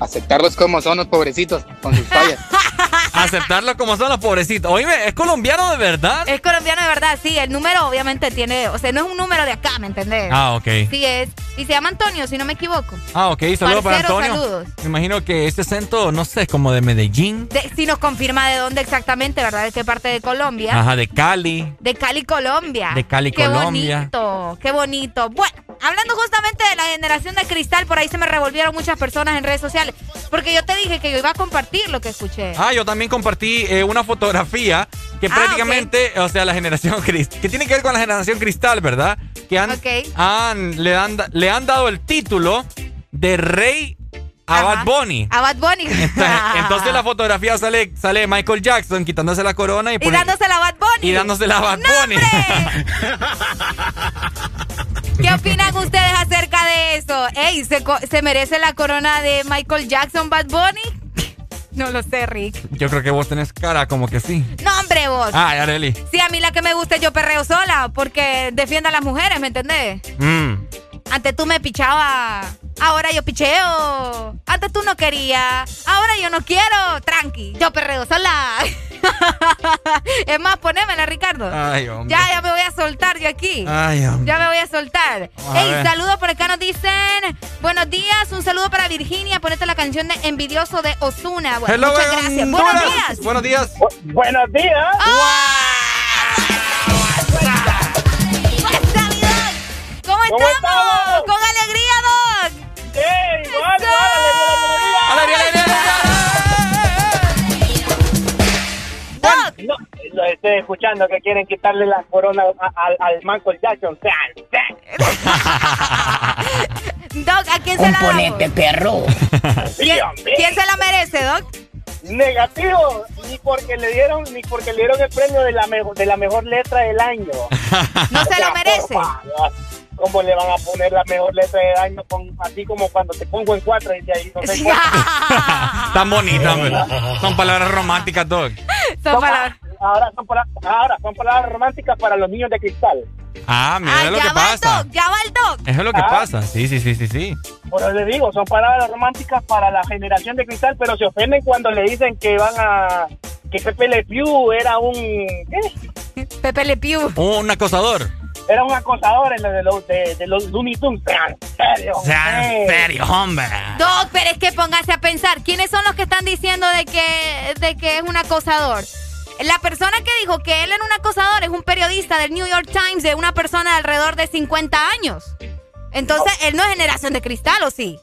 aceptarlos como son los pobrecitos, con sus fallas. Aceptarlos como son los pobrecitos. Oye, ¿es colombiano de verdad? Es colombiano de verdad, sí. El número obviamente tiene, o sea, no es un número de acá, ¿me entendés? Ah, ok. Sí es. Y se llama Antonio, si no me equivoco. Ah, ok. Saludos para Antonio. Saludos. Me imagino que este acento, no sé, es como de Medellín. si nos confirma de dónde exactamente, ¿verdad? De qué parte de Colombia. Ajá, de Cali. De Cali, Colombia. De Cali, Colombia. Qué bonito, qué bonito. Bueno, hablando justamente de la generación de cristal, por ahí se me revolvieron muchas personas en redes sociales. Porque yo te dije que yo iba a compartir lo que escuché. Ah, yo también compartí eh, una fotografía que ah, prácticamente, o sea, la generación cristal, que tiene que ver con la generación cristal, ¿verdad? Que han, han, le, han, le han dado el título de rey a Bad Bunny. A Bad Bunny. Entonces, la fotografía sale, sale Michael Jackson quitándose la corona y, y dándosela a Bad Bunny. Y dándosela a Bad Bunny. ¿Qué opinan ustedes acerca de eso? Ey, ¿se, ¿se merece la corona de Michael Jackson Bad Bunny? No lo sé, Rick. Yo creo que vos tenés cara como que sí. No, hombre, vos. Ah, Areli. Sí, a mí la que me gusta es yo perreo sola, porque defiende a las mujeres, ¿me entendés? Mm. Antes tú me pichabas, ahora yo picheo. Antes tú no querías, ahora yo no quiero. Tranqui, yo perreo sola. es más, ponémela, Ricardo. Ay, hombre. Ya, ya me voy a soltar yo aquí. Ay, hombre. Ya me voy a soltar. Ey, saludos por acá nos dicen. Buenos días, un saludo para Virginia. Ponete la canción de Envidioso de Osuna. Bueno, muchas gracias. Buenos días. Buenos días. buenos días. ¿Cómo estamos? Con alegría, igual. No, lo estoy escuchando que quieren quitarle la corona al, al Michael Jackson. Doc, ¿a quién se la Componente perro. ¿Quién, ¿Quién se la merece, Doc? Negativo, ni porque le dieron ni porque le dieron el premio de la mejor de la mejor letra del año. No se lo merece. ¿Cómo le van a poner la mejor letra de daño con, así como cuando te pongo en cuatro y de ahí no sé Tan bonita. Son palabras románticas, Doc. Son palabras. Ahora son, palabras, ahora son palabras románticas para los niños de cristal. Ah, mira Ah, es lo ya que va pasa. el doc, ya va el doc. Eso es lo que Ah. pasa. Sí, sí, sí, sí, sí. Por eso le digo, son palabras románticas para la generación de cristal, pero se ofenden cuando le dicen que van a... que Pepe Le Pew era un... ¿qué? Pepe Le Pew. Un acosador. Era un acosador en lo de los, de, de los Looney Tunes. Sean serios, Sean serios, hombre. Doc, pero es que póngase a pensar, ¿quiénes son los que están diciendo de que, de que es un acosador? La persona que dijo que él era un acosador es un periodista del New York Times de una persona de alrededor de 50 años. Entonces, él no es generación de cristal, ¿o sí?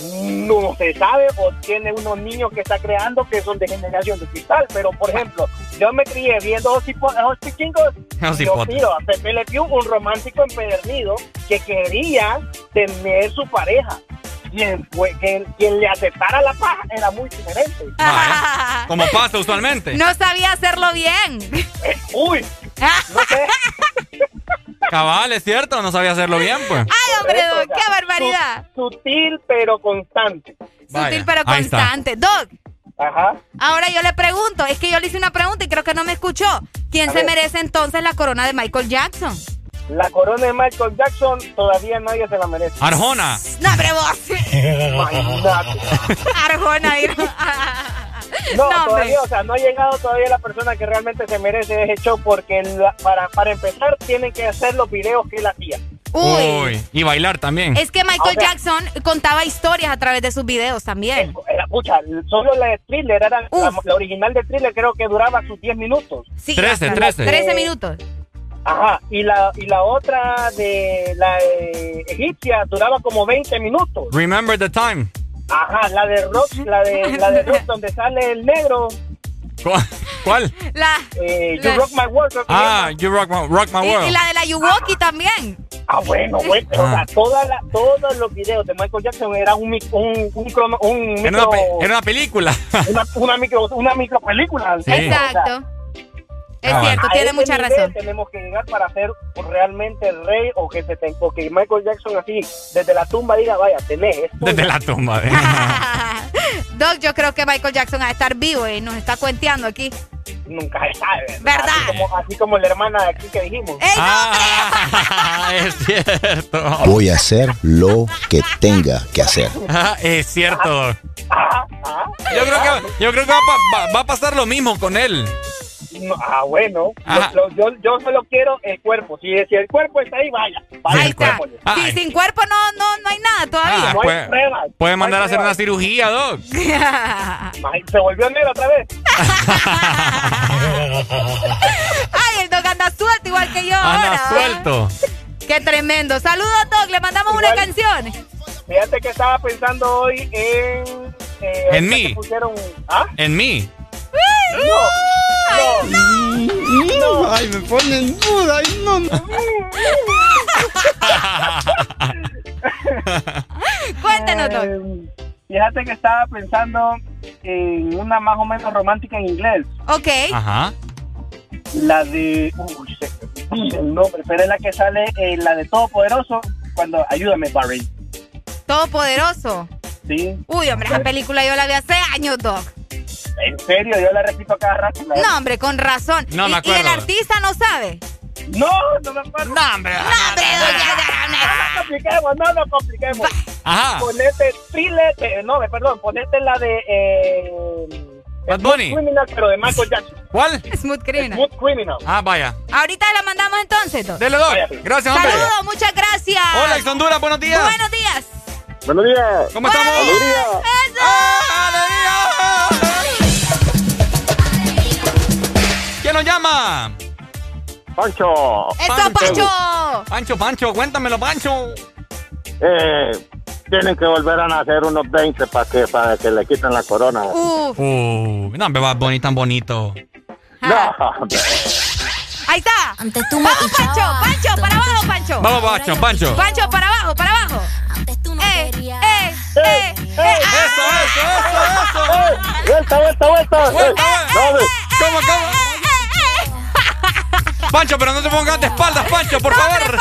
No se sabe o tiene unos niños que está creando que son de generación de cristal. Pero, por ejemplo, yo me crié viendo Hosty Chingos. Yo pido a Pepe Le Pew, un romántico empedernido que quería tener su pareja. Quien, fue, quien, quien le aceptara la paja era muy diferente. Como pasa usualmente. No sabía hacerlo bien. Uy, no sé. Cabal, es cierto, no sabía hacerlo bien, pues. Ay, hombre, Eso, Doc, qué barbaridad. su- Sutil pero constante. Sutil pero constante. Doc, Ajá. ahora yo le pregunto, es que yo le hice una pregunta y creo que no me escuchó. ¿Quién A se ver. merece entonces la corona de Michael Jackson? La corona de Michael Jackson todavía nadie se la merece. Arjona. No, hombre, vos. Arjona. No, todavía, o sea, no ha llegado todavía la persona que realmente se merece ese show porque la- para, para empezar tienen que hacer los videos que él hacía. Uy. Y bailar también. Es que Michael O sea- Jackson contaba historias a través de sus videos también. Era, pucha, solo la de Thriller, era, la, original de Thriller creo que duraba sus 10 minutos. Sí, 13, hasta 13. 13 minutos. Ajá, y la, y la otra de la de egipcia duraba como 20 minutos. Remember the time. Ajá, la de Rock, la de, la de Rock donde sale el negro, ¿Cu- ¿Cuál? La, eh, You La- Rock My World. Ah, you rock my, rock my y, world. y la de la Yuwoki también. Ah, bueno, bueno, o Ah. sea, toda la, todos los videos de Michael Jackson eran un, mic- un, un, crono- un Era una, micro, pe- era una película. una, una micro, una micro película. Sí. Exacto. Es Ah, cierto, tiene mucha nivel razón. Tenemos que llegar para ser realmente el rey o que, se te- o que Michael Jackson así desde la tumba diga, vaya, tenés esto. Desde la tumba. ¿eh? Doc, yo creo que Michael Jackson va a estar vivo y nos está cuenteando aquí. Nunca se sabe. ¿Verdad? Así como, así como la hermana de aquí que dijimos. ¡Ey, no, Ah, es cierto. Voy a hacer lo que tenga que hacer. Ah, es cierto. Ah, ah, Yo creo que, yo creo que va, a pa- va- va a pasar lo mismo con él. No, ah, bueno. Lo- lo- yo, yo solo quiero el cuerpo. Si, si el cuerpo está ahí, vaya. vaya Ahí está. Ah, Si sin cuerpo no, no, no hay nada todavía. Ah, no hay puede, pruebas, puede no mandar hay a hacer una cirugía, Doc. Se volvió negro otra vez. Ay, el Doc anda suelto igual que yo Anda ahora. suelto. Qué tremendo. Saludos, Doc. Le mandamos una canción. Fíjate que estaba pensando hoy en... eh, En mí. Pusieron, ¿Ah? En mí. No. No. Ay, me ponen duda. Ay, no, no. Cuéntanos, Doc. Eh, Fíjate que estaba pensando en una más o menos romántica en inglés. Ok. Ajá. La de. Uy, el nombre, pero es la que sale en la de Todopoderoso. Cuando. Ayúdame, Barry. Todopoderoso. Sí. Uy, hombre, esa película yo la vi hace años, Doc. En serio, yo la repito a cada rato. la- No, hombre, con razón. No ¿Y, me y el acuerdo. artista no sabe? No, no me acuerdo. No, hombre. No, hombre, ya, No nos compliquemos, no nos compliquemos. Ajá. Ponete thriller, eh, no, perdón, ponete la de. Eh, Bad Smooth Bunny. Criminal, pero de Michael Jackson. ¿Cuál? Smooth Criminal. Smooth Criminal. Ah, vaya. Ahorita la mandamos entonces, Doc. Dele, Doc. Gracias, hombre. Saludos, muchas gracias. Hola, ex Honduras, buenos días. Buenos días. Buenos días. ¿Cómo estamos? ¡Eso! ¿Quién nos llama? Pancho. ¡Eso, Pancho! Pancho, Pancho, cuéntamelo, Pancho. Eh, tienen que volver a nacer unos 20 para que, para que le quiten la corona. Uf. Uh, no, me va bonito, tan bonito. No. Ahí está. Antes tú me Vamos, Pancho. Pancho, para abajo, Pancho. Vamos, Pancho, Pancho. Pancho, para abajo, para abajo. Antes tú no Eh, querías. eh, eh, eh. Eso, eso, eso, eso. ¡Vuelta, vuelta, vuelta! Vuelta, Eh. ¿Cómo, cómo? Pancho, pero no te pongas de espaldas, Pancho, por favor.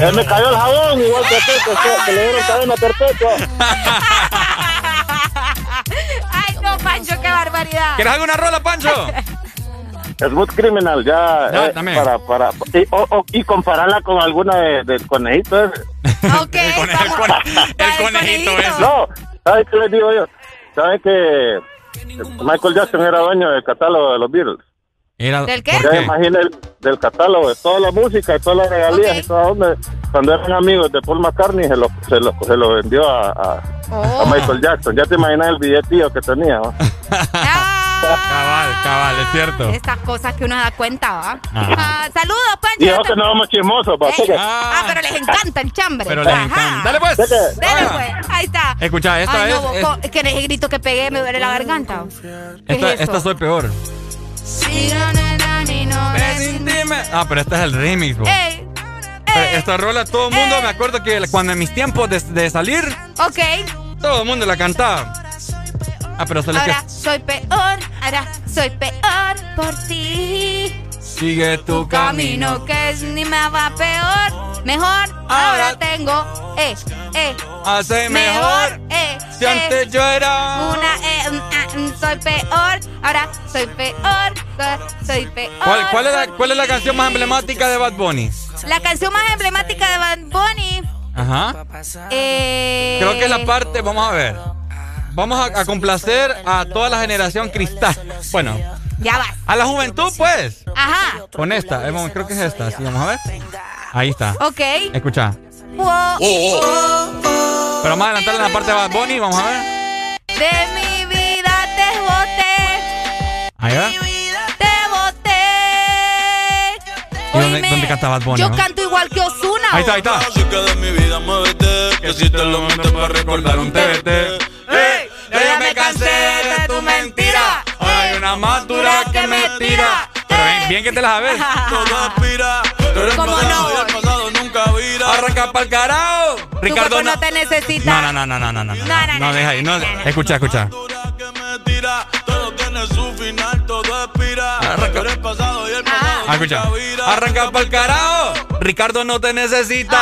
Eh, me cayó el jabón, igual que tú, que, que le dieron cadena perpetua. Ay, no, Pancho, qué barbaridad. ¿Quieres alguna rola, Pancho? Smooth Criminal, ya. No, eh, también. para, para, y, o- o- y compararla con alguna de- del conejito ese. Ok, el, cone- el cone- el conejito ese. No, ¿sabes qué les digo yo? ¿Saben que Michael Jackson era dueño del catálogo de los Beatles? Era, ¿Del qué? ¿por Ya qué? imagínate el- del catálogo de toda la música, de todas las regalías Ok. y toda onda. Cuando eran amigos de Paul McCartney, se lo, se lo, se lo vendió a, a, Oh. a Michael Jackson. Ya te imaginas el billetillo que tenía. ¿no? Cabal, cabal, es cierto. Estas cosas que uno se da cuenta, ¿va? Ah, saludos, Pancho. Y eso que no vamos chismosos, cheque. ah, pero les encanta el chambre. Pero les encanta. Dale pues. Dale, Ah. pues. Ahí está. Escucha, esta Ay, es- no, es- es que en ese grito que pegué me duele la garganta. ¿Qué Esta, es esta soy peor. Ah, pero este es el remix, bro. Ey, Pero Esta rola todo el mundo, me acuerdo que cuando en mis tiempos de, de salir, ok. todo el mundo la cantaba. Ah, pero solo Ahora que soy peor, ahora soy peor por ti. Sigue tu camino. Camino que es ni me va peor. Mejor, ahora tengo, eh, eh. Hace Mejor, mejor. eh, Si eh. antes yo era. Una, eh, mm, ah, mm, soy peor, ahora soy peor, so- soy peor. ¿Cuál, cuál es la, ¿Cuál es la canción más emblemática de Bad Bunny? La canción más emblemática de Bad Bunny. Ajá. Eh, Creo que es la parte, vamos a ver. Vamos a, a complacer a toda la generación cristal. Bueno, Ya vas. a la juventud, pues. Ajá. Con esta, eh, creo que es esta. Sí, vamos a ver. Ahí está. Ok. Escucha. Wow. Pero vamos a adelantarle en la parte de Bad Bunny, vamos a ver. De mi vida te boté, Ahí va. te boté. ¿Y dónde, dónde canta Bad Bunny? Yo no? canto igual que Osuna. Ahí está, ahí está. Así que de mi vida muévete, que si te lo meto para recordar un TBT. ¡Ey! Ya me cansé de tu mentira. Una más dura que me tira. Pero bien, bien que te la sabes. Todo aspira, ¿Cómo pasado no? y el pasado nunca vira. Arranca pa'l carajo. Ricardo, no. no te necesita. No, no, no, no, no, no, no. No, no, No, no, deja ahí. No, escucha, escucha. todo tiene su final, todo expira. Arranca. El pasado y el pasado Ah, escucha. vira. Arranca pa'l carajo. Ricardo no te necesita.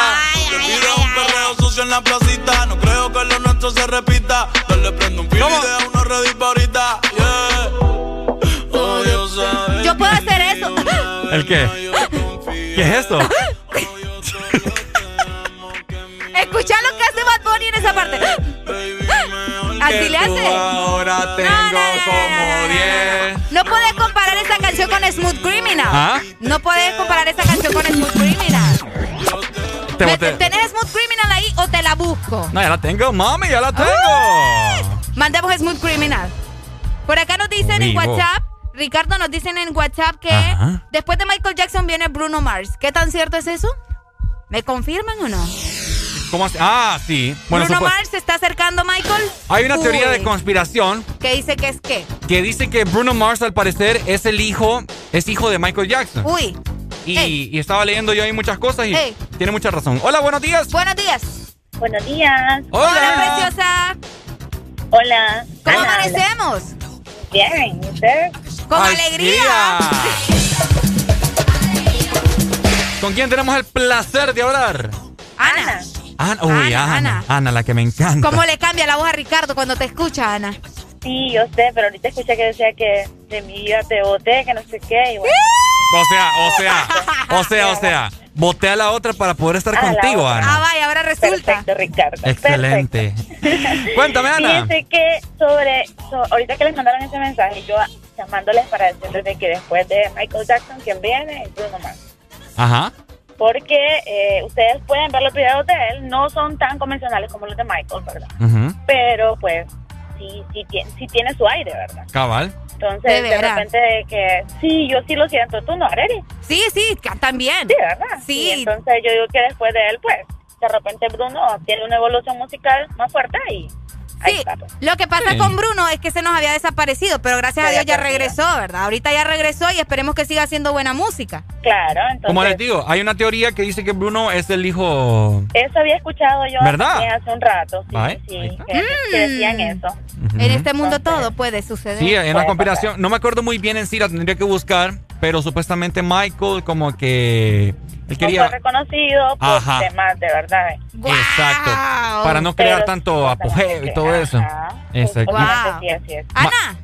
Tira un perreo sucio en la placita. No creo que lo nuestro se repita. Dale prendo un y deja una pa' ahorita. Yeah. Oh, Yo puedo hacer eso. ¿El qué? ¿Qué es esto? Escucha lo que hace Bad Bunny en esa parte. Así le hace. Ahora tengo no, no, no, como 10. No puedes comparar esa canción con Smooth Criminal. ¿Ah? No puedes comparar esa canción con Smooth Criminal. Te ¿Me- boté. ¿Tenés Smooth Criminal ahí o te la busco? No, ya la tengo, mami, ya la tengo. Mandemos Smooth Criminal. Por acá nos dicen en. WhatsApp, Ricardo nos dicen en WhatsApp que Ajá. después de Michael Jackson viene Bruno Mars. ¿Qué tan cierto es eso? ¿Me confirman o no? ¿Cómo así? Ah, sí. Bueno, Bruno Mars se está acercando a Michael. hay una teoría de conspiración Que dice que es qué. que dice que Bruno Mars al parecer es el hijo, es hijo de Michael Jackson. Uy, Y, estaba leyendo yo ahí muchas cosas y Ey. tiene mucha razón. Hola, buenos días. buenos días. Buenos días. Hola. Hola, preciosa. Hola. ¿Cómo Ana, amanecemos? Bien, ¿y ¿usted? Con alegría. ¿Con quién tenemos el placer de hablar? Ana. Ana, uy, Ana, Ana, Ana. Ana, la que me encanta. ¿Cómo le cambia la voz a Ricardo cuando te escucha, Ana? Sí, yo sé, pero ahorita escuché que decía que de mi vida te boté, que no sé qué. Y bueno, O sea, o sea, o sea, o sea, boté a la otra para poder estar A contigo, otra. Ah, Ana. vaya, ahora resulta. perfecto, Ricardo. Excelente. Cuéntame, Ana. Fíjense que sobre, so- ahorita que les mandaron ese mensaje, yo llamándoles para decirles de que después de Michael Jackson, quien viene es Bruno Mars. Ajá. Porque eh, ustedes pueden ver los videos de él, no son tan convencionales como los de Michael, ¿verdad? Ujú. Pero pues sí, sí, tiene, sí tiene su aire, ¿verdad? Cabal. Entonces, De de, repente de que sí, yo sí lo siento, tú no, Areli. Sí, sí, cantan bien. Sí, ¿verdad? Sí. Y entonces yo digo que después de él, pues, de repente Bruno tiene una evolución musical más fuerte y ahí Sí, pues. lo que pasa Sí. con Bruno es que se nos había desaparecido, pero gracias a Dios ya regresó, ¿verdad? Ahorita ya regresó y esperemos que siga haciendo buena música. Claro, entonces. Como les digo, hay una teoría que dice que Bruno es el hijo. Eso había escuchado yo ¿Verdad? hace un rato, sí, Ay, sí, que, que decían eso. En este mundo Entonces, todo puede suceder. Sí, en la conspiración. No me acuerdo muy bien en sí, la tendría que buscar. pero supuestamente Michael como que él quería... No fue reconocido por Ajá. temas de verdad. Exacto. Para no crear Pero tanto apogeo y todo eso. Exacto. Wow. Sí, así es. Ana,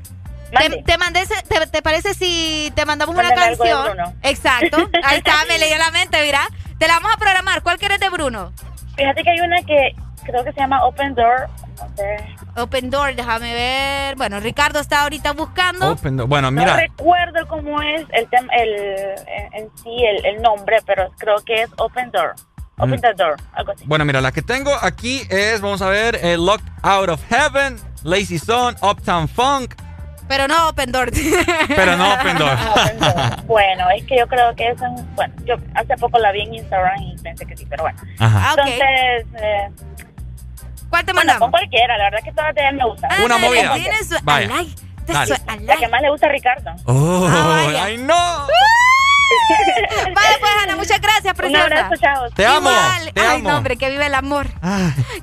te, te mandé ese- te, te parece si te mandamos una Mándame algo de canción? Bruno. Exacto. Ahí está, me leyó la mente, mira. Te la vamos a programar. ¿Cuál quieres de Bruno? Fíjate que hay una que creo que se llama Open Door. No. Open Door, déjame ver. Bueno, Ricardo está ahorita buscando. Open door. Bueno, No mira. recuerdo cómo es el tema, el, en, en sí, el, el nombre, pero creo que es Open Door. Open Mm. the Door, algo así. Bueno, mira, la que tengo aquí es, vamos a ver, eh, Locked Out of Heaven, Lazy Song, Uptown Funk, Pero no Open Door. pero no Open Door. Bueno, es que yo creo que es un, bueno, yo hace poco la vi en Instagram y pensé que sí, pero bueno. Ajá. Entonces, eh, ¿cuál te bueno, con cualquiera, la verdad que todas de él me gustan. Una movida. Tienes- Vaya. Alay, te Dale. sue- alay. La que más le gusta a Ricardo. Oh, Ah, ay no. Vale, pues Ana, muchas gracias, preciosa. abrazo, chao. Te amo, Igual. te Ay, amo. no, hombre, que vive el amor.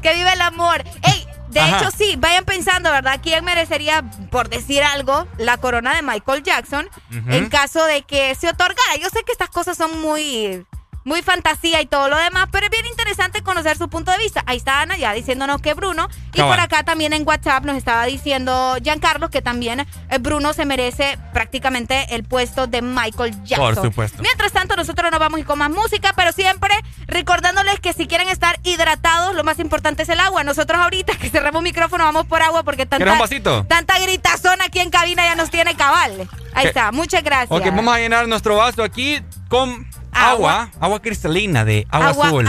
Que vive el amor. Ey, de Ajá. hecho, sí, vayan pensando, ¿verdad? ¿Quién merecería, por decir algo, la corona de Michael Jackson en caso de que se otorgara? Yo sé que estas cosas son muy, muy fantasía y todo lo demás, pero es bien interesante conocer su punto de vista. Ahí está Ana ya diciéndonos que Bruno. Y Cabal. por acá también en WhatsApp nos estaba diciendo Giancarlo que también eh, Bruno se merece prácticamente el puesto de Michael Jackson. Por supuesto. Mientras tanto, nosotros nos vamos a ir con más música, pero siempre recordándoles que si quieren estar hidratados, lo más importante es el agua. Nosotros ahorita que cerramos micrófono vamos por agua porque ¿Quieres tanta, tanta gritazón aquí en cabina ya nos tiene cabal. Ahí está, muchas gracias. Ok, vamos a llenar nuestro vaso aquí con agua, agua, cristalina de agua, azul.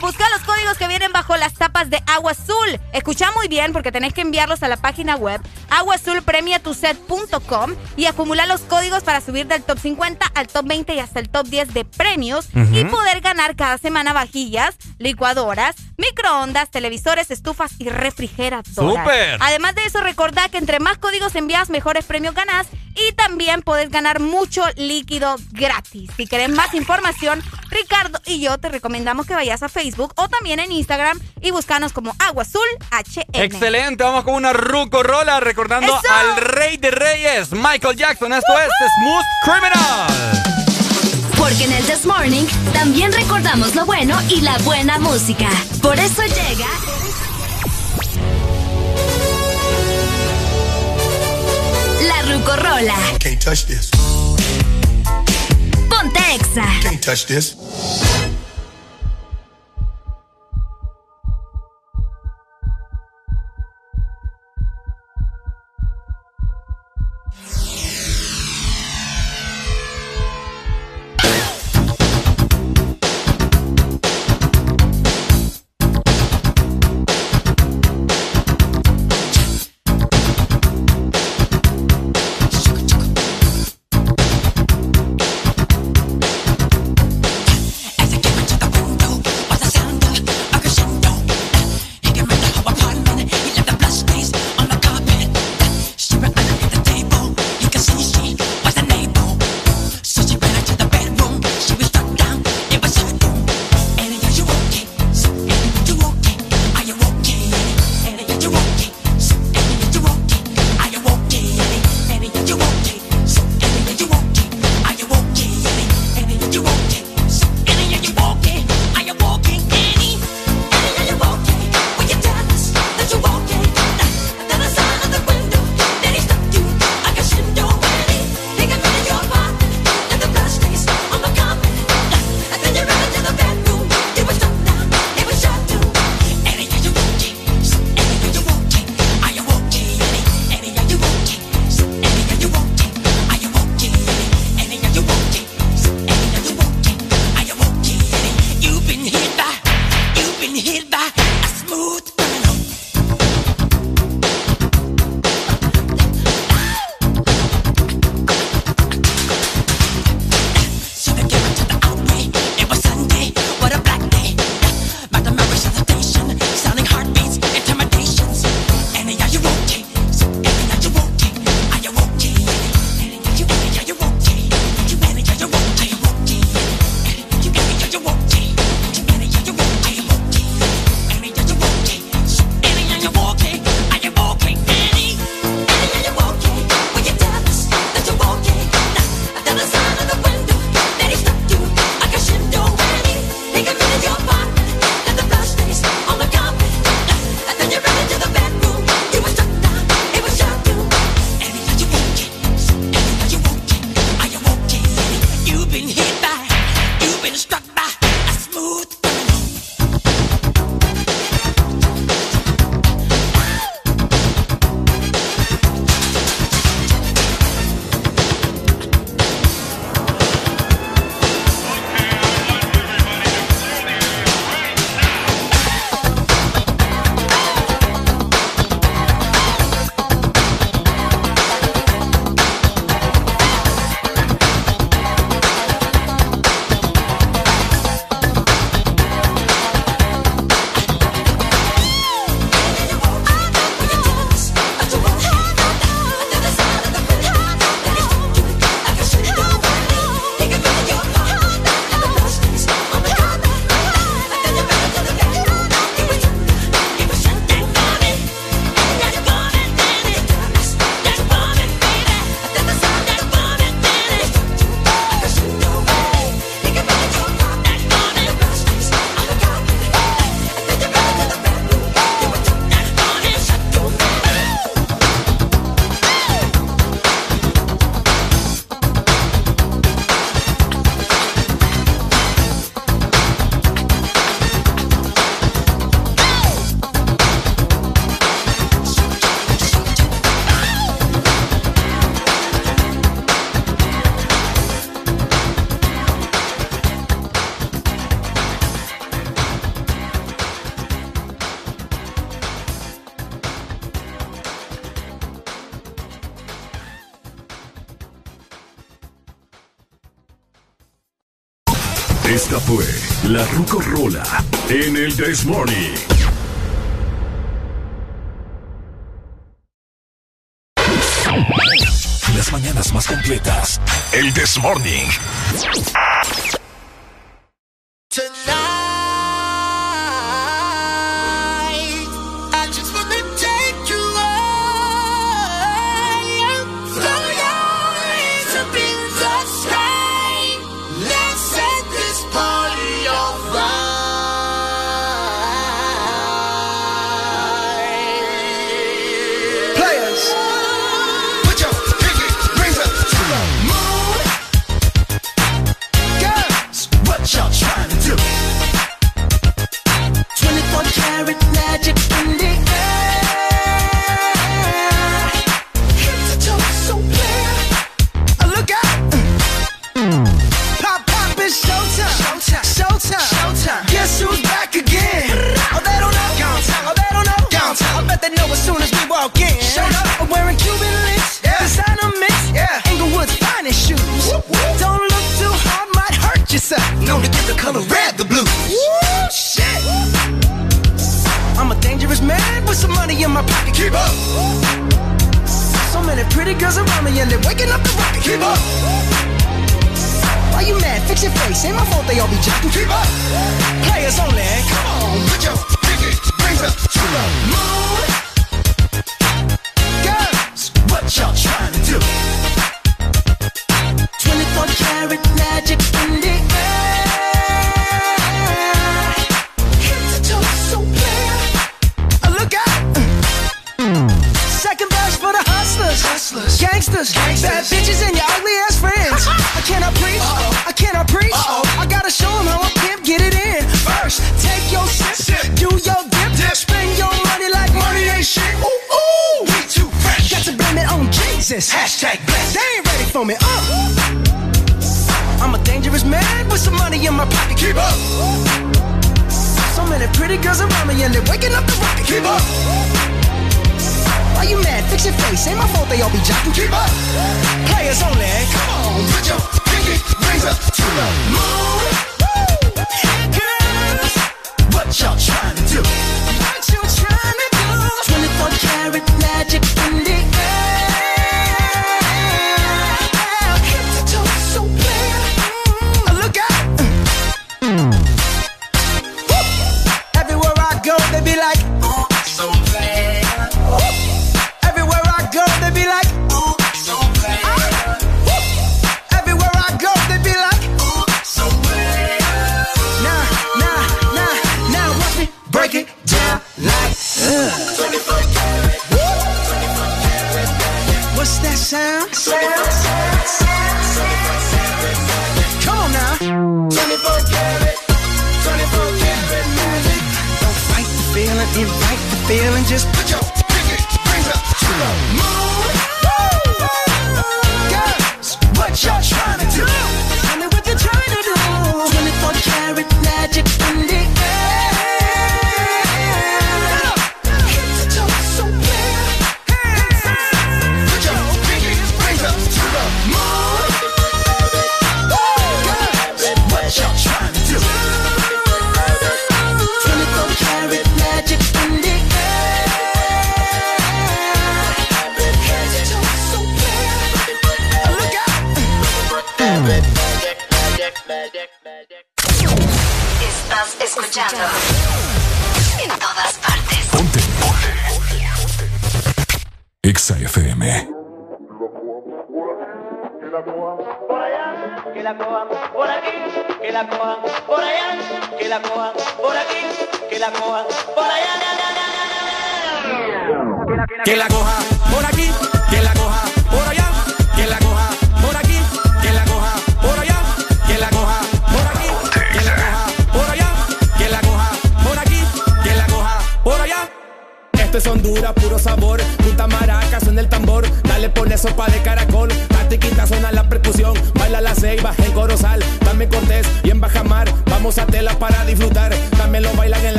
Busca los códigos que vienen bajo las tapas de Agua Azul. Escucha muy bien porque tenés que enviarlos a la página web aguazulpremiatuset.com y acumular los códigos para subir del top 50 al top 20 y hasta el top 10 de premios y poder ganar cada semana vajillas, licuadoras, microondas, televisores, estufas y refrigeradoras. ¡Súper! Además de eso, recordá que entre más códigos envías, mejores premios ganás y también podés ganar mucho líquido gratis. Si querés más información, Ricardo y yo te recomendamos que vayas a Facebook o también en Instagram y buscanos como Agua Azul HN. Excelente, vamos con una rucorola recordando ¡Eso! al rey de reyes, Michael Jackson. Esto es Smooth Criminal. Porque en el This Morning también recordamos lo bueno y la buena música. Por eso llega. La Rucorola. Can't touch this. Can't touch this. This Morning. Las mañanas más completas. El This Morning.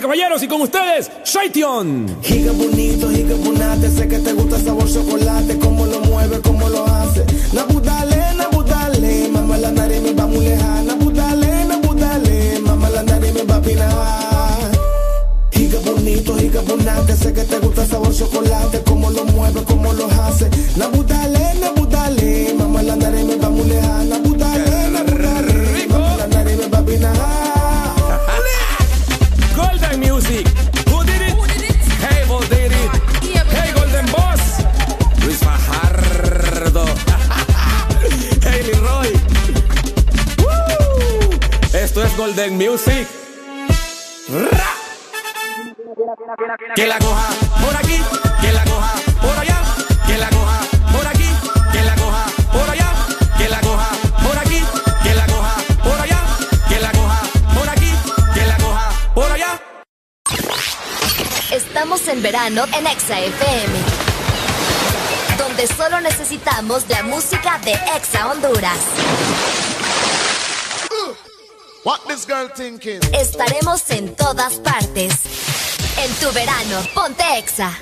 Caballeros, y con ustedes, Shaition. Giga bonito, giga bonate, sé que te gusta el sabor chocolate, cómo lo mueve, cómo lo hace. Nabudale, nabudale, mamá la nariz me va muy lejana. Nabudale, nabudale, mamá la nariz me va a pinar. Giga bonito, giga bonate, sé que te gusta el sabor chocolate, cómo lo mueve, cómo lo hace. Nabudale, nabudale, mamá la nariz me va muy lejana. Golden Music. Ra. Que la coja por aquí, que la coja por allá, que la coja por aquí, que la coja por allá, que la coja por aquí, que la coja por allá, que la coja por aquí, que la coja por allá. Estamos en verano en Exa FM. Donde solo necesitamos la música de Exa Honduras. What this girl thinking? Estaremos en todas partes. En tu verano, ponte Exa.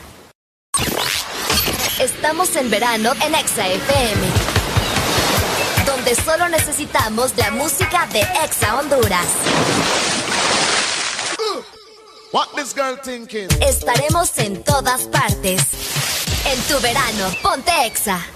Estamos en verano en Exa FM. Donde solo necesitamos la música de Exa Honduras. What this girl thinking? Estaremos en todas partes. En tu verano, ponte Exa.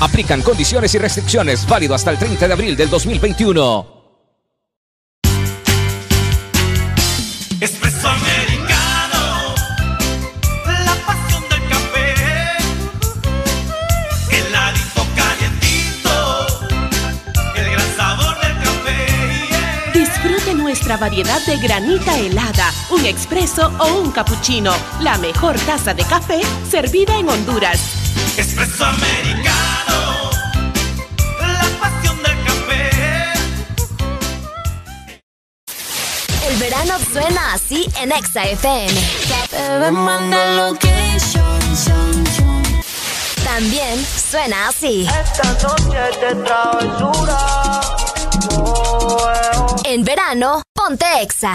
Aplican condiciones y restricciones válido hasta el 30 de abril del 2021. Espresso americano, la pasión del café, heladito calientito, el gran sabor del café. Disfrute nuestra variedad de granita helada, un expreso o un cappuccino. La mejor taza de café servida en Honduras. Espresso americano, verano suena así en Exa FM. También suena así. En verano, ponte Exa.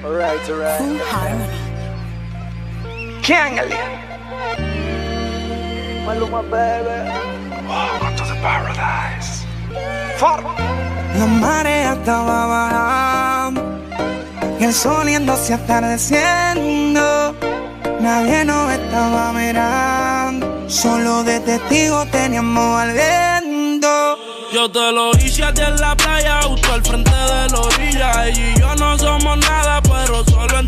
Again. Alright, alright. Kiangali. Maluma, baby. Welcome to the paradise. For. La marea estaba bajando y el sol yéndose atardeciendo. Nadie nos estaba mirando, solo de testigo teníamos al viento. Yo te lo hice a ti en la playa, justo al frente de la orilla. Ella y yo no somos nada,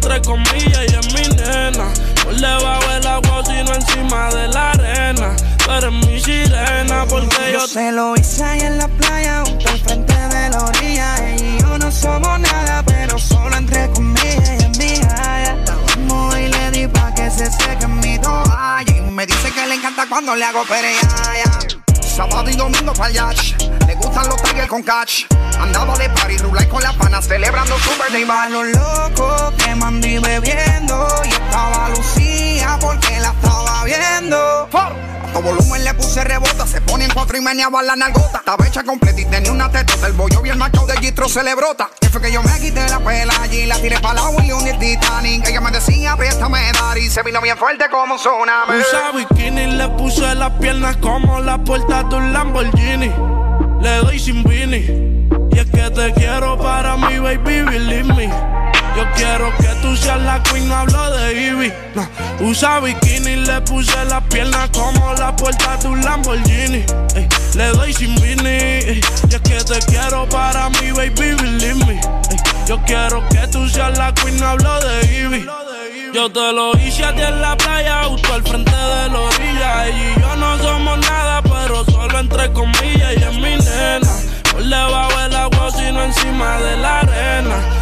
entre comillas. Y es mi nena, por debajo del agua, sino encima de la arena. Tú eres mi sirena, porque yo, Yo se lo hice ahí en la playa, justo al frente de la orilla. Ella y yo no somos nada, pero solo entre comillas y en mi haya. Estábamos y le di pa' que se seque mi toalla. Y me dice que le encanta cuando le hago pereaya. Sábado y domingo para yacht. Le gustan los tigres con catch. Andaba de party, rulay con las panas, celebrando su birthday A los locos que mandí bebiendo y estaba Lucía porque la estaba viendo. Todo volumen le puse rebota, se pone en cuatro y meneaba la nalgota. Estaba hecha completa y tenía una tetota. El bollo bien macho de Gistro se le brota. Que fue que yo me quité la pela allí, la tiré para la Willy y Titanic. Ella me decía, préstame dar y se vino bien fuerte como un tsunami. Usa bikini, le puse las piernas como la puerta de un Lamborghini. Le doy sin vini. Y es que te quiero para mí, baby, believe me. Yo quiero que tú seas la queen, no hablo de Ivy. No. Usa bikini, le puse las piernas como la puerta de un Lamborghini. Ey, le doy sin vini. Ey, y es que te quiero para mí, baby, believe me. Yo quiero que tú seas la queen, no hablo de Ivy. Yo te lo hice a ti en la playa, justo al frente de la orilla. Ella y yo no somos nada, pero solo entre comillas. Y es mi nena, por debajo del agua, sino encima de la arena.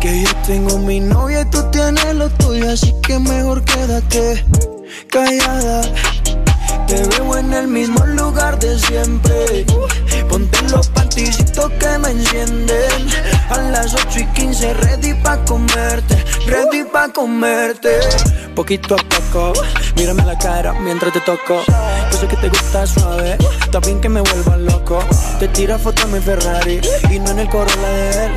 Que yo tengo mi novia y tú tienes lo tuyo, así que mejor quédate callada. Te veo en el mismo lugar de siempre. Ponte los panticitos que me encienden. A las 8 y 15, ready pa' comerte. Ready pa' comerte. Poquito a poco, mírame la cara mientras te toco. Yo sé que te gusta suave, también que me vuelva loco. Te tira foto en mi Ferrari y no en el Corolla de él.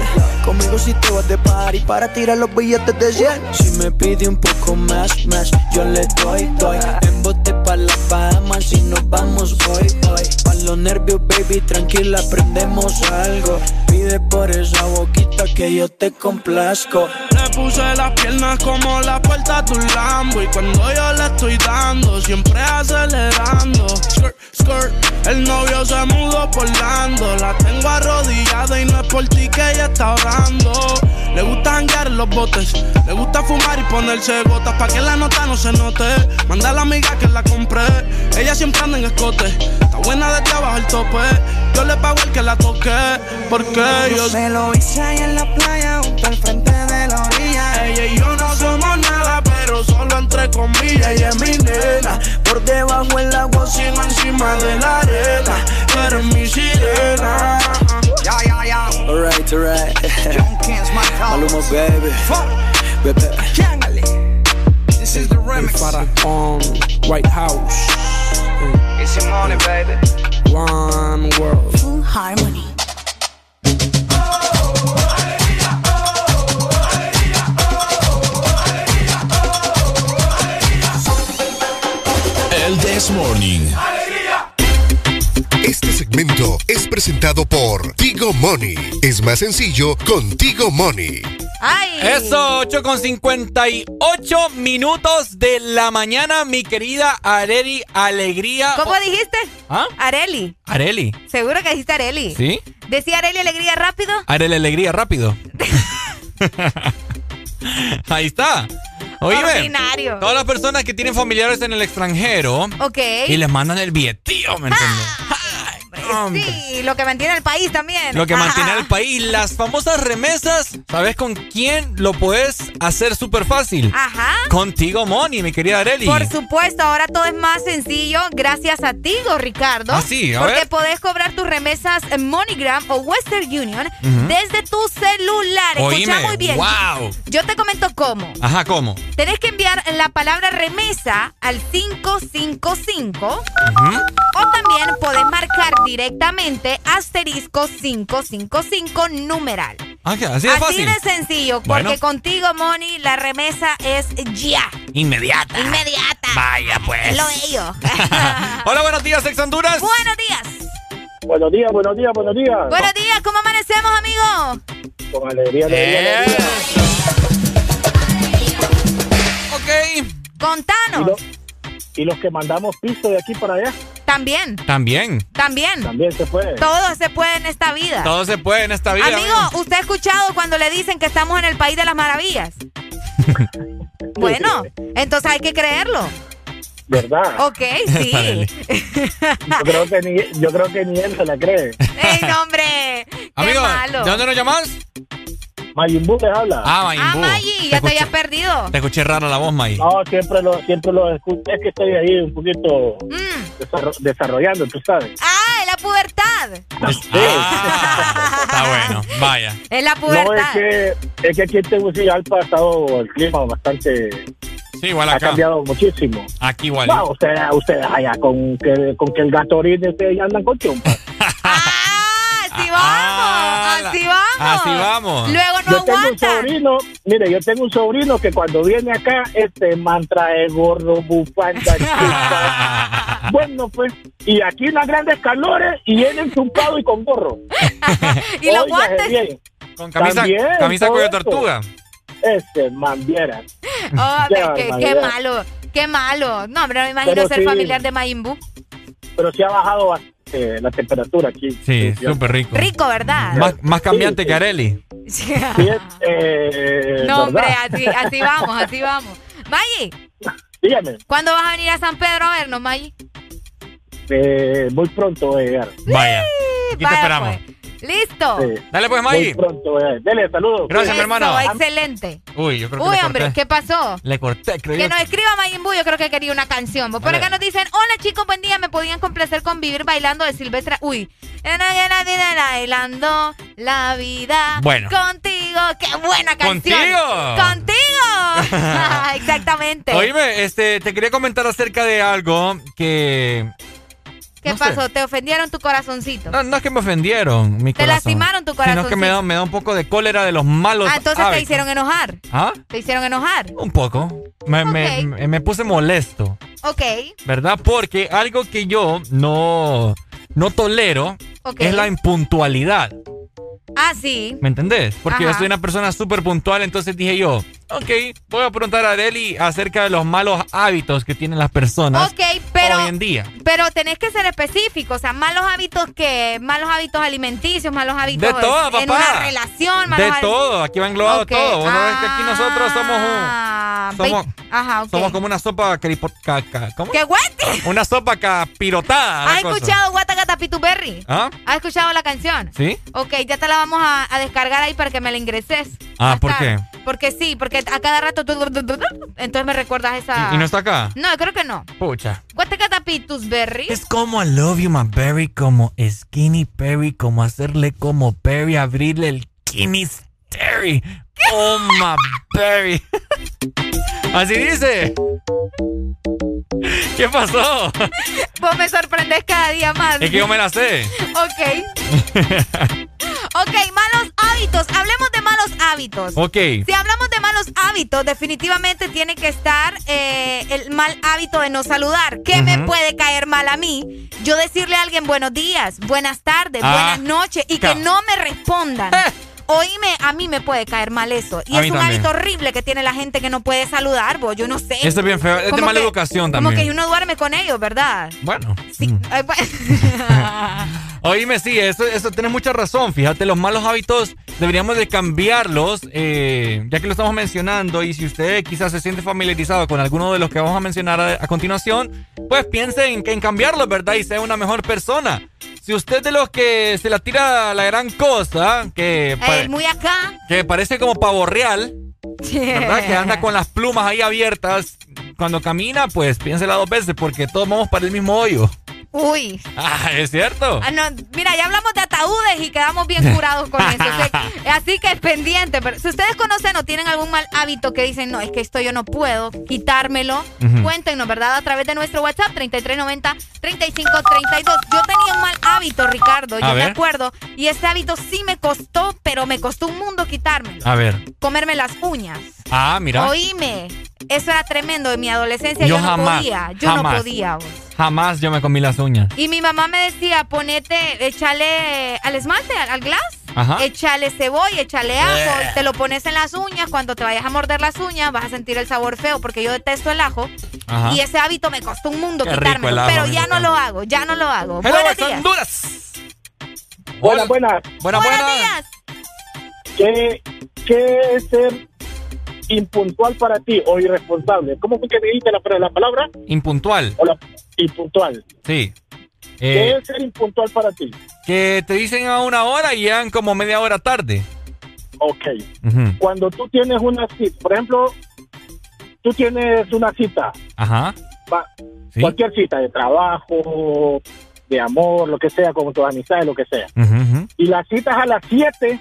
Conmigo si te vas de party para tirar los billetes de 100. Si me pide un poco más, más, yo le doy, doy. En bote pa' la Bahamas si nos vamos hoy, hoy. Los nervios, baby, tranquila, aprendemos algo. Pide por esa boquita que yo te complazco. Le puse las piernas como la puerta de un Lambo Y cuando yo le estoy dando, siempre acelerando. Skirt, skirt, el novio se mudó por Lando. La tengo arrodillada y no es por ti que ella está orando. Le gusta janguear en los botes Le gusta fumar y ponerse gotas Pa' que la nota no se note. Manda a la amiga que la compré Ella siempre anda en escote. Está buena desde abajo el tope Yo le pago el que la toque Porque yo se lo hice ahí en la playa, junto al frente de la orilla. Ella y yo no somos nada, pero solo entre comillas. Ella es mi nena, por debajo el agua, sino encima de la arena. Tú eres mi sirena. Ya, ya, ya. Alright, my baby. Baby. This is the remix. Faraón, White House. It's your money, baby. One world. Full harmony. El This Morning. Este segmento es presentado por Tigo Money. Es más sencillo con Tigo Money. ¡Ay! Eso, 8 con 58 minutos de la mañana, mi querida Areli Alegría. ¿Cómo dijiste? ¿Ah? Areli. Areli. Seguro que dijiste Areli. ¿Sí? ¿Decía Areli Alegría rápido? Areli Alegría, rápido. Ahí está. Oíme, Ordinario. todas las personas que tienen familiares en el extranjero Ok. y les mandan el billetío, ¿me entiendes? Hombre. Sí, lo que mantiene el país también. Lo que mantiene al país, las famosas remesas, ¿sabes con quién lo puedes hacer súper fácil? Ajá. Contigo, Moni, mi querida Areli. Por supuesto, ahora todo es más sencillo gracias a ti, go, Ricardo. Ah, sí, a Porque ver. podés cobrar tus remesas en MoneyGram o Western Union desde tu celular. Escucha muy bien. wow. Yo te comento cómo. Ajá, ¿cómo? Tenés que enviar la palabra remesa al 555 Ujú. o también podés marcar directamente asterisco 555 numeral. ¿qué? Así de fácil. de sencillo, porque Bueno. contigo, Moni, la remesa es ya. Inmediata. Inmediata. Vaya, pues. Lo ello. Hola, buenos días, Ex Honduras. Buenos días. Buenos días, buenos días, buenos días. Buenos días, ¿cómo amanecemos, amigo? Con alegría, alegría, alegría. Ok. Contanos. Y los que mandamos piso de aquí para allá, También, También. también. también se puede. Todo se puede en esta vida. Todo se puede en esta vida. Amigo, ¿usted ha escuchado cuando le dicen que estamos en el país de las maravillas? bueno, entonces hay que creerlo. ¿Verdad? Ok, sí. Yo creo que ni, yo creo que ni él se la cree. ¡Ey, no, hombre! ¡Qué Amigo, malo! ¿de dónde nos llamas? Mayimbu les habla. Ah, Ah, Mayimbu. Maggi, ya te habías perdido. Te escuché raro la voz, May. No, siempre lo, siempre lo escucho. Es que estoy ahí un poquito Mm. desarro- desarrollando, tú sabes. ¡Ah, es la pubertad! Ah, está bueno, vaya. Es la No, es pubertad. que, es que aquí en Tegucigalpa ha estado el clima bastante... Sí, igual Ha acá. cambiado muchísimo. Aquí igual. No, ustedes ustedes allá con que, con que el gato orine, ustedes ya andan con chumpa. ¡Ah, así vamos! ¡Así vamos! así vamos. Luego no yo tengo un sobrino, mire, yo tengo un sobrino que cuando viene acá, este man trae gorro, bufanda, chupa. Bueno, pues, y aquí unas grandes calores y viene enchupado y con gorro. y los guantes. bien. Con camisa, También, camisa cuello tortuga. Este man viera. Oh, Qué qué, malo. Qué malo. No, hombre, no me imagino Pero ser sí. familiar de Mayimbu. Pero sí ha bajado bastante la temperatura aquí. Sí, súper rico. Rico, ¿verdad? Más, más cambiante que Areli. Sí, es, eh, no, hombre, así, así vamos, así vamos. Maggi, Dígame, ¿cuándo vas a venir a San Pedro a vernos, Maggi? eh, muy pronto voy a llegar. Vaya. Aquí te esperamos. pues. Listo. Sí. Dale pues, Muy Maggie. pronto voy a llegar. Dele, saludos. Gracias, mi hermano. excelente. Uy, yo creo que Uy, le hombre, corté. ¿qué pasó? Le corté, creo Que yo. nos escriba Mayimbu, yo creo que quería una canción. Por acá nos dicen, hola chicos, buen día, me podían complacer con vivir bailando de Silvestre. Uy, en la vida bailando la vida Bueno. contigo. ¡Qué buena canción! ¡Contigo! ¡Contigo! Exactamente. Oíme, este, te quería comentar acerca de algo que... ¿Qué no sé. pasó? ¿Te ofendieron tu corazoncito? No, no es que me ofendieron, mi Te corazón. lastimaron tu Sino que me da, me da un poco de cólera de los malos Ah, entonces te hicieron enojar. ¿Ah? Te hicieron enojar. Un poco. Me, me- me- me puse molesto, Ok. ¿verdad? Porque algo que yo no, no tolero es la impuntualidad. Ah, sí. ¿Me entendés? Porque yo soy una persona súper puntual, entonces dije yo, ok, voy a preguntar a Areli acerca de los malos hábitos que tienen las personas Ok, pero, hoy en día. pero tenés que ser específico. O sea, malos hábitos que, malos hábitos alimenticios, malos hábitos De todo, en papá. una relación, malos De todo, aquí va englobado todo. Vos no ves que aquí nosotros somos Ah, un... Somos, Ajá, ok. somos como una sopa cripo- ca- ca- ¿Cómo? ¡Qué guante! Una sopa capirotada. ¿Has escuchado Guatagata Berry? ¿Ah? ¿Has escuchado la canción? ¿Sí? Ok, ya te la vamos a, a descargar ahí para que me la ingreses. Ah, ¿por tarde. qué? Porque sí, porque a cada rato tú... Entonces me recuerdas esa... ¿Y, no está acá? No, creo que no. Pucha. Guatagata Berry. Es como I love you, my berry, como skinny Perry, como hacerle como Perry, abrirle el Kimmy Terry. Oh my baby. Así dice. ¿Qué pasó? Vos me sorprendes cada día más. Es que yo me la sé. Ok. ok, malos hábitos. Hablemos de malos hábitos. Ok. Si hablamos de malos hábitos, definitivamente tiene que estar eh, el mal hábito de no saludar. ¿Qué me puede caer mal a mí? Yo decirle a alguien buenos días, buenas tardes, Ah, buenas noches y que no me respondan. Oíme, a mí me puede caer mal eso. Y A es un también. hábito horrible que tiene la gente que no puede saludar, vos. Yo no sé. Eso es bien feo. Es de Como mala que- educación Como también. que uno duerme con ellos, ¿verdad? Bueno. Ay, bu- Oíme, sí, eso, eso tienes mucha razón. Fíjate, los malos hábitos deberíamos de cambiarlos, eh, ya que lo estamos mencionando. Y si usted quizás se siente familiarizado con alguno de los que vamos a mencionar a, a continuación, pues piense en, en cambiarlos, ¿verdad? Y sea una mejor persona. Si usted es de los que se la tira la gran cosa, que, pare- Eh, muy acá. que parece como pavo real, ¿verdad? Que anda con las plumas ahí abiertas. Cuando camina, pues piénsela dos veces porque todos vamos para el mismo hoyo. Uy. Ah, es cierto. Ah, no, mira, ya hablamos de ataúdes y quedamos bien curados con eso. así que es pendiente. Pero si ustedes conocen o tienen algún mal hábito que dicen, no, es que esto yo no puedo quitármelo, cuéntenos, ¿verdad? A través de nuestro WhatsApp 3390-3532. Yo tenía un mal hábito, Ricardo, A yo me acuerdo. Y este hábito sí me costó, pero me costó un mundo quitármelo. A ver. Comerme las uñas. Ah, mira. Oíme, eso era tremendo. En mi adolescencia yo, Yo no jamás, podía. Yo no podía. vos. Jamás yo me comí las uñas. Y mi mamá me decía, ponete, échale al esmalte, al, al glass, Ajá. échale cebolla, échale ajo, Eh. te lo pones en las uñas, cuando te vayas a morder las uñas vas a sentir el sabor feo porque yo detesto el ajo. Ajá. Y ese hábito me costó un mundo quitármelo, pero ya no lo hago, ya no lo hago. Hello, Buenos días. Honduras. Buenas, buenas. Buenas, Buenos buenas. días. ¿Qué, ¿Qué es ser impuntual para ti o irresponsable? ¿Cómo fue que dijiste la, la palabra? Impuntual. O la, impuntual. Sí. ¿Qué Eh, es ser impuntual para ti? que te dicen a una hora y llegan como media hora tarde. Ok. Cuando tú tienes una cita, por ejemplo, tú tienes una cita, Ajá. va, Sí. cualquier cita de trabajo, de amor, lo que sea, con tus amistades, lo que sea. Y la cita es a las 7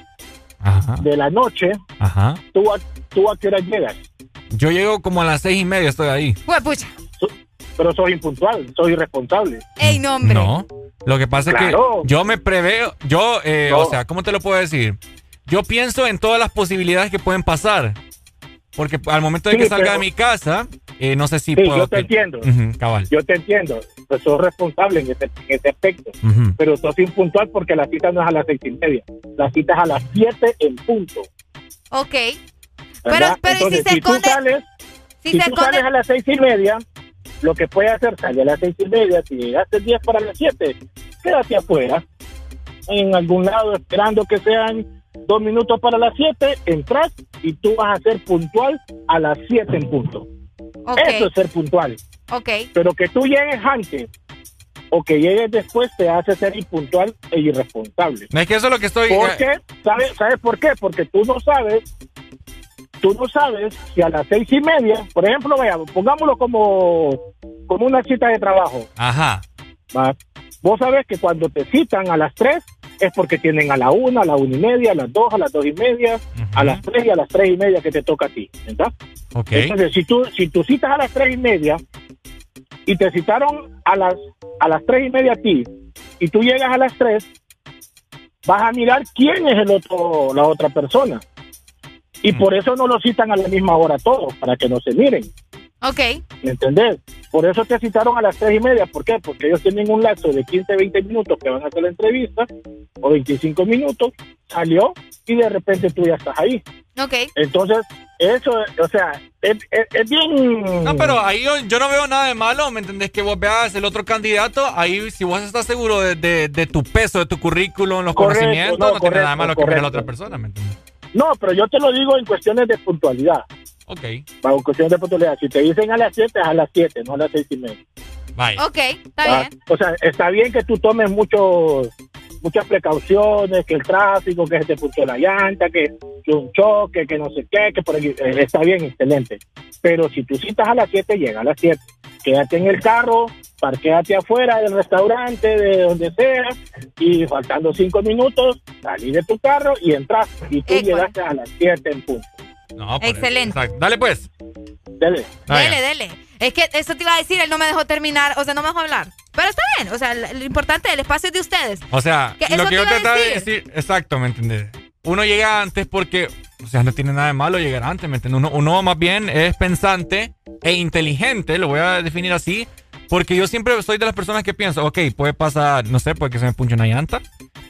Ajá. de la noche, Ajá. ¿tú ¿tú a qué hora llegas? Yo llego como a las seis y media, estoy ahí. Pues pucha. Pero sos impuntual, sos irresponsable. Ey, no, hombre. No. Lo que pasa es que yo me preveo, yo, eh, No. o sea, ¿cómo te lo puedo decir? Yo pienso en todas las posibilidades que pueden pasar. Porque al momento de Sí, que salga pero- de mi casa, eh, no sé si Sí, puedo. yo te entiendo. Cabal. Yo te entiendo, pues sos responsable en ese, en ese aspecto, pero sos impuntual porque la cita no es a las seis y media, la cita es a las 7 en punto. Ok. ¿Verdad? Pero- pero ¿y si se si tú esconde- sales, si si, se tú esconde- sales a las seis y media, lo que puedes hacer, salir a las seis y media, si llegaste 10 para las 7, quédate afuera, en algún lado, esperando que sean dos minutos para las 7, entras y tú vas a ser puntual a las 7 en punto. Eso es ser puntual. Ok. Pero que tú llegues antes o que llegues después te hace ser impuntual e irresponsable. Es que eso es lo que estoy. ¿Por qué? ¿Sabes, ¿Sabes por qué? Porque tú no sabes, tú no sabes si a las seis y media, por ejemplo, vaya, pongámoslo como, como una cita de trabajo. Ajá. ¿va? Vos sabes que cuando te citan a las tres es porque tienen a la una, a la una y media, a las dos, a las dos y media, a las tres y a las tres y media que te toca a ti, ¿verdad? Ok. Entonces, si tú, si tú citas a las tres y media y te citaron a las, a las tres y media a ti y tú llegas a las tres, vas a mirar quién es el otro, la otra persona. Y por eso no lo citan a la misma hora todos, para que no se miren. Ok. ¿Me entendés? Por eso te citaron a las tres y media. ¿Por qué? Porque ellos tienen un lapso de 15, 20 minutos que van a hacer la entrevista, o 25 minutos, salió y de repente tú ya estás ahí. Ok. Entonces, eso, o sea, es, es- es bien... No, pero ahí yo, yo no veo nada de malo, ¿me entendés? Que vos veas el otro candidato, ahí si vos estás seguro de, de- de tu peso, de tu currículum, los Correcto, conocimientos, no, no, tiene nada de correcto, malo que mire a la otra persona, ¿me entiendes? No, pero yo te lo digo en cuestiones de puntualidad. Ok. Para cuestiones de puntualidad. Si te dicen a las 7, es a las 7, no a las 6 y media. Vaya. Ok, está ¿va? bien. O sea, está bien que tú tomes muchos muchas precauciones, que el tráfico, que se te puso la llanta, que, que un choque, que no sé qué, que por aquí, eh, está bien, excelente. Pero si tú citas a las 7, llega a las 7. Quédate en el carro, parquéate afuera del restaurante, de donde sea, y faltando 5 minutos, salí de tu carro y entras. Y tú llegaste a las 7 en punto. No, Excelente. Dale pues. Dale. Dele, dele. Es que eso te iba a decir, él no me dejó terminar, o sea, no me dejó hablar. Pero está bien, o sea, lo importante, el espacio es de ustedes. O sea, Que lo que yo trataba de decir. exacto, ¿me entiendes? Uno llega antes porque, o sea, no tiene nada de malo llegar antes, ¿me entiendes? Uno, uno más bien es pensante e inteligente, lo voy a definir así, porque yo siempre soy de las personas que pienso, ok, puede pasar, no sé, puede que se me punche una llanta,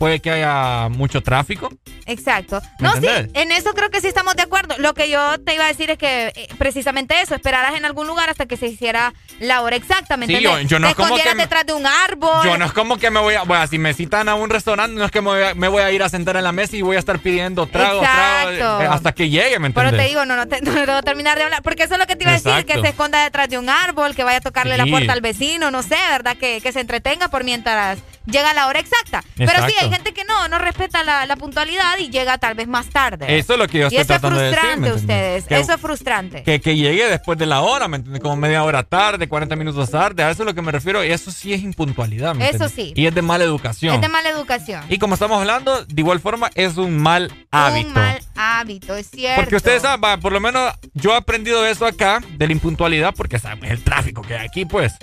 puede que haya mucho tráfico. Exacto. ¿Me No, sí, entendés? en eso creo que sí estamos de acuerdo. Lo que yo te iba a decir es que eh, precisamente eso, esperaras en algún lugar hasta que se hiciera la hora exacta, ¿me Sí, entiendes? yo- yo no te es como que me- detrás de un árbol. Yo no es como que me voy a, bueno, si me citan a un restaurante, no es que me voy a, me voy a ir a sentar en la mesa y voy a estar pidiendo tragos, tragos, Exacto. eh, hasta que llegue, ¿me entiendes? Pero te digo, no, no, te, no a terminar de hablar. Porque eso es lo que te iba a decir, Exacto. que se esconda detrás de un árbol, que vaya a tocarle la Sí. puerta al vecino, no sé, ¿verdad? Que, que se entretenga por mientras llega la hora exacta. Pero sí, hay gente que no, no respeta la, la puntualidad y llega tal vez más tarde. Eso es lo que yo y estoy eso es tratando de decir, ¿me frustrante, ustedes. Que- Eso es frustrante. Que, que llegue después de la hora, ¿me entiendes? Como media hora tarde, 40 minutos tarde. A eso es lo que me refiero. Y eso sí es impuntualidad, ¿me Eso entiendes? sí. Y es de mala educación. Es de mala educación. Y como estamos hablando, de igual forma, es un mal hábito. Un mal hábito, es cierto. Porque ustedes saben, va, por lo menos yo he aprendido eso acá, de la impuntualidad, porque sabes el tráfico que hay aquí, pues.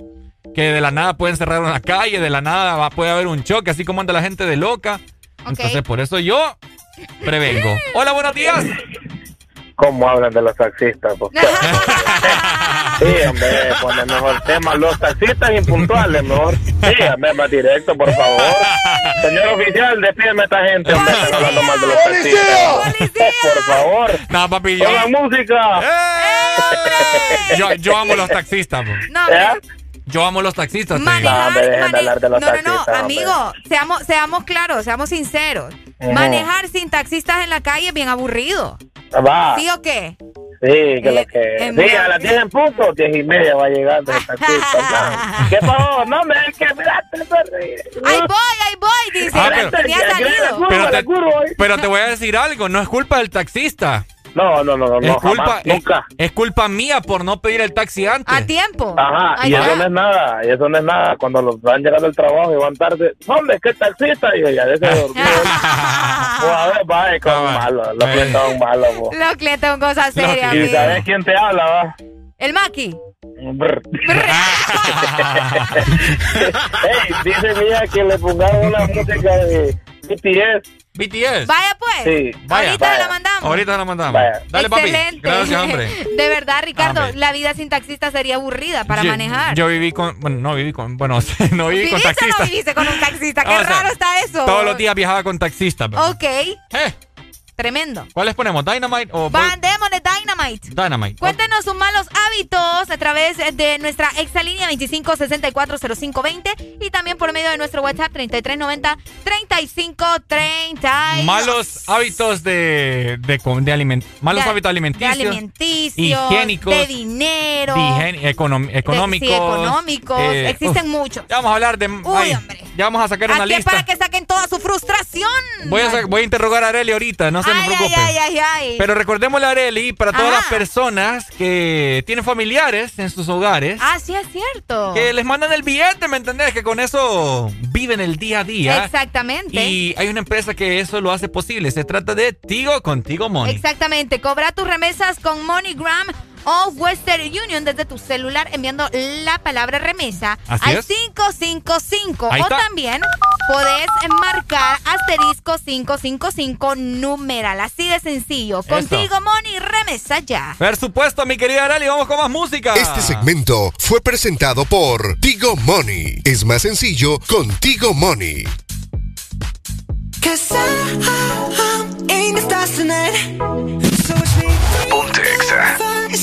Que de la nada pueden cerrar una calle, de la nada va, puede haber un choque, así como anda la gente de loca. Entonces, por eso yo prevengo. Hola, buenos días. ¿Cómo hablan de los taxistas? po? sí, hombre, pone mejor tema. Los taxistas impuntuales, mejor. Sí, hombre, más directo, por favor. Señor oficial, despídeme a esta gente, hombre, están hablando mal de los taxistas. Por favor. No, papi, yo. Pongan música. Yo, yo amo los taxistas, po. No. Yo amo los taxistas. Manejar, dejen de mane- hablar de los no, no, no, taxistas, hombre. amigo, seamos, seamos claros, seamos sinceros. Ujú. Manejar sin taxistas en la calle es bien aburrido. Va. ¿Sí o qué? Sí, que lo que. Sí, verdad. a las 10 en punto, 10 y media va llegando el taxista. no. ¿Qué pasó? No, me es que miraste, Ahí voy, ahí voy, dice. Ah, pero- Ni ha salido. Pero te, pero te voy a decir algo, no es culpa del taxista. No, no, no, no, es no, culpa, jamás, es- nunca. Es, culpa mía por no pedir el taxi antes. A tiempo. Ajá, y eso no es nada, y eso no es nada. Cuando los van llegando al trabajo y van tarde, que el taxista, y yo ya de ese dormido. Pues a ver, va, es como malo, los clientes son malos, po. Los clientes son cosas serias, Y sabes quién te habla, va. El Maki. Brr. Ey, dice mía que le pongamos una música de BTS. BTS. Vaya pues. Sí, Vaya. Ahorita vaya. la mandamos. Ahorita la mandamos. Vaya. Dale, papi. Excelente. Gracias, hombre. De verdad, Ricardo, Hombre. la vida sin taxista sería aburrida para Yo- manejar. Yo viví con. Bueno, no viví con. Bueno, no viví con ¿Viviste o no viviste con un taxista? Qué O sea, raro está eso. Todos los días viajaba con taxistas. pero- Ok. Tremendo. ¿Cuáles ponemos? ¿Dynamite o Van, démosle Dynamite. Dynamite? Cuéntenos sus malos hábitos a través de nuestra exalínea 25640520 y también por medio de nuestro WhatsApp 3390-3530. Malos hábitos de, de, de aliment- malos De- hábitos alimenticios. De alimenticios. higiénicos, De dinero. de econom- económicos. sí, económicos. eh, Existen muchos. Ya vamos a hablar de. ay, hombre. Ya vamos a sacar una Aquí lista. para que saquen toda su frustración. Voy a, sa- voy a interrogar a Areli ahorita, no se me ay, preocupe. ay, ay. Pero recordémosle a Areli, para todas las personas que tienen familiares en sus hogares, Ah, sí es cierto. que les mandan el billete, ¿me entendés? Que con eso viven el día a día. Exactamente. Y hay una empresa que eso lo hace posible. Se trata de Tigo Contigo Money. Exactamente. Cobra tus remesas con MoneyGram o Western Union desde tu celular enviando la palabra remesa Así al es. 555. Ahí o está. también podés marcar asterisco 555 numeral. Así de sencillo. Contigo Money remesa ya. Por supuesto, mi querida Areli, vamos con más música. Este segmento fue presentado por Tigo Money. Es más sencillo con Tigo Money. Cause I'm in the stars tonight. So it's me. Ponte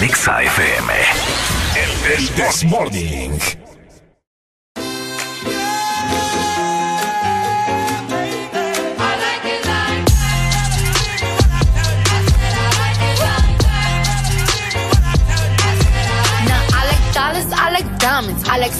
En FM. El This Morning.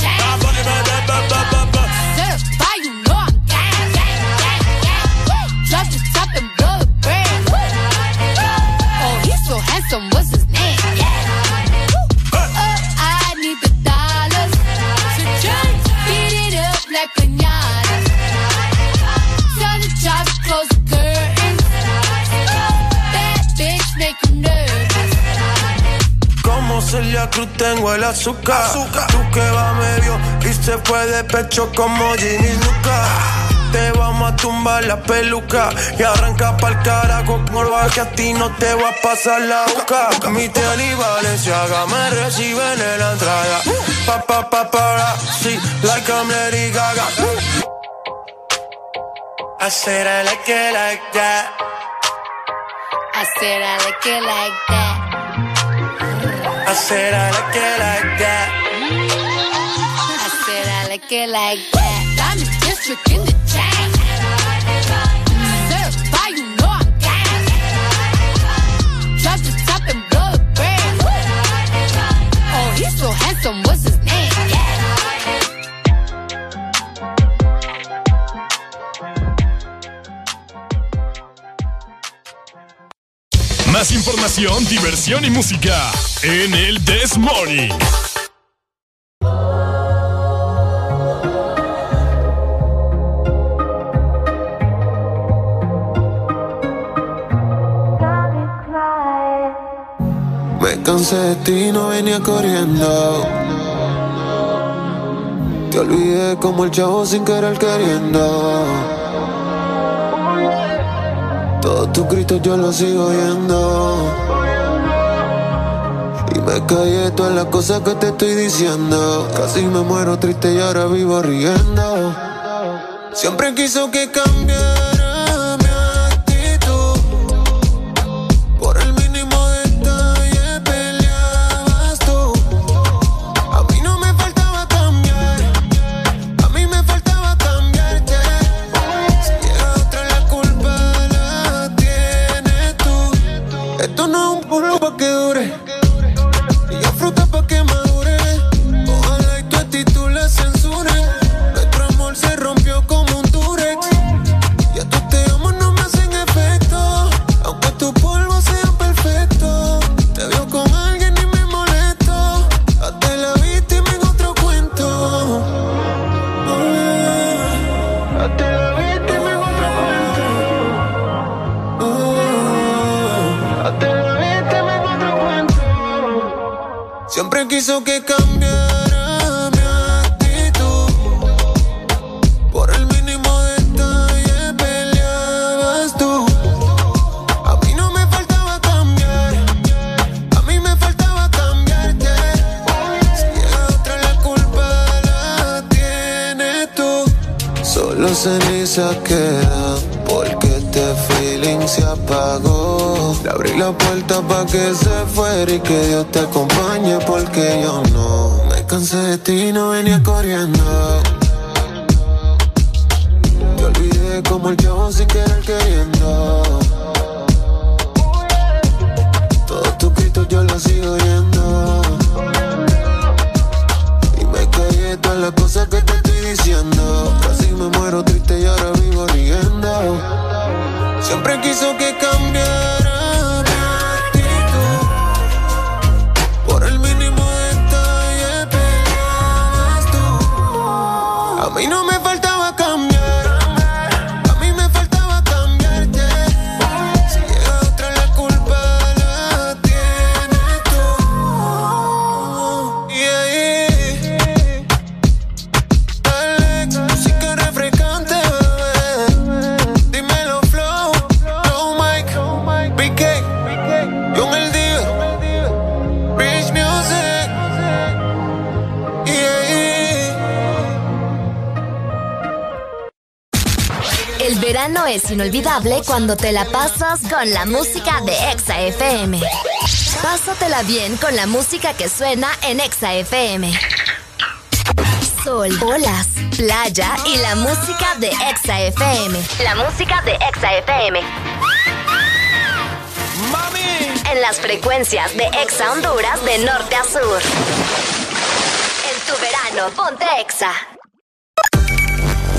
James. Celia Cruz tengo el azúcar. Tú que va medio y se fue de pecho como Ginny Luca. Te vamos a tumbar la peluca y arranca pa'l carajo con que a ti no te va a pasar la boca. Mi tele y Valenciaga me reciben en la entrada. Pa pa pa para, sí, like I'm Gaga. I said I like it like that. I said I like it like that. I said I like it like that. I said I like it like that. Diamond district in the chain. Certified, you know I'm gang. Drop the top and blow the brand. Oh, he's so handsome, what's his Más información, diversión y música en el This Morning. Me cansé de ti, no venía corriendo. Te olvidé como el chavo sin querer queriendo. Todos tus gritos yo los sigo oyendo. Y me callé todas las cosas que te estoy diciendo. Casi me muero triste y ahora vivo riendo. Siempre quiso que cambiara porque este feeling se apagó. Le abrí la puerta pa' que se fuera y que Dios te acompañe cuando te la pasas con la música de Exa FM. Pásatela bien con la música que suena en Exa FM. Sol, olas, playa y la música de Exa FM. La música de Exa FM. ¡Mami! En las frecuencias de Exa Honduras de norte a sur. En tu verano, ponte Exa.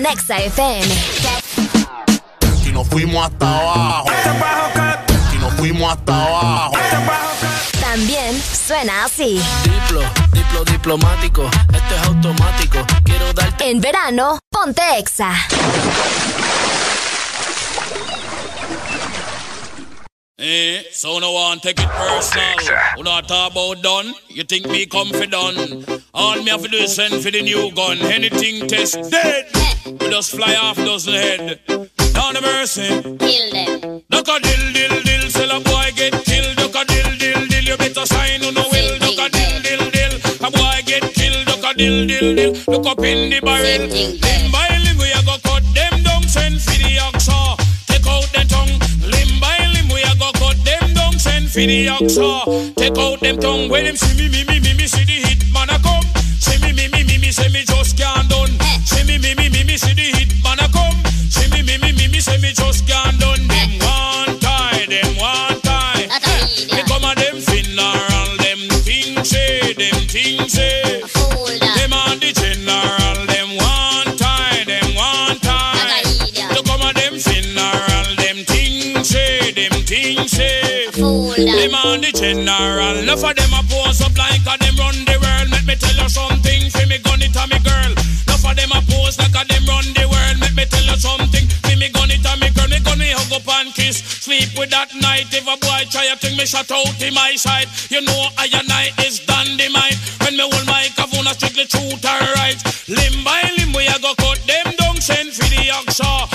En Exa FM. Y nos fuimos hasta abajo. Y nos fuimos hasta abajo. También suena así. Diplo, diplo diplomático, esto es automático. Quiero darte. En verano, ponte Exa. Eh, so no one take it personal. When I talk about done, you think me come for done. All me have to do is send for the new gun. Anything test dead. We just fly off dozen head. Down the mercy. Kill them. Duck a dill dill dill, sell a boy get killed. Duck a dill dill dill, you better sign on the will. Duck a dill dill dill, a boy get killed. Duck a dill dill dill, look up in the barrel. Limb by limb we a go cut them down. Send for the oxa, take out the tongue. Send for the oxa, take out them tongue. When them see me me me me me see the hit man a come. See me me me me me say me just can't done. See me me me me me see the hit man a come. See me me me me me say me just can't done. Them one tie, them one tie. Me come a them funeral, them things say, them things Them on the general, enough of them a pose up like a them run the world. Let me tell you something, fi me gun it a me girl. Enough of them a pose like a them run the world. Let me tell you something, fi me gun it a me girl. Me gun me hug up and kiss, sleep with that night. If a boy try a thing, me shut out in my side. You know I and I is dynamite. When me hold my kavuna strictly truth or right. Limb by limb we a go cut them down, send for the oxa.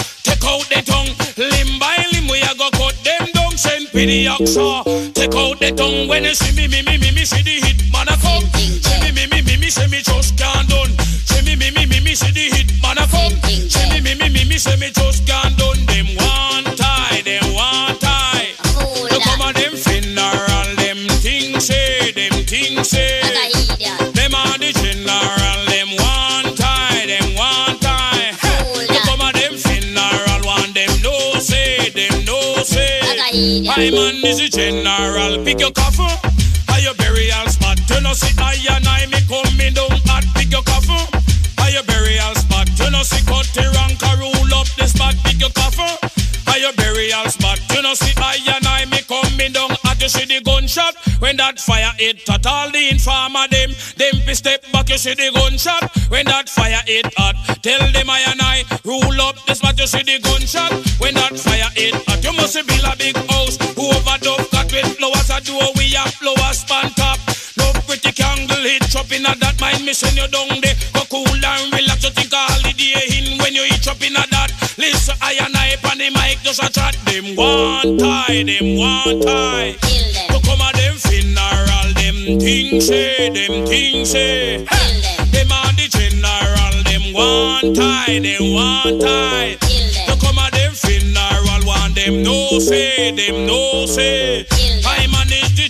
Send for the oxa. Take out the tongue when you see me, me, me, me, me, see the hit man a come. See me, me, me, me, me, say me just can't done. See me, me, me, me, me, see the hit man a come. See me, me, me, me, me, say me just can't done. Them one tie, them one tie. Look come on them funeral, them things say, them things say. I man is a general, pick your coffin. Are your burial spot? You know see I and I me coming down hot. Pick your coffin. Are your burial spot? You know see cut the rank rule up the spot. Pick your coffin. Are your burial spot? You know see I and I me coming down hot. You see the gunshot when that fire hit at all the informer them. Them be step back. You see the gunshot when that fire hit hot. Tell them I and I rule up the spot. You see the gunshot when that fire hit hot. You must build a big house. Who overdub got with flowers a door we have flowers span top. No pretty candle hit up in a that mind send you down there. Go cool and relax. You think a holiday in when you eat up in a that. Listen, I and I the mic just a chat. Them one tie, them one tie. So come on them funeral, them things say, them things say. Hey, them are the general, them one tie, them one tie. So come on them funeral, one them no say, them no say. I manage the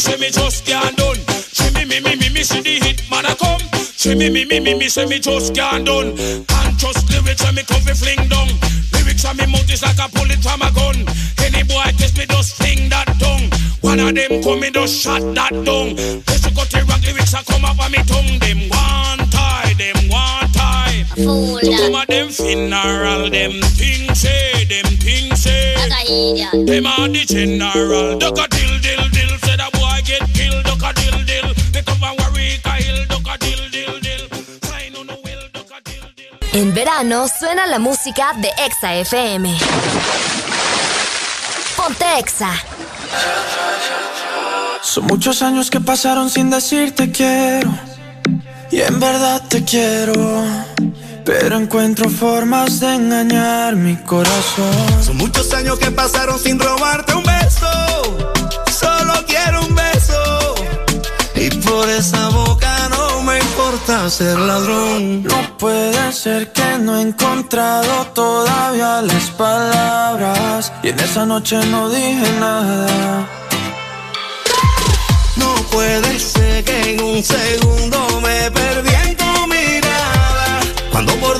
say me just can't done. See me, me, me, me, me, see the hit man a come. See me, me, me, me, me, say me just can't done. Can't trust lyrics when me coffee fling down. Lyrics on me mouth is like a bullet from a gun. Any boy test me just fling that tongue. One of them come in just shot that tongue. Let's go to rock lyrics and come up on me tongue. Them one tie, them one tie. To come at them funeral, them things say, them things say. Them are the general. Duck a dill, dill, dill. En verano suena la música de Exa FM. Ponte Exa. Son muchos años que pasaron sin decirte quiero. Y en verdad te quiero. Pero encuentro formas de engañar mi corazón. Son muchos años que pasaron sin robarte un beso. Por esa boca no me importa ser ladrón. No puede ser que no he encontrado todavía las palabras. Y en esa noche no dije nada. No puede ser que en un segundo me perdí en tu mirada. Cuando por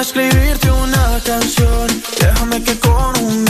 escribirte una canción, déjame que con un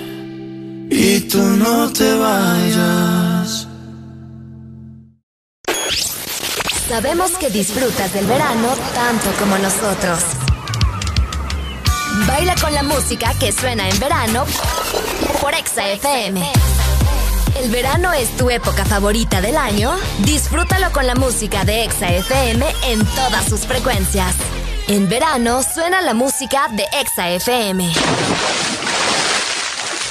y tú no te vayas. Sabemos que disfrutas del verano tanto como nosotros. Baila con la música que suena en verano por Exa FM. ¿El verano es tu época favorita del año? Disfrútalo con la música de Exa FM en todas sus frecuencias. En verano suena la música de Exa FM.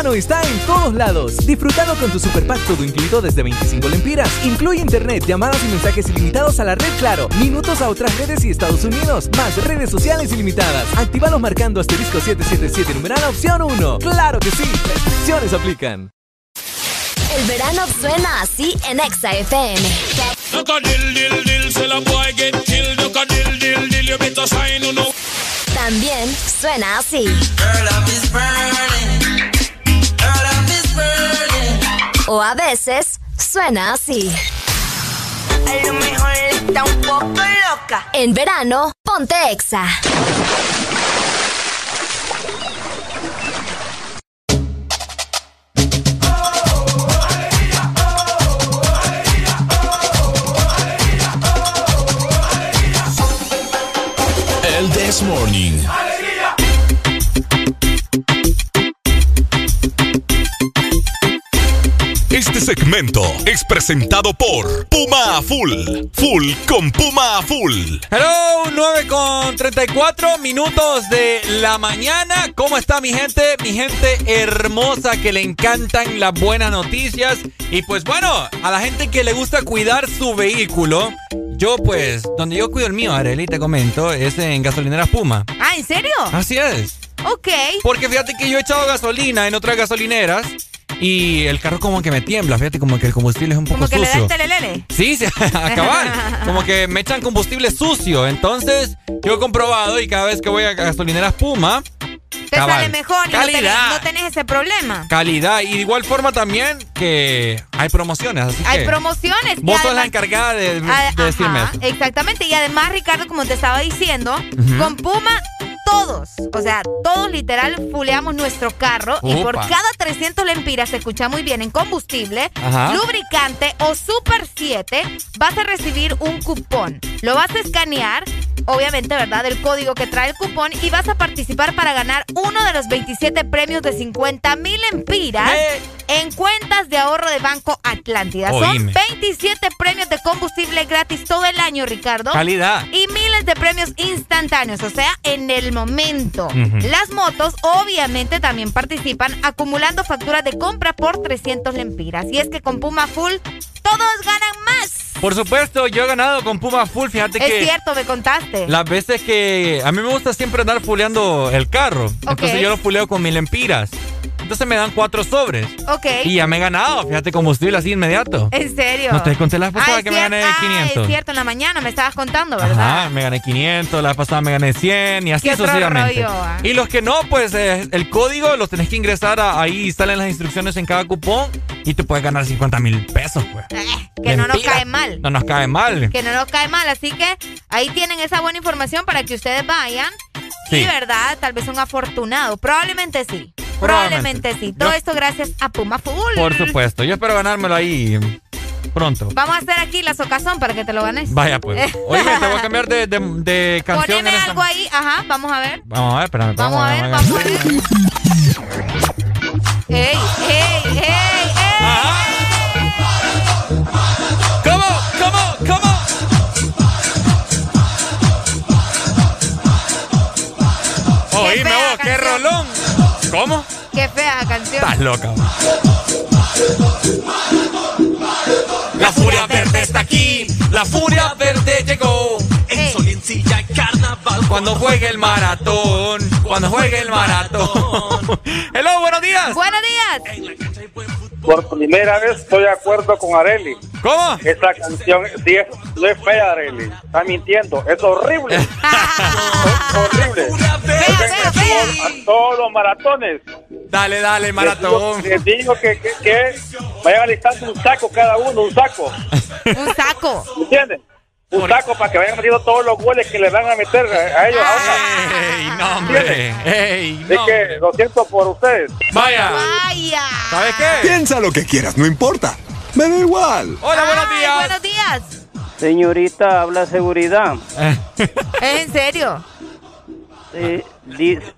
verano está en todos lados. Disfrutado con tu super pack todo incluido desde 25 lempiras. Incluye internet, llamadas y mensajes ilimitados a la red Claro, minutos a otras redes y Estados Unidos, más redes sociales ilimitadas. Actívalos marcando asterisco 777 numeral opción 1. ¡Claro que sí! Restricciones aplican. El verano suena así en Exa FM. Look a dill, O a veces suena así. A lo mejor está un poco loca. En verano, ponte Exa. El This Morning. Este segmento es presentado por Puma a Full. Full con Puma a Full. Hello, 9 con 34 minutos de la mañana. ¿Cómo está mi gente? Mi gente hermosa que le encantan las buenas noticias. Y pues bueno, a la gente que le gusta cuidar su vehículo. Yo pues, donde yo cuido el mío, Arely, te comento, es en gasolineras Puma. Ah, ¿en serio? Así es. Ok. Porque fíjate que yo he echado gasolina en otras gasolineras y el carro como que me tiembla, fíjate como que el combustible es un poco Como que le da sucio. el telelele. Sí, sí, acabar. Como que me echan combustible sucio. Entonces, yo he comprobado y cada vez que voy a gasolineras Puma, Te cabal, sale mejor y no tenés, calidad, no tenés ese problema. calidad. Y de igual forma también que hay promociones. Así Hay que promociones. Vos sos la encargada de, de decirme eso. Exactamente. Y además, Ricardo, como te estaba diciendo, con Puma todos, o sea, todos literal fuleamos nuestro carro y por cada 300 lempiras, se escucha muy bien, en combustible, Ajá. lubricante o Super 7, vas a recibir un cupón. Lo vas a escanear, obviamente, ¿verdad? El código que trae el cupón y vas a participar para ganar uno de los 27 premios de 50 mil empiras en cuentas de ahorro de Banco Atlántida. Oíme. Son 27 premios de combustible gratis todo el año, Ricardo. Calidad. Y miles de premios instantáneos, o sea, en el momento. Ujú. Las motos obviamente también participan acumulando facturas de compra por 300 lempiras. Y es que con Puma Full todos ganan más. Por supuesto, yo he ganado con Puma Full. Fíjate que Es cierto, me contaste. las veces que a mí me gusta siempre andar fuleando el carro. Entonces yo lo fuleo con mil empiras. Entonces me dan cuatro sobres. Ok. Y ya me he ganado, fíjate, combustible así inmediato. ¿En serio? No te conté la pasada Ah, que me gané ah, 500. es cierto, en la mañana me estabas contando, ¿verdad? Ajá, me gané 500, la vez pasada me gané 100 y así ¿Qué sucesivamente. rollo, ah? Y los que no, pues eh, el código los tenés que ingresar a- ahí, salen las instrucciones en cada cupón y te puedes ganar 50 mil pesos, pues. Que no nos cae mal. No nos cae mal. Que no nos cae mal. Así que ahí tienen esa buena información para que ustedes vayan. Sí. Y, ¿verdad? Tal vez son afortunados. Probablemente sí. Probablemente, sí. Todo esto gracias a Puma Full. Por supuesto. Yo espero ganármelo ahí pronto. Vamos a hacer aquí la socazón para que te lo ganes. Vaya, pues. Oye, te voy a cambiar de, de, de canción. Poneme algo ahí. Ajá, vamos a ver. Vamos a ver, espérame. Vamos, a ver, vamos a ver. ¡Ey, ey, ey, ey! ¿Cómo? ¿Cómo? ¿Cómo? Oíme vos, qué rolón. ¿Cómo? Qué fea canción. Estás loca. La furia verde está aquí, la furia verde llegó. En Soliencilla y Carnaval. Cuando juegue el maratón, cuando juegue el maratón. Hello, buenos días. Buenos días. Por primera vez estoy de acuerdo con Areli. ¿Cómo? Esa canción sí es, no es fea, Areli. Está mintiendo. Es horrible. es horrible. A todos los maratones. Dale, dale, maratón. Les digo, que, que, que vayan alistando un saco cada uno, un saco. un saco. ¿Me entienden? Un saco para que vayan metiendo todos los goles que le van a meter a ellos. ¡Ey, no, hombre! ¡Ey, no, que lo siento por ustedes. ¡Vaya! ¡Vaya! ¿Sabes qué? Piensa lo que quieras, no importa. Me da igual. Hola, buenos Ay, días. Buenos días. Señorita, habla seguridad. ¿Es en serio? Eh,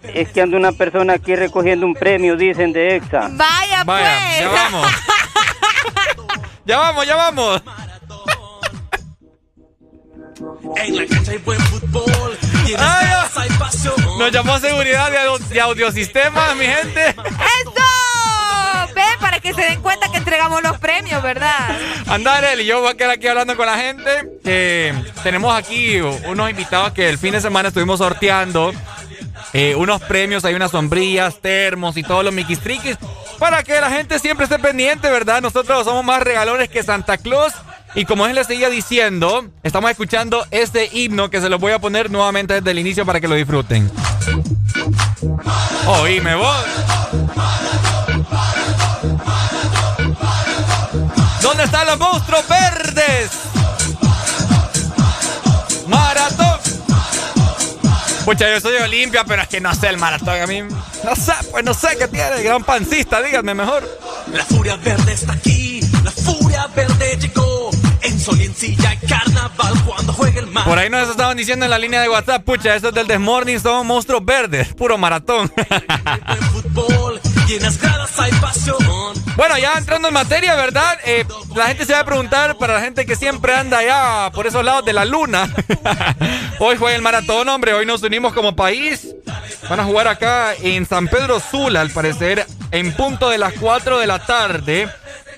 es que anda una persona aquí recogiendo un premio, dicen, de EXA. Vaya, Vaya, pues. ya vamos. ya vamos, ya vamos. En la cancha hay buen fútbol. Y en las Ay, gradas hay pasión. Nos llamó seguridad de audiosistemas, mi gente. ¡Eso! Ve, para que se den cuenta que entregamos los premios, ¿verdad? Andar él y yo voy a quedar aquí hablando con la gente. Eh, tenemos aquí unos invitados que el fin de semana estuvimos sorteando eh, unos premios, hay unas sombrillas, termos y todos los miquistriquis para que la gente siempre esté pendiente, ¿verdad? Nosotros somos más regalones que Santa Claus. Y como él le seguía diciendo, estamos escuchando este himno que se lo voy a poner nuevamente desde el inicio para que lo disfruten. Oíme vos. ¿Dónde están los monstruos verdes? Maratón. Pucha, yo soy Olimpia, pero es que no sé el maratón a mí. No sé, pues no sé qué tiene. el Gran pancista, díganme mejor. La furia verde está aquí. La furia verde llegó. En Soliencilla y Carnaval cuando juegue el mar. Por ahí nos estaban diciendo en la línea de WhatsApp, pucha, eso es del Desmorning, son monstruos verdes, puro maratón. Bueno, ya entrando en materia, ¿verdad? Eh, la gente se va a preguntar, para la gente que siempre anda allá por esos lados de la luna. hoy fue el maratón, hombre, hoy nos unimos como país. Van a jugar acá en San Pedro Sula, al parecer, en punto de las 4 de la tarde.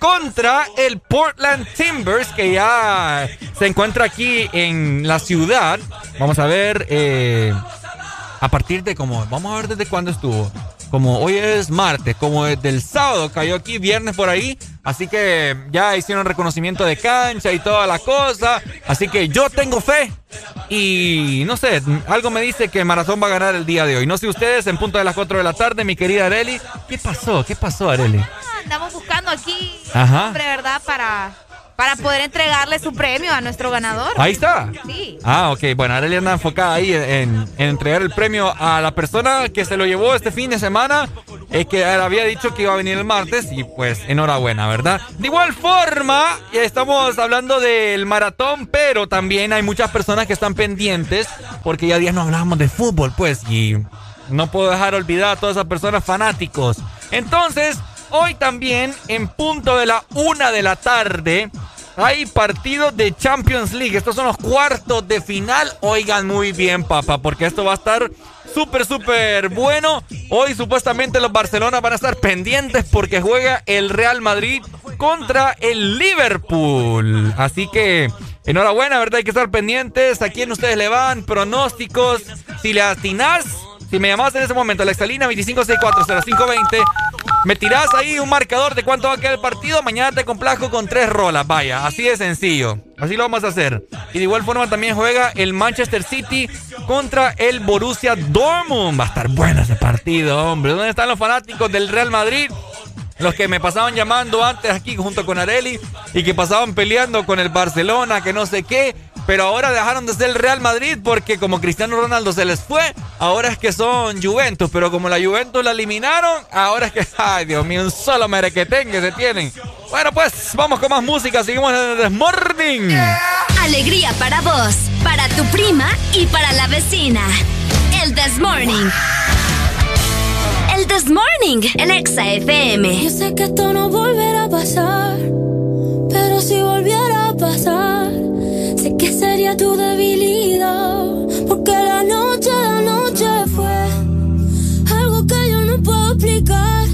Contra el Portland Timbers, que ya se encuentra aquí en la ciudad. Vamos a ver, eh, a partir de como, vamos a ver desde cuándo estuvo. Como hoy es martes, como desde el sábado cayó aquí, viernes por ahí. Así que ya hicieron reconocimiento de cancha y toda la cosa. Así que yo tengo fe. Y no sé, algo me dice que Maratón va a ganar el día de hoy. No sé ustedes, en punto de las 4 de la tarde, mi querida Areli. ¿Qué pasó? ¿Qué pasó, Areli? Ah, Andamos buscando aquí Ajá. hombre, ¿verdad? Para, para poder entregarle su premio a nuestro ganador. Ahí está. Sí. Ah, ok. Bueno, Arely anda enfocada ahí en, en entregar el premio a la persona que se lo llevó este fin de semana. Es que había dicho que iba a venir el martes y pues enhorabuena, ¿verdad? De igual forma, ya estamos hablando del maratón, pero también hay muchas personas que están pendientes porque ya días no hablábamos de fútbol, pues, y no puedo dejar olvidar a todas esas personas fanáticos. Entonces, hoy también, en punto de la una de la tarde, hay partidos de Champions League. Estos son los cuartos de final. Oigan muy bien, papá, porque esto va a estar súper, súper bueno. Hoy supuestamente los Barcelona van a estar pendientes porque juega el Real Madrid contra el Liverpool. Así que enhorabuena, ¿verdad? Hay que estar pendientes. ¿A quién ustedes le van? Pronósticos. Si le atinás, si me llamás en ese momento, la Exalina 25640520. Me tirás ahí un marcador de cuánto va a quedar el partido. Mañana te complajo con tres rolas. Vaya, así de sencillo. Así lo vamos a hacer. Y de igual forma también juega el Manchester City contra el Borussia Dortmund. Va a estar bueno ese partido, hombre. ¿Dónde están los fanáticos del Real Madrid? Los que me pasaban llamando antes aquí junto con Areli y que pasaban peleando con el Barcelona, que no sé qué. Pero ahora dejaron de ser el Real Madrid porque como Cristiano Ronaldo se les fue, ahora es que son Juventus, pero como la Juventus la eliminaron, ahora es que, ay Dios mío, un solo merequetengue se tienen. Bueno, pues vamos con más música, seguimos en el Morning. Alegría para vos, para tu prima y para la vecina. El This Morning. El This Morning, el Exa FM. Yo sé que esto no volverá a pasar, pero si volviera a pasar, sé que sería tu debilidad, porque la noche, la noche fue algo que yo no puedo explicar.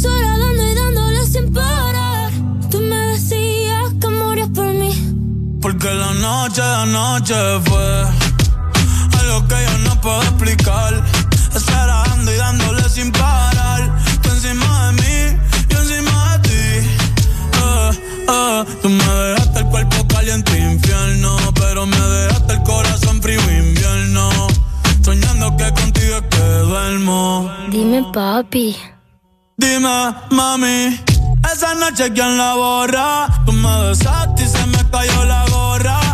Sola dando y dándole sin parar. Tú me decías que morías por mí, porque la noche, la noche fue algo que yo no puedo explicar. Estar dando y dándole sin parar. Tú encima de mí, yo encima de ti. Uh, uh, tú me dejaste el cuerpo caliente infierno, pero me dejaste el corazón frío invierno. Soñando que contigo es que duermo. Dime, papi. Dime, mami. Esa noche, ¿quién la borra? Tú me besaste y se me cayó la gorra.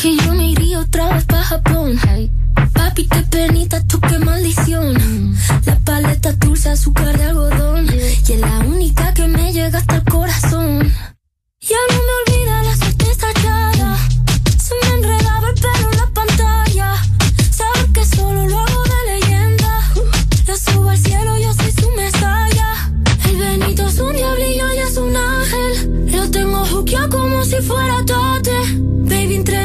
Que yo me iría otra vez para Japón. Papi, qué penita, tú qué maldición. La paleta dulce, azúcar de algodón. Y es la única que me llega hasta el corazón. Ya no me olvida la suerte estallada. Se me enredaba el pelo en la pantalla. Saber que solo lo hago de leyenda. Lo subo al cielo, yo soy su mesaya. El Benito es un diablillo y es un ángel. Lo tengo juqueado como si fuera tate. Baby, entre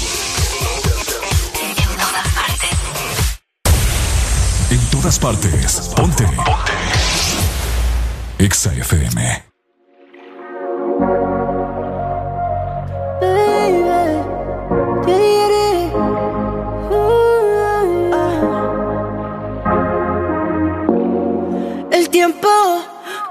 En todas partes. Ponte. Ponte. Exa FM. El tiempo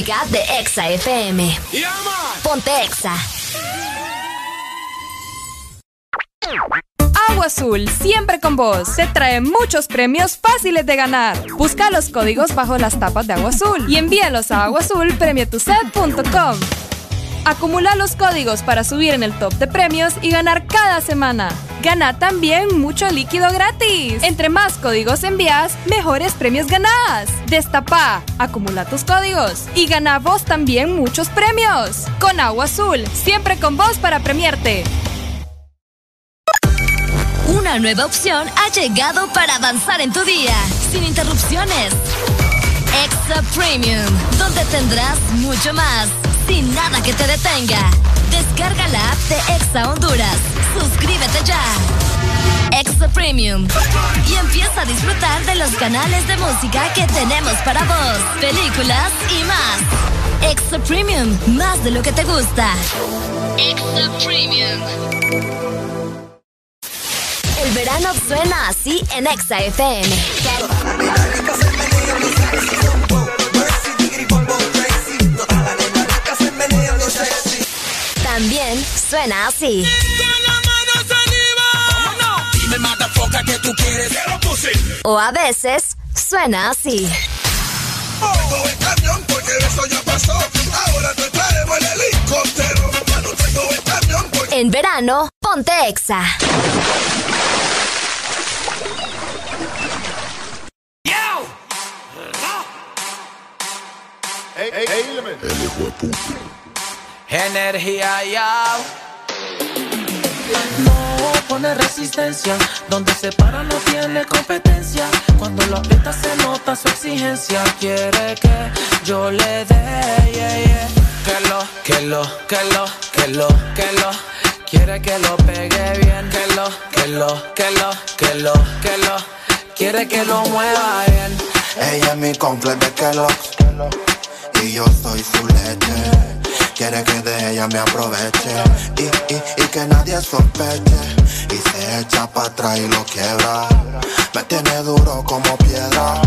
música de Exa FM. Ponte Exa. Agua Azul, siempre con vos. Te trae muchos premios fáciles de ganar. Busca los códigos bajo las tapas de Agua Azul y envíalos a aguazulpremietuset.com. Acumula los códigos para subir en el top de premios y ganar cada semana. Gana también mucho líquido gratis. Entre más códigos envías, mejores premios ganás. Destapa, acumula tus códigos y gana vos también muchos premios. Con Agua Azul, siempre con vos para premiarte. Una nueva opción ha llegado para avanzar en tu día, sin interrupciones. Extra Premium, donde tendrás mucho más, sin nada que te detenga. Descarga la app de Exa Honduras. Suscríbete ya. Extra Premium. Y empieza a disfrutar de los canales de música que tenemos para vos, películas y más. Extra Premium, más de lo que te gusta. Extra Premium. El verano suena así en Exa FM. También suena así. O a veces suena así. Tengo el camión porque eso ya pasó. Ahora te traemos el helicóptero. Ya no tengo el camión porque... En verano, ponte Exa. Energía ya. Pone resistencia, donde se para no tiene competencia. Cuando lo aprieta se nota su exigencia. Quiere que yo le dé, yeah, yeah. Que lo, que lo, que lo, que lo, que lo. Quiere que lo pegue bien. Que lo, que lo, que lo, que lo, que lo. Quiere que lo mueva bien. Ella es mi complex de Kellogg's Y yo soy su leche Quiere que de ella me aproveche. Y, y, y que nadie sospeche. Y se echa para atrás y lo quiebra. Me tiene duro como piedra.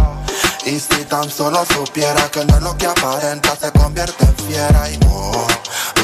Y si tan solo supiera que no es lo que aparenta Se convierte en fiera. Y oh,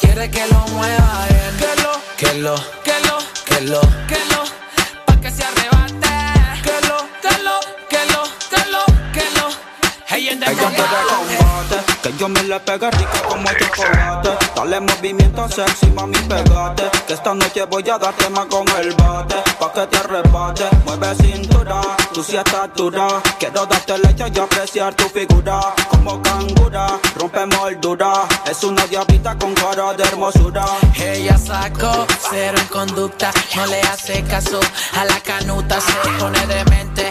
Quiere que lo mueva. Que lo, que lo, que lo, que lo, que lo, pa' que se arrebate. Que lo, que lo, que lo, que lo, que lo. Hey, en combate. Yo me le pegué rica como chocolate. Dale movimiento sexy, mami, pegate. Que esta noche voy a darte más con el bate. Pa' que te arrebate. Mueve cintura, tú sí estás dura. Quiero darte leche y apreciar tu figura. Como cangura, rompe moldura. Es una diablita con cara de hermosura. Ella sacó cero en conducta, no le hace caso a la canuta, se pone demente,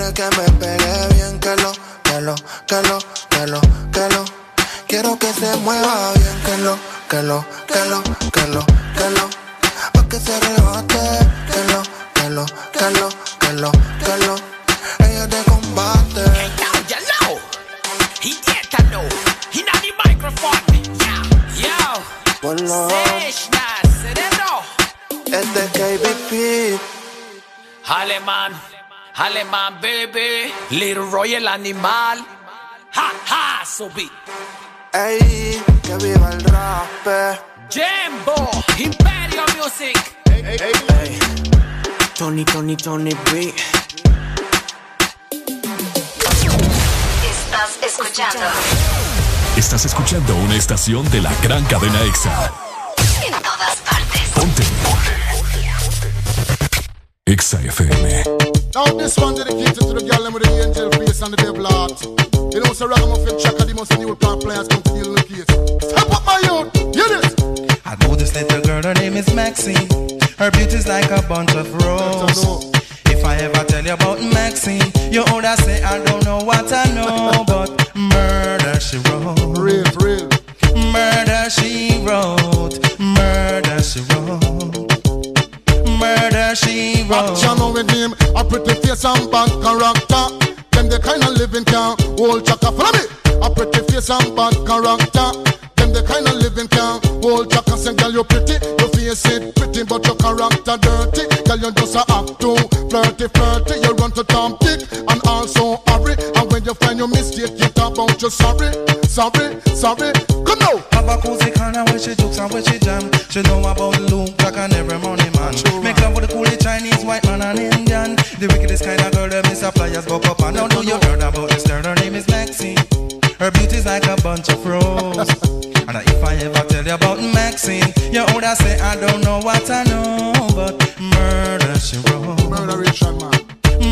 Quiere que me pegue bien, que lo, que lo, que lo, que lo, que lo. Quiero que se mueva bien, que lo, que lo, que lo, que lo, que lo. Pa' que se rebate, que lo, que lo, que lo, que lo, que lo. Ella de combate. Ya know, he know. He not the microphone. Yeah, yo. Este es KBP. Alemán, alemán, baby. Little Royal animal. Ha, ha, subi. Ey, que viva el rap. Jimbo, Imperio Music. Tony, Tony, Tony B. Estás escuchando Estás escuchando una estación de la gran cadena EXA. en todas partes. Ponte. EXA FM. Now this one dedicated to the girl them with the angel face and the devil heart. You know, so ragamuffin checker, the most new plan players come to deal with the case. Step up my youth, hear this. I know this little girl, her name is Maxine. Her beauty's like a bunch of roses. If I ever tell you about Maxine, you older say I don't know what I know, but murder she wrote. Real, real. Murder she wrote. Murder she wrote. Murder she wrote. Action with him, a pretty face and bad character. Them the kind of living can hold chaka. Follow me. A pretty face and bad character. Them the kind of living can hold chaka. Say, girl, you pretty, your face it pretty, but your character dirty. Girl, you just a act too flirty, flirty. You run to Tom Dick and also you talk about you sorry, sorry, sorry. Come now. Cozy corner where she jokes and where she jam. She know about Luke, Jack and every money man. Make love with the coolie Chinese, white man and Indian. The wickedest kind of girl, is a flyers buck up and down. Know you heard about this girl, her name is Maxine. Her beauty's like a bunch of roses. and if I ever tell you about Maxine, you older say I don't know what I know, but murder she wrote. Murder Richard man.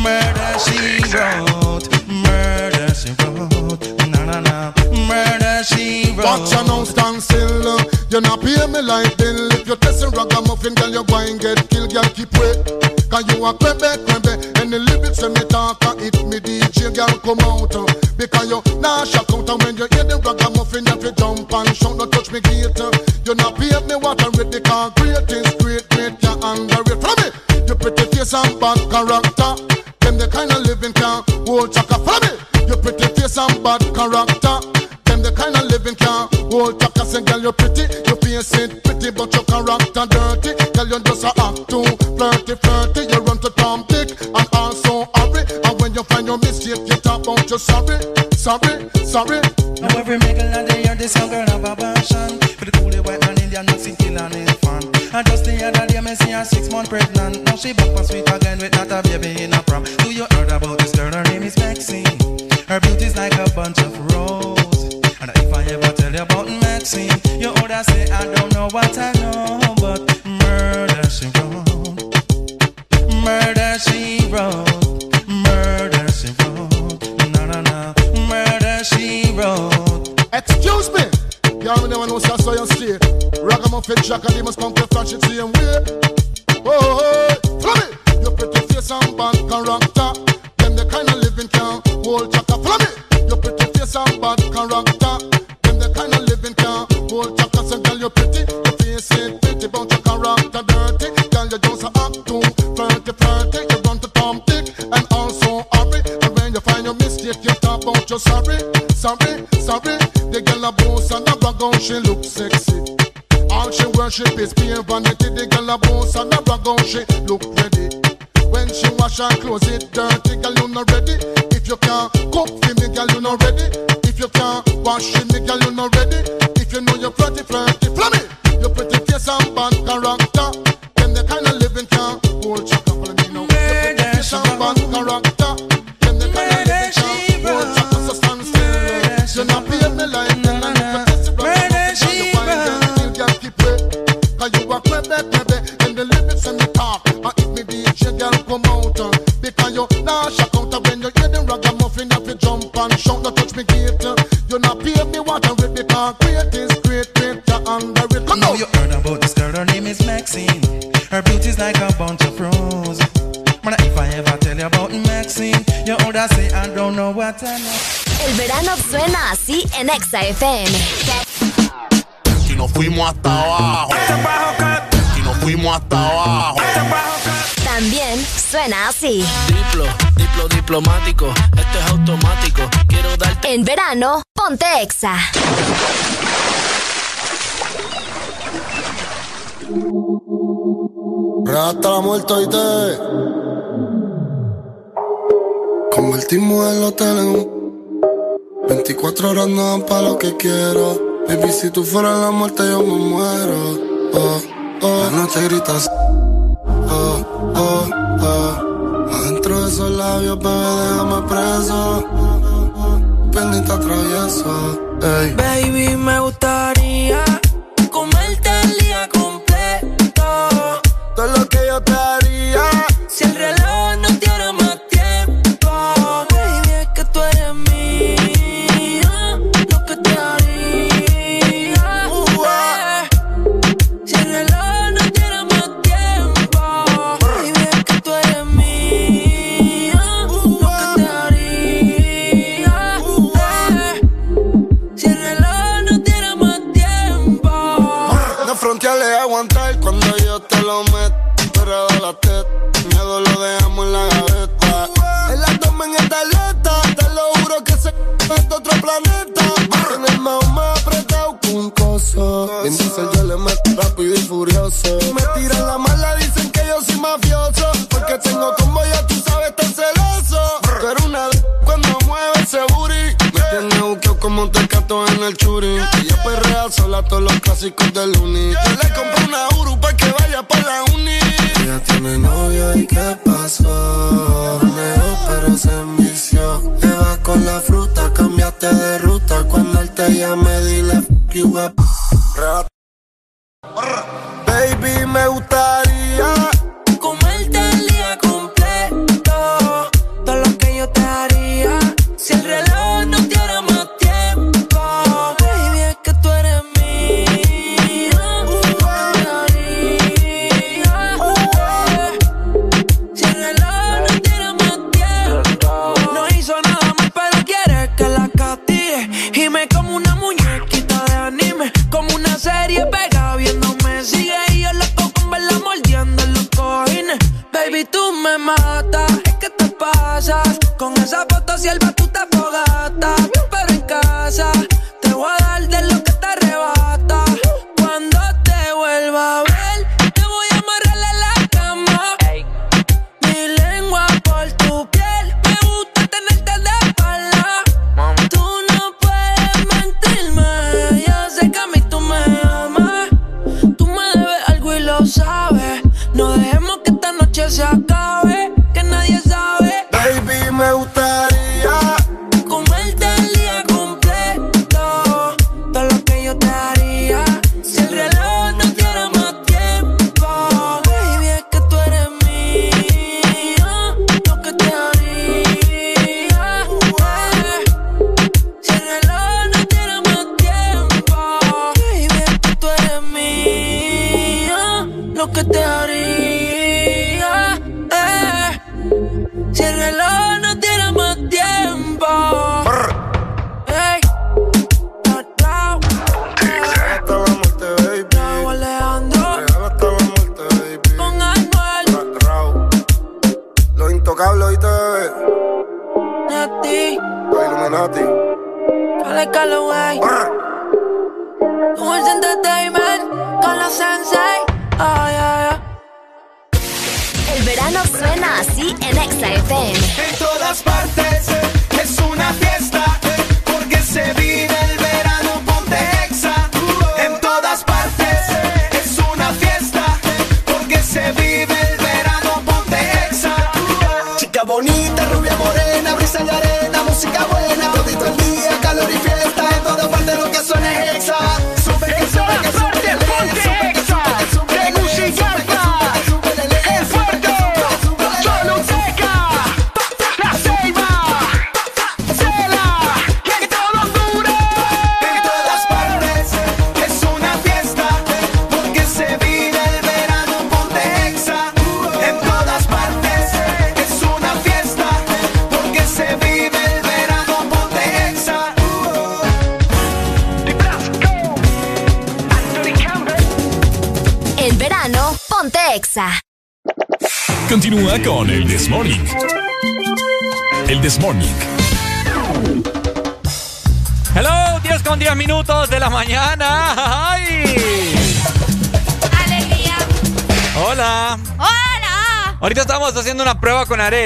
Murder she wrote. Murder she wrote. Na. Murder she wrote. Watch you now stand still. uh, You not pay me like bill. If you're testing ragamuffin, girl, you going get killed. Girl, keep wait. Cause you a crebe, crebe. And the lyrics when me talk, uh, it me DJ, girl, come out. uh, Because you nah shock out. And when you hear the ragamuffin, you to jump and shout. Don't touch me gate. uh, You not pay me what I'm ready. Cause great is great, great, you underrate. Follow me. You pretty face and bad foto convertimos el hotel en un 24 horas no para lo que quiero. Baby, si tú fueras la muerte, yo me muero. Oh, oh. no te gritas.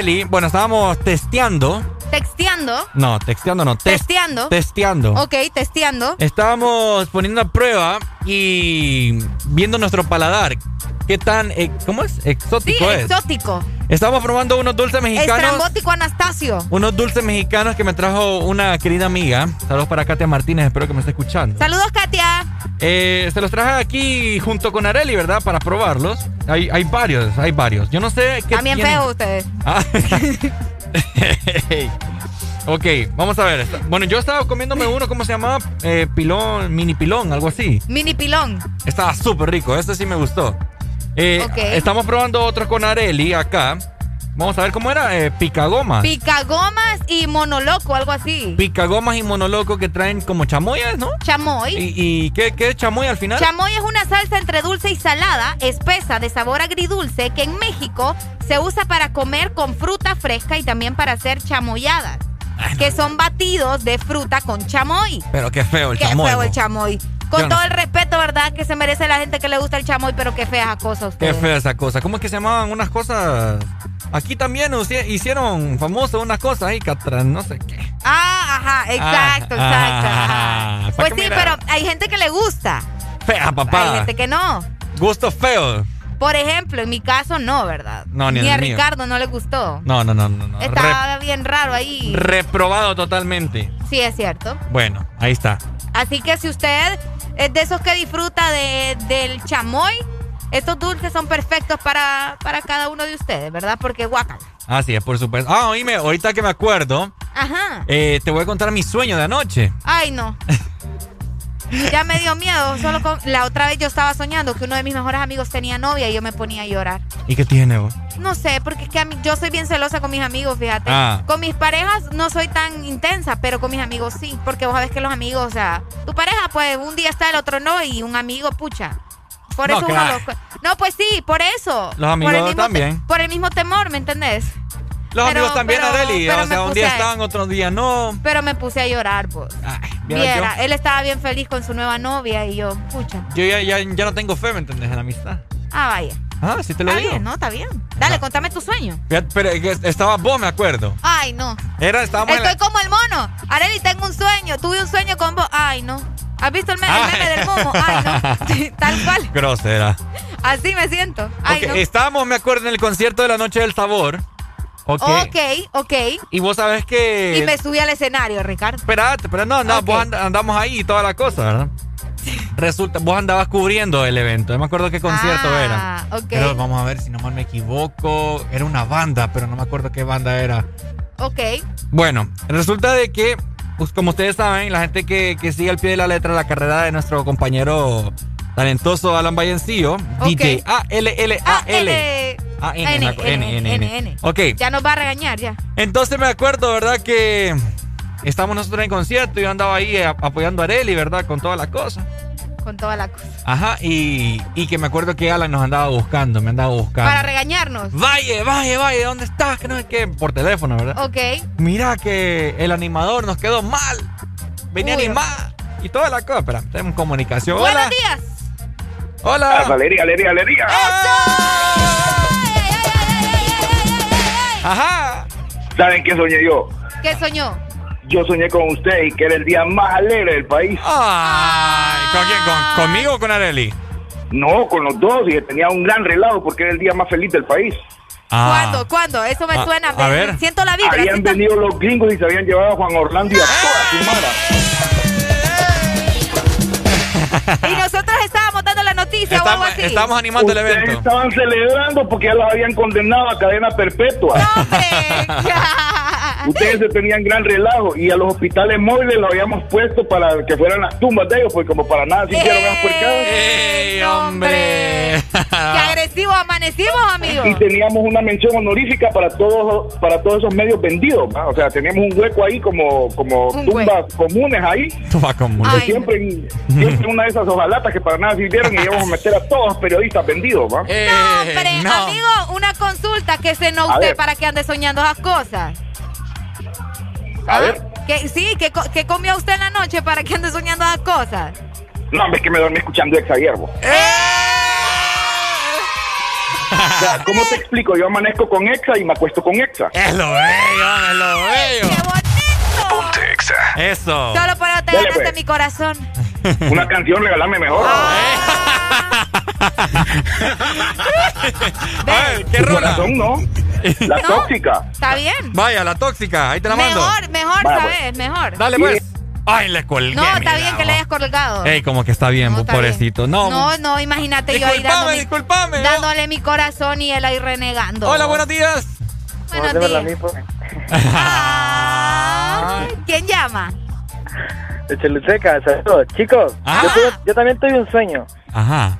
Areli. Bueno, estábamos testeando. Texteando. No, texteando no. tes- Testeando. Testeando. Ok, testeando. Estábamos poniendo a prueba y viendo nuestro paladar. ¿Qué tan, eh, cómo es? Sí, Exótico es. exótico. Estábamos probando unos dulces mexicanos. Estrambótico Anastasio. Unos dulces mexicanos que me trajo una querida amiga. Saludos para Katia Martínez, espero que me esté escuchando. Saludos, Katia. Eh, se los traje aquí junto con Areli, ¿verdad? Para probarlos. Hay, hay varios, hay varios. Yo no sé qué También tienen. feo ustedes. Ah. ok, vamos a ver. Bueno, yo estaba comiéndome uno, ¿cómo se llamaba? Eh, pilón, mini pilón, algo así. Mini pilón. Estaba súper rico, este sí me gustó. Eh, Ok. Estamos probando otro con Areli acá. Vamos a ver cómo era. Eh, picagomas. Picagomas y monoloco, algo así. picagomas y monoloco que traen como chamoyas, ¿no? Chamoy. ¿Y, y qué, qué es chamoy al final? Chamoy es una salsa entre dulce y salada, espesa, de sabor agridulce, que en México se usa para comer con fruta fresca y también para hacer chamoyadas, que son batidos de fruta con chamoy. Pero qué feo el Qué chamoy. feo el chamoy. Con no todo el respeto, ¿verdad? Que se merece la gente que le gusta el chamoy, pero qué feas cosas Qué ustedes. fea esa cosa. ¿Cómo es que se llamaban unas cosas? Aquí también hicieron famoso unas cosas ahí, catran, no sé qué. Ah, ajá, exacto, Ah, exacto. ah, ajá. pa' Pues sí, mira. pero hay gente que le gusta. Fea, papá. Hay gente que no. Gusto feo. Por ejemplo, en mi caso no, ¿verdad? No, ni en a mío. Ricardo no le gustó. No, no, no, no. no. Estaba bien raro ahí. Re- reprobado totalmente. Sí, es cierto. Bueno, ahí está. Así que si usted es de esos que disfruta de, del chamoy, estos dulces son perfectos para, para cada uno de ustedes, ¿verdad? Porque guacan. Así es, por supuesto. Ah, oíme, ahorita que me acuerdo, Ajá. eh, te voy a contar mi sueño de anoche. Ay, no. Ya me dio miedo. Solo con... La otra vez yo estaba soñando que uno de mis mejores amigos tenía novia y yo me ponía a llorar. ¿Y qué tiene vos? No sé, porque es que a mí, yo soy bien celosa con mis amigos, fíjate. Ah. Con mis parejas no soy tan intensa, pero con mis amigos sí. Porque vos sabés que los amigos, o sea, tu pareja, pues un día está, el otro no, y un amigo, pucha. Por No, eso uno claro. lo- No, pues sí, por eso. Los Por amigos el mismo te- también. por el mismo temor, ¿me entendés? Los Pero- amigos también, pero- Areli. pero O sea, un día estaban, otro día no. Pero me puse a llorar, pues. viera Viera, yo. él estaba bien feliz con su nueva novia y yo, pucha. Yo ya, ya, ya no tengo fe, ¿me entendés? En la amistad. Ah, vaya. Ah, sí te lo Está digo. bien, ¿no? Está bien. Dale, contame tu sueño. Pero es que estaba vos, me acuerdo. Ay, no. Era, estábamos la- Estoy como el mono. Areli, tengo un sueño. Tuve un sueño con vos. Ay, no. ¿Has visto el, me- el Ay. meme del momo? Ay, no. Tal cual. Grosera. Así me siento. Ay, no. Estábamos, me acuerdo, en el concierto de la Noche del Sabor. Ok. Ok, ok. Y vos sabés que. Y me subí al escenario, Ricardo. Espérate, pero no, no, vos and- andamos ahí y toda la cosa, ¿verdad? Resulta, vos andabas cubriendo el evento. No me acuerdo qué concierto Ah, era. ok. Pero vamos a ver si no mal me equivoco. Era una banda, pero no me acuerdo qué banda era. Ok. Bueno, resulta de que, pues, como ustedes saben, la gente que, que sigue al pie de la letra la carrera de nuestro compañero talentoso Alan Vallencillo, DJ A-L-L-A-L. Ah, L. A-N, N, la- N, N, N, N, N. N. Ok. Ya nos va a regañar, ya. Entonces me acuerdo, ¿verdad? Que estamos nosotros en concierto y yo andaba ahí eh, apoyando a Areli, ¿verdad? Con toda la cosa. Con toda la cosa. Ajá, y, y que me acuerdo que Alan nos andaba buscando, me andaba buscando. Para regañarnos. Vaya, vaya, vaya, ¿dónde estás? Que no sé qué, por teléfono, ¿verdad? Ok. Mira que el animador nos quedó mal. Venía Uy. animada. y toda la cosa. Espera, tenemos comunicación. Buenos Hola. días. Hola. Alegría, alegría, alegría. Ajá. ¿Saben qué soñé yo? ¿Qué soñó? Yo soñé con usted y que era el día más alegre del país. Ay, ¿con quién? ¿Con- ¿Conmigo o con Areli? No, con los dos y que tenía un gran relajo porque era el día más feliz del país. ¿Cuándo? ¿Cuándo? Eso me Ah, suena. a ver. Siento la vibra. Habían venido los gringos y se habían llevado a Juan Orlando y a toda su mara. Y nosotros estábamos o algo Estamos, así. estamos animando el evento. estaban celebrando porque ya los habían condenado a cadena perpetua. Ustedes se tenían gran relajo y a los hospitales móviles los habíamos puesto para que fueran las tumbas de ellos, porque como para nada se hicieron puercadas. ¡Ey, hombre! Qué agresivos amanecimos, amigos. Y teníamos una mención honorífica para todos para todos esos medios vendidos. ¿va? O sea, teníamos un hueco ahí como, como Un tumbas comunes ahí. Toma común. Que siempre, siempre una de esas hojalatas que para nada sirvieron y íbamos a meter a todos los periodistas vendidos. ¿va? No, hombre, amigo, una consulta que se no usted ver. para que ande soñando esas cosas. A ver. Que, sí, que, co- que comió usted en la noche para que ande soñando esas cosas. No, es que me dormí escuchando Exa Hierbo. O sea, ¿cómo te explico? Yo amanezco con Exa y me acuesto con Exa. Es lo bello, es lo bello. Ponte Exa. Eso. Solo por eso te Dale, ganaste pues. mi corazón. Una canción, regalame mejor. Ay, ¿Qué rola? corazón, no. La No. tóxica. Está bien. Vaya, la tóxica. Ahí te la mando. Mejor, mejor, Vaya, ¿sabes? Mejor. Dale, pues. Ay, le colgué. No, está bien que le hayas colgado. Ey, como que está bien, vos, está pobrecito. No. No, no, imagínate yo ahí dándole, disculpame, no. dándole mi corazón y él ahí renegando. Hola, buenos días. Buenos días. Ah, ¿Quién llama? De Choluteca, saludos. Chicos, yo, tuve- yo también tuve un sueño. Ajá.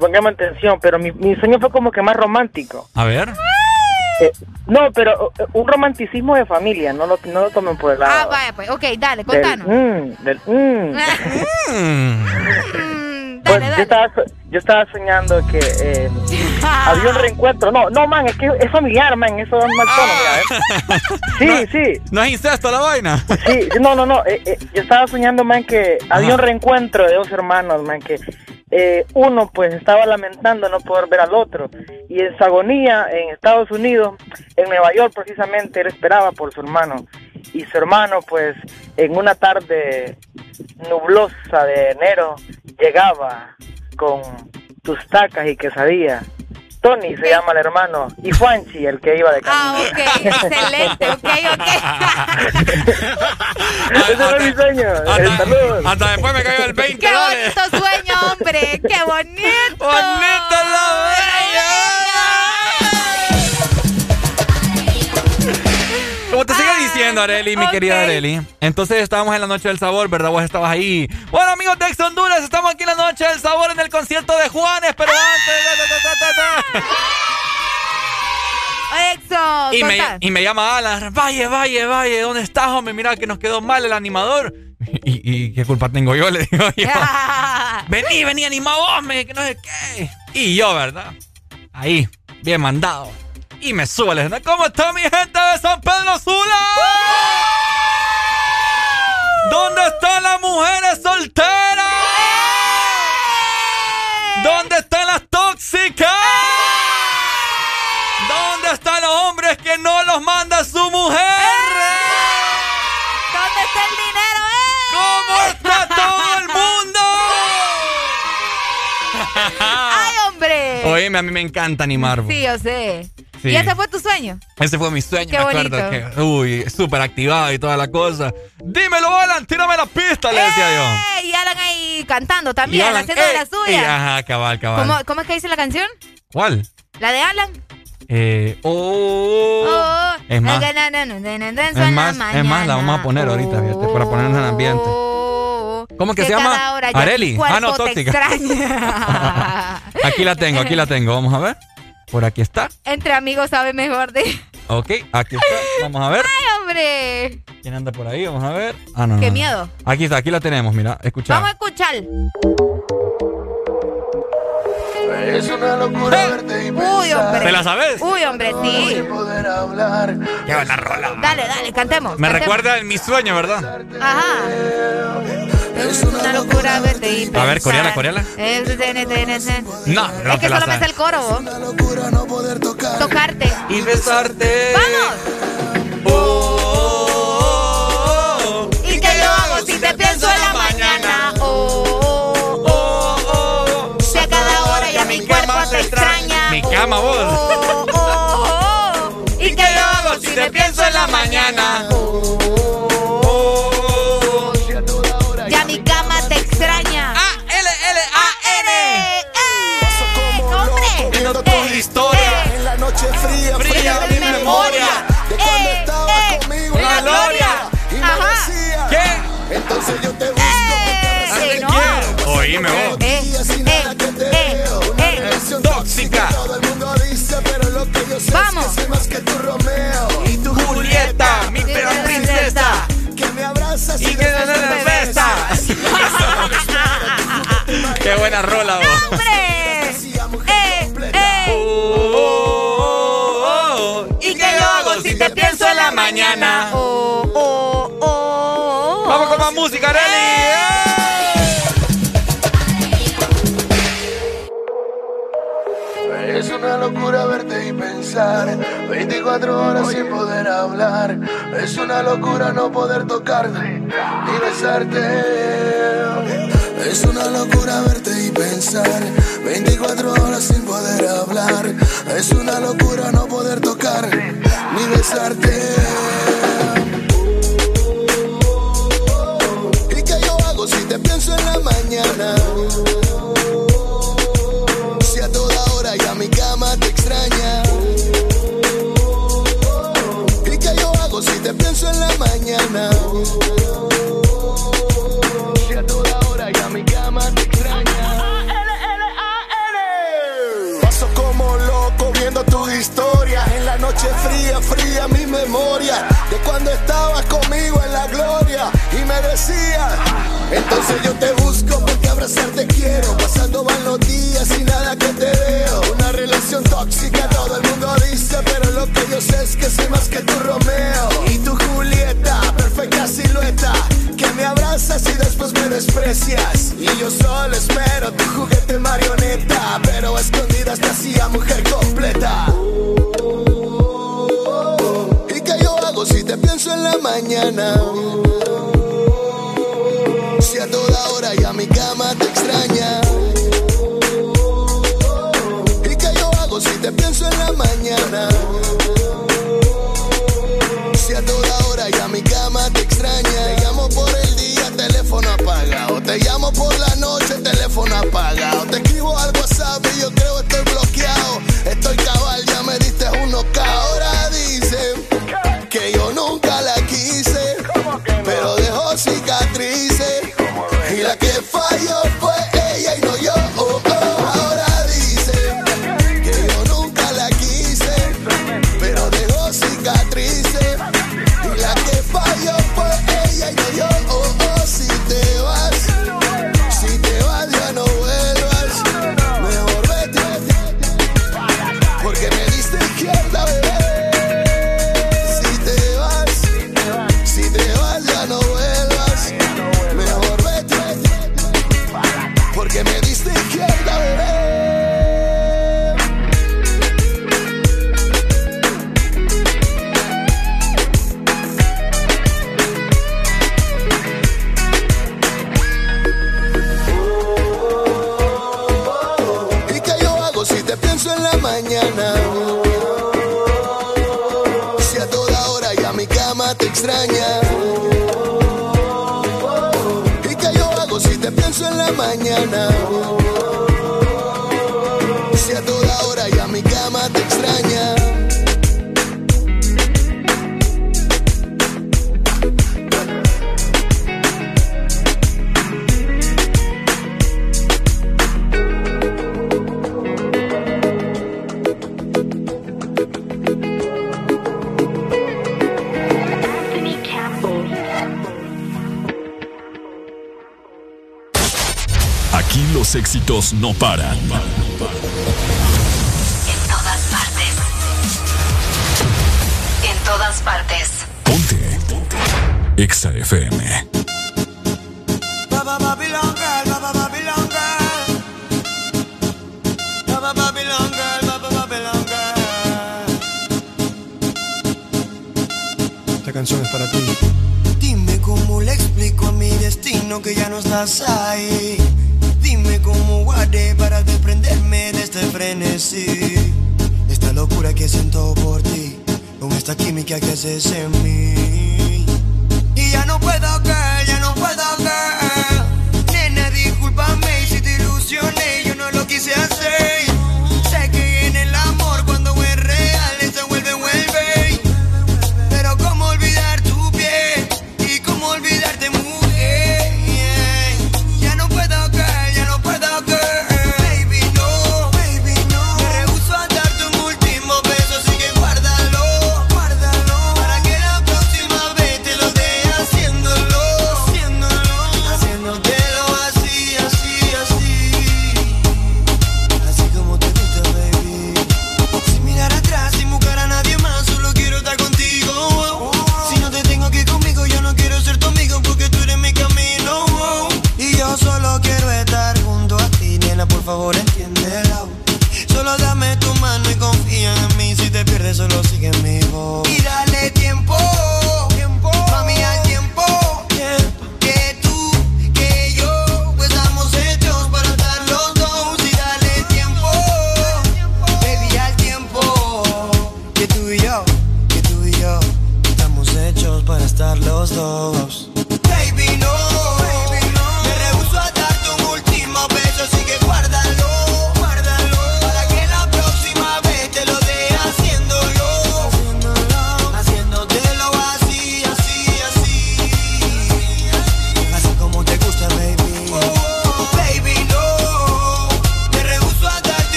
Pongamos atención, pero mi, mi sueño fue como que más romántico. A ver. Eh, no, pero eh, un romanticismo de familia, no lo, no lo tomen por el lado. Ah, vaya, pues. Ok, dale, del, contanos. mm, del, mm. Pues yo estaba, yo estaba soñando que eh, había un reencuentro. No, no, man, es que es familiar, man, eso es mal tono, mira, ¿eh? Sí, sí. No es incesto la vaina. Sí, no, no, no. eh, eh, yo estaba soñando, man, que había un reencuentro de dos hermanos, man, que eh, uno pues estaba lamentando no poder ver al otro. Y en su agonía, en Estados Unidos, en Nueva York precisamente, él esperaba por su hermano. Y su hermano, pues, en una tarde nublosa de enero, llegaba con tus tacas y quesadilla. Tony se llama el hermano y Juanchi el que iba de camino. Ah, ok, excelente, ok, ok. Ese fue mi sueño. Eh, saludos. Hasta después me cayó el 20. Qué dale. bonito sueño, hombre, qué bonito. Bonito lo Diciendo, Areli, mi querida Areli. Entonces estábamos en la Noche del Sabor, ¿verdad? Vos estabas ahí. Bueno, amigos de Ex Honduras, estamos aquí en la Noche del Sabor en el concierto de Juanes, pero antes. Exo, Y me, y me llama Alan, vaya, vaya, vaya, ¿dónde estás, hombre? Mira que nos quedó mal el animador. Y, y qué culpa tengo yo, le digo yo. vení, vení, animado, hombre, que no sé qué. Y yo, ¿verdad? Ahí, bien mandado. Y me sube el escenario. ¿Cómo está mi gente de San Pedro Sula? ¿Dónde están las mujeres solteras? ¿Dónde están las tóxicas? ¿Dónde están los hombres que no los manda su mujer? ¿Dónde está el dinero, eh? ¿Cómo está todo el mundo? ¡Ay, hombre! Oíme, a mí me encanta animar. Sí, yo sé. Sí. ¿Y ese fue tu sueño? Ese fue mi sueño, Qué me acuerdo bonito. que, uy, súper activado y toda la cosa. Dímelo, Alan, tírame la pista, le decía yo. Y Alan ahí cantando también, Alan, haciendo de la suya. ajá, cabal, cabal. ¿Cómo, ¿Cómo es que dice la canción? ¿Cuál? ¿La de Alan? Eh, oh, Oh, es más, es más, na, es más, la vamos a poner ahorita, fíjate, para ponernos en ambiente. ¿Cómo que se cada llama? Areli. Ah, no, tóxica. Aquí la tengo, aquí la tengo. Vamos a ver. Por aquí está. Entre amigos sabe mejor de... Ok, aquí está. Vamos a ver. ¡Ay, hombre! ¿Quién anda por ahí? Vamos a ver. Ah, no. ¡Qué no. miedo! Aquí está, aquí la tenemos, mira. Escucha. Vamos a escuchar. Es una locura verte y Uy, hombre. ¿Te la sabes? Uy, hombre, sí. poder hablar. Qué buena rola. Dale, dale, cantemos. Me cantemos. recuerda en mi sueño, ¿verdad? Ajá. Es una locura verte y A ver, es, es, No, no es que solo me sé el coro. vos. Tocarte. Y besarte. ¡Vamos! ¿Y qué yo hago si te pienso en la mañana? Oh, oh, oh. Si a cada hora ya mi cuerpo te extraña. Mi cama, vos. ¡Eh! no. Oíme vos. Eh, eh, eh, eh. relación Tóxica. Todo el mundo dice, pero lo que yo sé Vamos. es que soy más que tu Romeo. Y tu Julieta, mi perra princesa. que me abrazas Y que no me besas. Qué buena rola, vos. ¡Hombre! ¡Eh! ¡Eh! Oh, oh, oh. ¿Y qué yo hago si te pienso en la mañana? Pensar. 24 horas sin poder hablar. Es una locura no poder tocarte ni besarte. Es una locura verte y pensar. 24 horas sin poder hablar. Es una locura no poder tocar ni besarte. ¿Y qué yo hago si te pienso en la mañana? Cuando estabas conmigo en la gloria. Y me decías, entonces yo te busco porque abrazarte quiero. Pasando van los días y nada que te veo. Una relación tóxica, todo el mundo dice. Pero lo que yo sé es que soy más que tu Romeo. Y tu Julieta, perfecta silueta. Que me abrazas y después me desprecias. Y yo solo espero tu juguete marioneta. Pero a escondidas te hacía mujer completa. En la mañana? Si a toda hora ya mi cama te extraña. no paran. En todas partes. En todas partes. Ponte. Ponte. Exa FM. Esta canción es para ti. Dime cómo le explico a mi destino que ya no estás ahí frenesí. Esta locura que siento por ti, con esta química que haces en mí. Y ya no puedo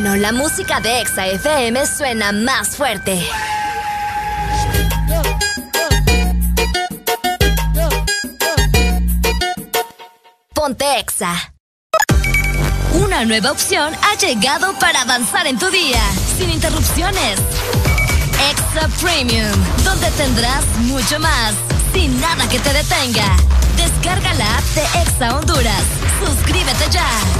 verano, la música de Exa FM suena más fuerte. Ponte Exa. Una nueva opción ha llegado para avanzar en tu día, sin interrupciones. Extra Premium, donde tendrás mucho más, sin nada que te detenga. Descarga la app de Exa Honduras. Suscríbete ya.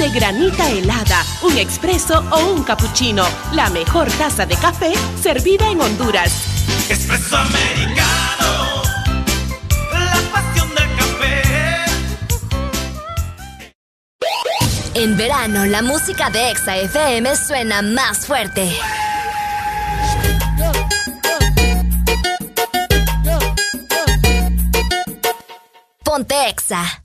de granita helada, un expreso o un cappuccino. La mejor taza de café servida en Honduras. Expreso americano. La pasión del café. En verano, la música de Exa FM suena más fuerte. Ponte Exa.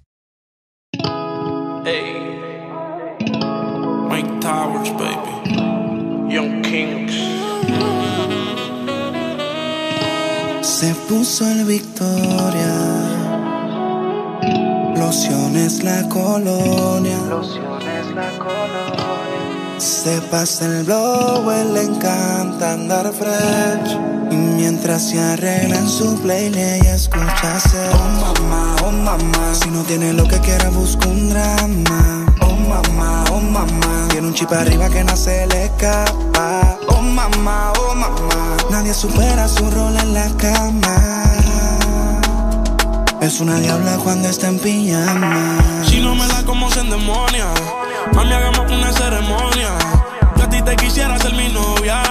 Se pasa el blow, él le encanta andar fresh. Y mientras se arregla en su playlist, ella escucha. Oh mamá, oh mamá. Si no tiene lo que quiera, busca un drama. Oh mamá, oh mamá. Tiene un chip arriba que no se le escapa. Oh mamá, oh mamá. Nadie supera su rol en la cama. Es una diabla cuando está en pijama. Si no me da como se endemonia, mami, hagamos una ceremonia. Quisiera ser mi novia.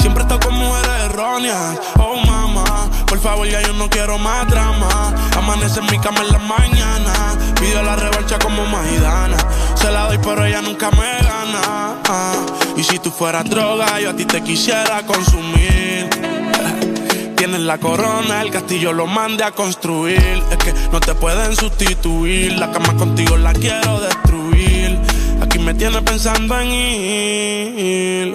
Siempre estoy con mujeres erróneas. Oh, mamá, por favor, ya yo no quiero más drama. Amanece en mi cama en la mañana. Pido la revancha como Maidana. Se la doy, pero ella nunca me gana. Ah, Y si tú fueras droga, yo a ti te quisiera consumir. Tienes la corona, el castillo lo mande a construir. Es que no te pueden sustituir. La cama contigo la quiero destruir. Me tienes pensando en ir.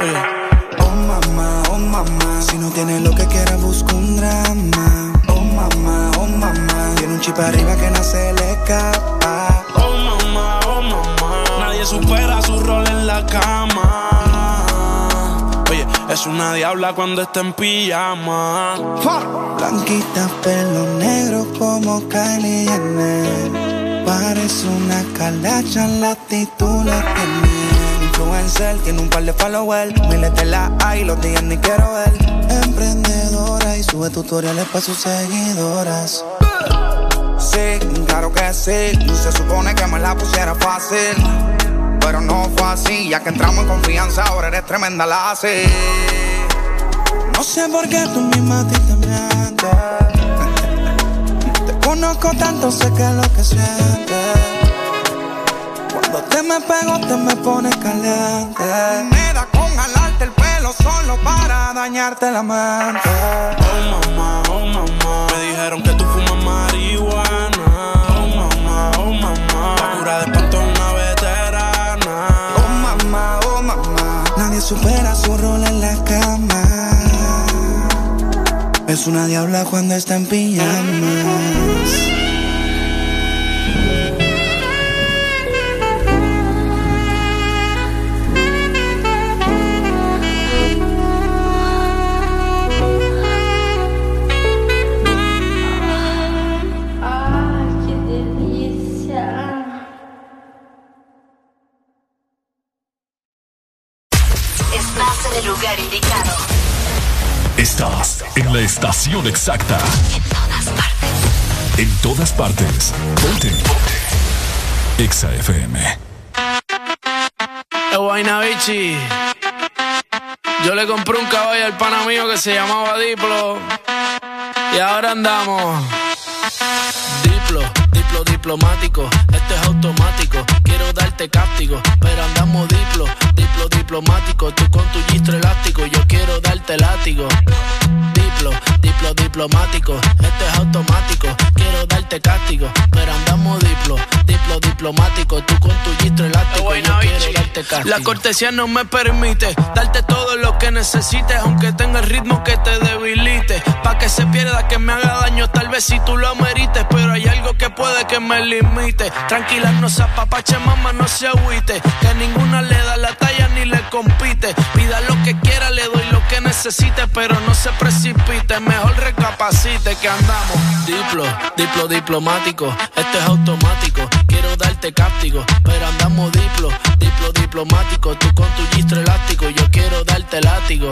Oh mamá, oh mamá, si no tiene lo que quiera busca un drama. Oh mamá, oh mamá, tiene un chip arriba que no se le escapa. Oh mamá, oh mamá. Nadie supera su rol en la cama. Oye, es una diabla cuando está en pijama. Blanquita, pelo negro como Kylie Jenner. Parece una calacha, la actitud la tiene. Influencer, tiene un par de followers. Miles de la hay, los días ni quiero ver. Emprendedora y sube tutoriales para sus seguidoras. Sí, claro que sí. Se supone que me la pusiera fácil. Pero no fue así, ya que entramos en confianza, ahora eres tremenda la así. No sé por qué tú misma te conozco tanto, sé que es lo que sientes. Cuando te me pego, te me pones caliente. Me da con jalarte el pelo solo para dañarte la mente. Oh mamá, oh mamá. Me dijeron que tú fumas marihuana. Oh mamá, oh mamá. La cura de espanto es una veterana. Oh mamá, oh mamá. Nadie supera su rol en la cama. Es una diabla cuando está en pijamas. Exacta. En todas partes. En todas partes. Ponte. Exa FM. Yo le compré un caballo al pana mío que se llamaba Diplo. Y ahora andamos. Diplo, diplo diplomático. Esto es automático. Quiero darte cáptico. Pero andamos diplo, diplo diplomático. Tú con tu gistro elástico. Yo quiero darte látigo. Diplo, diplo diplomático. Esto es automático. Quiero darte cáptico. Pero andamos diplo, diplo diplomático. Tú con tu gistro elástico. Yo quiero darte cáptico. La cortesía no me permite darte todo lo que necesites, aunque tenga el ritmo que te debilite. Pa' que se pierda, que me haga daño, tal vez si tú lo amerites. Pero hay algo que puede que me limite. Tranquila, no se apapache, mamá, no se agüite. Que ninguna le da la talla ni le compite. Pida lo que quiera, le doy lo que necesite, pero no se precipite. Mejor recapacite que andamos. Diplo, diplo diplomático. Esto es automático. Quiero darte cáptico, pero andamos diplo, diplo diplomático. Tú con tu gistro elástico, yo quiero darte látigo.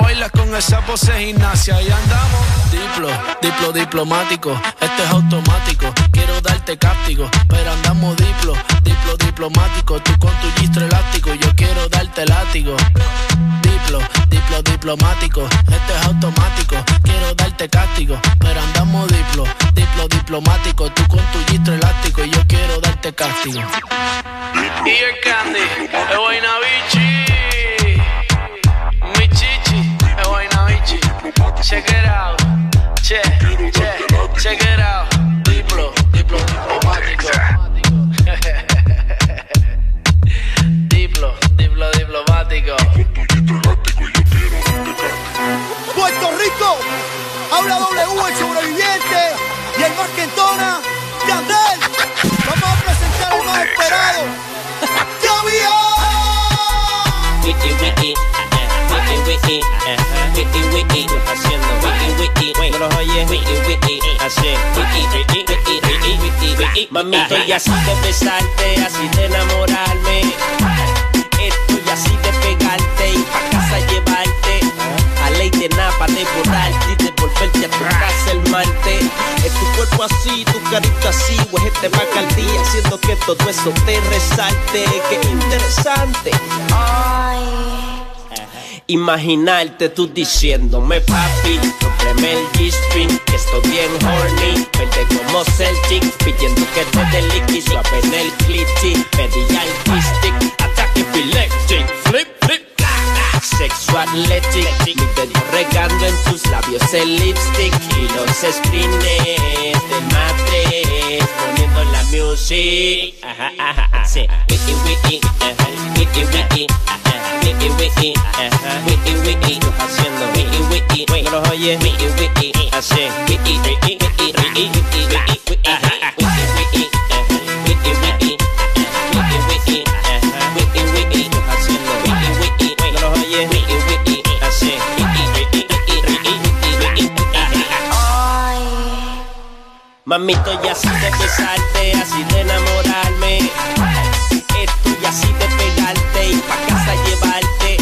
bailas con esa pose gimnasia. Y andamos diplo, diplo diplomático. Esto es automático. Quiero darte cáptico, pero andamos diplo, diplo diplomático. Tú con tu gistro elástico, yo quiero darte látigo. Diplo, diplo diplomático. Esto es automático. Quiero darte cáptico, pero andamos diplo, diplo diplomático. Tú con tu gistro elástico, yo quiero darte castigo. Ear Candy, es Check it out. Che, che, check it out. Diplo, diplo, diplomático. diplo, diplo, diplomático. Puerto Rico, habla W el sobreviviente y el más que entona, Yandel. Vamos a presentar el más esperado. Wiki wiki, wiki wiki, haciendo wiki wiki, no los oyes, wiki wiki, así, wiki wiki, wiki wiki, wiki wiki, mamito y así de besarte, así de enamorarme, estoy así de pegarte y pa casa llevarte, a ley de nada pa devorarte y devolverte a tu casa el martes, es tu cuerpo así, tu carita así, pues este día, haciendo que todo eso te resalte, qué interesante. Imaginarte tú diciéndome papi, cómprame el G-String, que estoy bien horny, verde como Celtic, pidiendo que te dé liqui, suave en el clitty, pedí al stick, ataque epileptic, flip, flip, Sexual athletic, mi dedo regando en tus labios el lipstick. Y los screens poniendo la music. Ajá, ajá, ajá. Sí. Wiki, wiki, ajá. wiki, wiki, ajá. wiki, wiki, ajá. wiki, wiki, haciendo wiki, wiki, no los oyes, wiki, wiki, así, wiki, wiki, wiki, wiki, wiki, wiki, wiki, wiki, ajá. wiki, Mamito, y así de besarte, así de enamorarme. Estoy así de pegarte y pa' casa llevarte.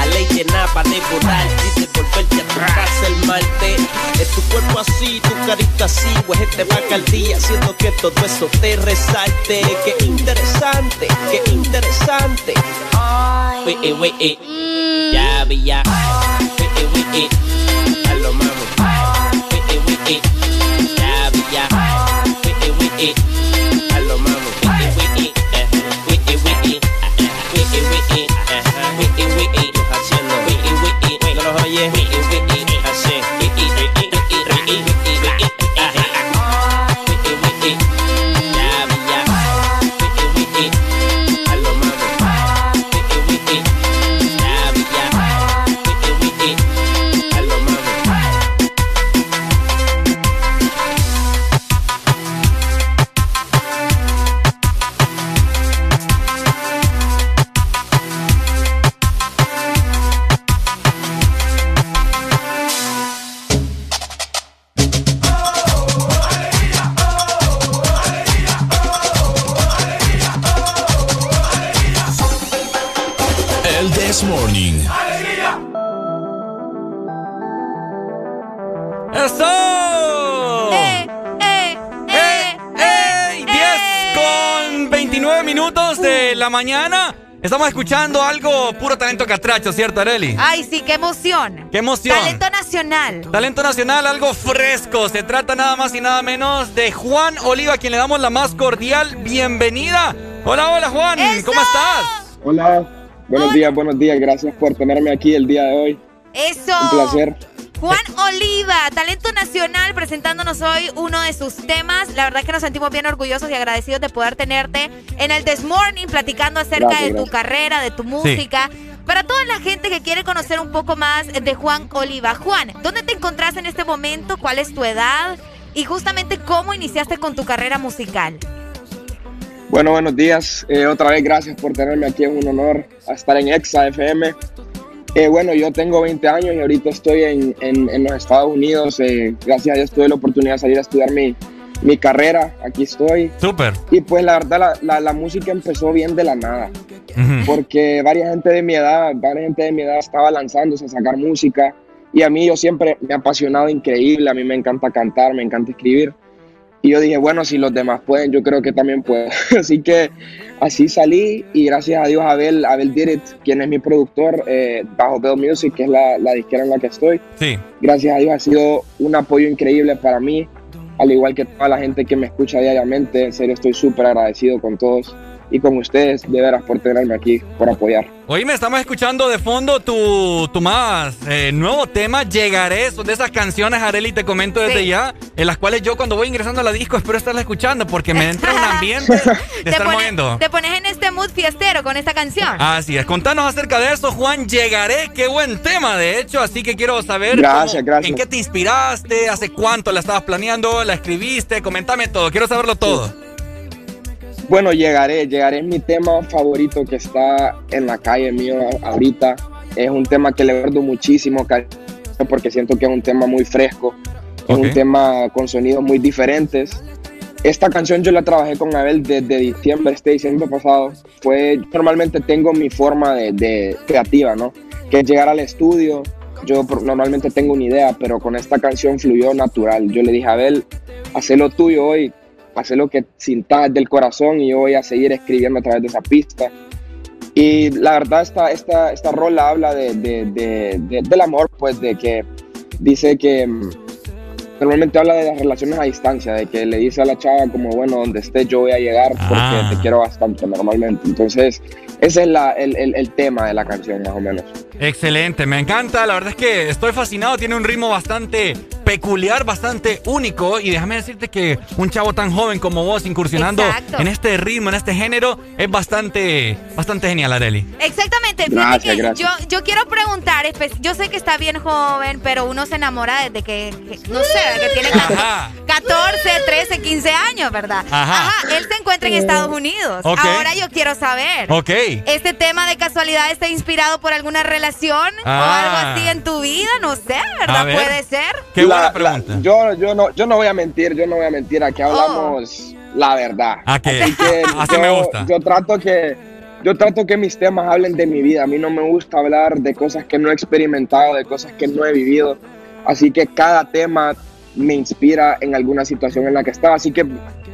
A ley de nada pa' devorarte y devolverte a tu casa el martes. Es tu cuerpo así, tu carita así, pues este día, haciendo que todo eso te resalte. Qué interesante, qué interesante. Wee, wee, wee. Ya, vi, ya. Wee, wee. A lo mami. Ya, vi, ya. it. ¡Eso! ¡Eh, eh, eh, ¡Ey! 10 con 29 minutos de la mañana. Estamos escuchando algo puro talento catracho, ¿cierto, Areli? Ay, sí, qué emoción. ¡Qué emoción! Talento nacional. Talento nacional, algo fresco. Se trata nada más y nada menos de Juan Oliva, a quien le damos la más cordial bienvenida. Hola, hola, Juan. ¿Cómo estás? Hola, buenos días, buenos días. Gracias por tenerme aquí el día de hoy. Eso. Un placer. Juan Oliva, talento nacional, presentándonos hoy uno de sus temas. La verdad que nos sentimos bien orgullosos y agradecidos de poder tenerte en el This Morning platicando acerca Gracias, de tu gracias. carrera, de tu música. Para toda la gente que quiere conocer un poco más de Juan Oliva. Juan, ¿dónde te encontrás en este momento? ¿Cuál es tu edad? Y justamente cómo iniciaste con tu carrera musical. Bueno, buenos días. Eh, otra vez gracias por tenerme aquí. Es un honor estar en Exa FM. Eh, bueno, yo tengo 20 años y ahorita estoy en, en- en los Estados Unidos. Eh, gracias a Dios tuve la oportunidad de salir a estudiar mi, mi carrera. Aquí estoy. Súper. Y pues la verdad, la, la- la música empezó bien de la nada. Porque varias gente de mi edad, varias gente de mi edad estaba lanzándose a sacar música. Y a mí yo siempre me ha apasionado increíble. A mí me encanta cantar, me encanta escribir. Y yo dije, bueno, si los demás pueden, yo creo que también puedo. así que así salí y gracias a Dios Abel, Abel Did It, quien es mi productor eh, bajo Bell Music, que es la, la disquera en la que estoy. Sí. Gracias a Dios ha sido un apoyo increíble para mí, al igual que toda la gente que me escucha diariamente. En serio, estoy súper agradecido con todos. Y con ustedes, de veras, por tenerme aquí, por apoyar. Hoy me estamos escuchando de fondo tu, tu más eh, nuevo tema, Llegaré, son de esas canciones, Areli, te comento desde ya, en las cuales yo cuando voy ingresando a la disco espero estarla escuchando porque me entra un ambiente de estar pone- moviendo. te pones en este mood fiestero con esta canción. Así es, contanos acerca de eso, Juan, Llegaré, qué buen tema, de hecho, así que quiero saber Gracias, cómo- gracias. en qué te inspiraste, hace cuánto la estabas planeando, la escribiste, comentame todo, quiero saberlo todo. Bueno, llegaré, llegaré es mi tema favorito que está en la calle mío ahorita. Es un tema que le guardo muchísimo porque siento que es un tema muy fresco, es un tema con sonidos muy diferentes. Esta canción yo la trabajé con Abel desde diciembre, este diciembre pasado. Fue, normalmente tengo mi forma de, de creativa, ¿no? Que es llegar al estudio. Yo normalmente tengo una idea, pero con esta canción fluyó natural. Yo le dije a Abel, haz lo tuyo hoy, haz lo que sintas del corazón y yo voy a seguir escribiendo a través de esa pista. Y la verdad, esta, esta, esta rola habla de, de- de- de- del amor, pues, de que dice que mm, normalmente habla de las relaciones a distancia, de que le dice a la chava como, bueno, donde estés yo voy a llegar porque Ah. te quiero bastante normalmente. Entonces, ese es la- el, el- el tema de la canción, más o menos. Excelente, me encanta. La verdad es que estoy fascinado. Tiene un ritmo bastante peculiar, bastante único. Y déjame decirte que un chavo tan joven como vos incursionando Exacto. en este ritmo, en este género, es bastante, bastante genial, Areli. Exactamente. Fíjate Gracias, que gracias. Yo, yo quiero preguntar, yo sé que está bien joven, pero uno se enamora desde que, que- no sé, que tiene Ajá. 14, 13, 15 años, ¿verdad? Ajá. Él se encuentra en Estados Unidos. Ok. Ahora yo quiero saber. Ok. ¿Este tema de casualidad está inspirado por alguna relación o Ah. algo así en tu vida? No sé, ¿verdad? ver. Puede ser. Qué La- la- yo, yo, no, yo no voy a mentir, yo no voy a mentir. Aquí hablamos la verdad. ¿A qué? Así, que Así yo, me gusta. Yo trato que yo trato que mis temas hablen de mi vida. A mí no me gusta hablar de cosas que no he experimentado, de cosas que no he vivido. Así que cada tema me inspira en alguna situación en la que estaba. Así que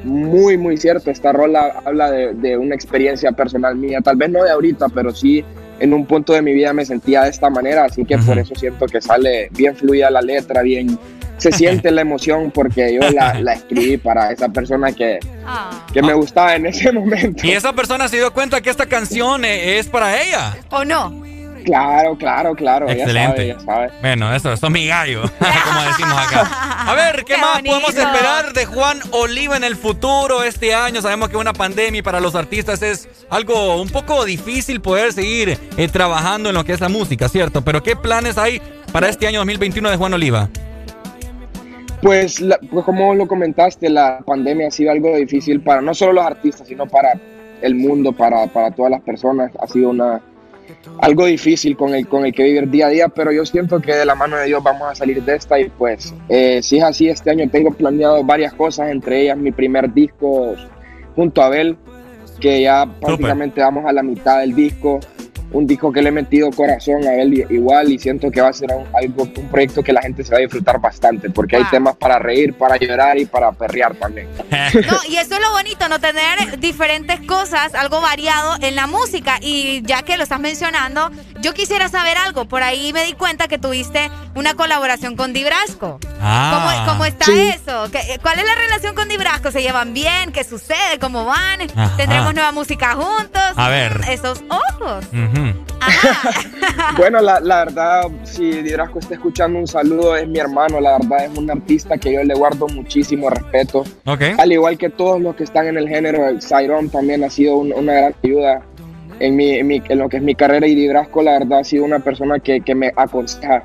muy, muy cierto. Esta rola habla de, de una experiencia personal mía. Tal vez no de ahorita, pero sí en un punto de mi vida me sentía de esta manera. Así que por eso siento que sale bien fluida la letra, bien se siente la emoción porque yo la, la escribí para esa persona que, que me gustaba en ese momento. Y esa persona se dio cuenta que esta canción eh, es para ella. ¿O no? Claro, claro, claro. Excelente. sabe, ella sabe. Bueno, eso, eso es mi gallo, como decimos acá. A ver, ¿qué, más podemos esperar de Juan Oliva en el futuro este año? Sabemos que una pandemia para los artistas es algo un poco difícil poder seguir eh, trabajando en lo que es la música, ¿cierto? Pero ¿qué planes hay para este año 2021 de Juan Oliva? Pues, la- pues como lo comentaste, la pandemia ha sido algo difícil para no solo los artistas, sino para el mundo, para, para todas las personas. Ha sido una, algo difícil con el, con el que vivir día a día, pero yo siento que de la mano de Dios vamos a salir de esta y pues eh, si es así, este año tengo planeado varias cosas, entre ellas mi primer disco junto a Abel, que ya prácticamente vamos a la mitad del disco. Un disco que le he metido corazón a él i- igual y siento que va a ser un, algo, un proyecto que la gente se va a disfrutar bastante porque hay temas para reír, para llorar y para perrear también. No, y eso es lo bonito, no tener diferentes cosas, algo variado en la música. Y ya que lo estás mencionando, yo quisiera saber algo. Por ahí me di cuenta que tuviste una colaboración con Dibrasco. Ah. ¿Cómo, cómo está Sí. eso? ¿Qué- ¿Cuál es la relación con Dibrasco? ¿Se llevan bien? ¿Qué sucede? ¿Cómo van? Ajá. ¿Tendremos nueva música juntos? A ver. Esos ojos. Bueno, la, la verdad, si Didrasco está escuchando un saludo, es mi hermano, la verdad es un artista que yo le guardo muchísimo respeto. Ok. Al igual que todos los que están en el género, el Cyrón también ha sido un- una gran ayuda en, mi, en, mi- en lo que es mi carrera y Didrasco, la verdad, ha sido una persona que, que me aconseja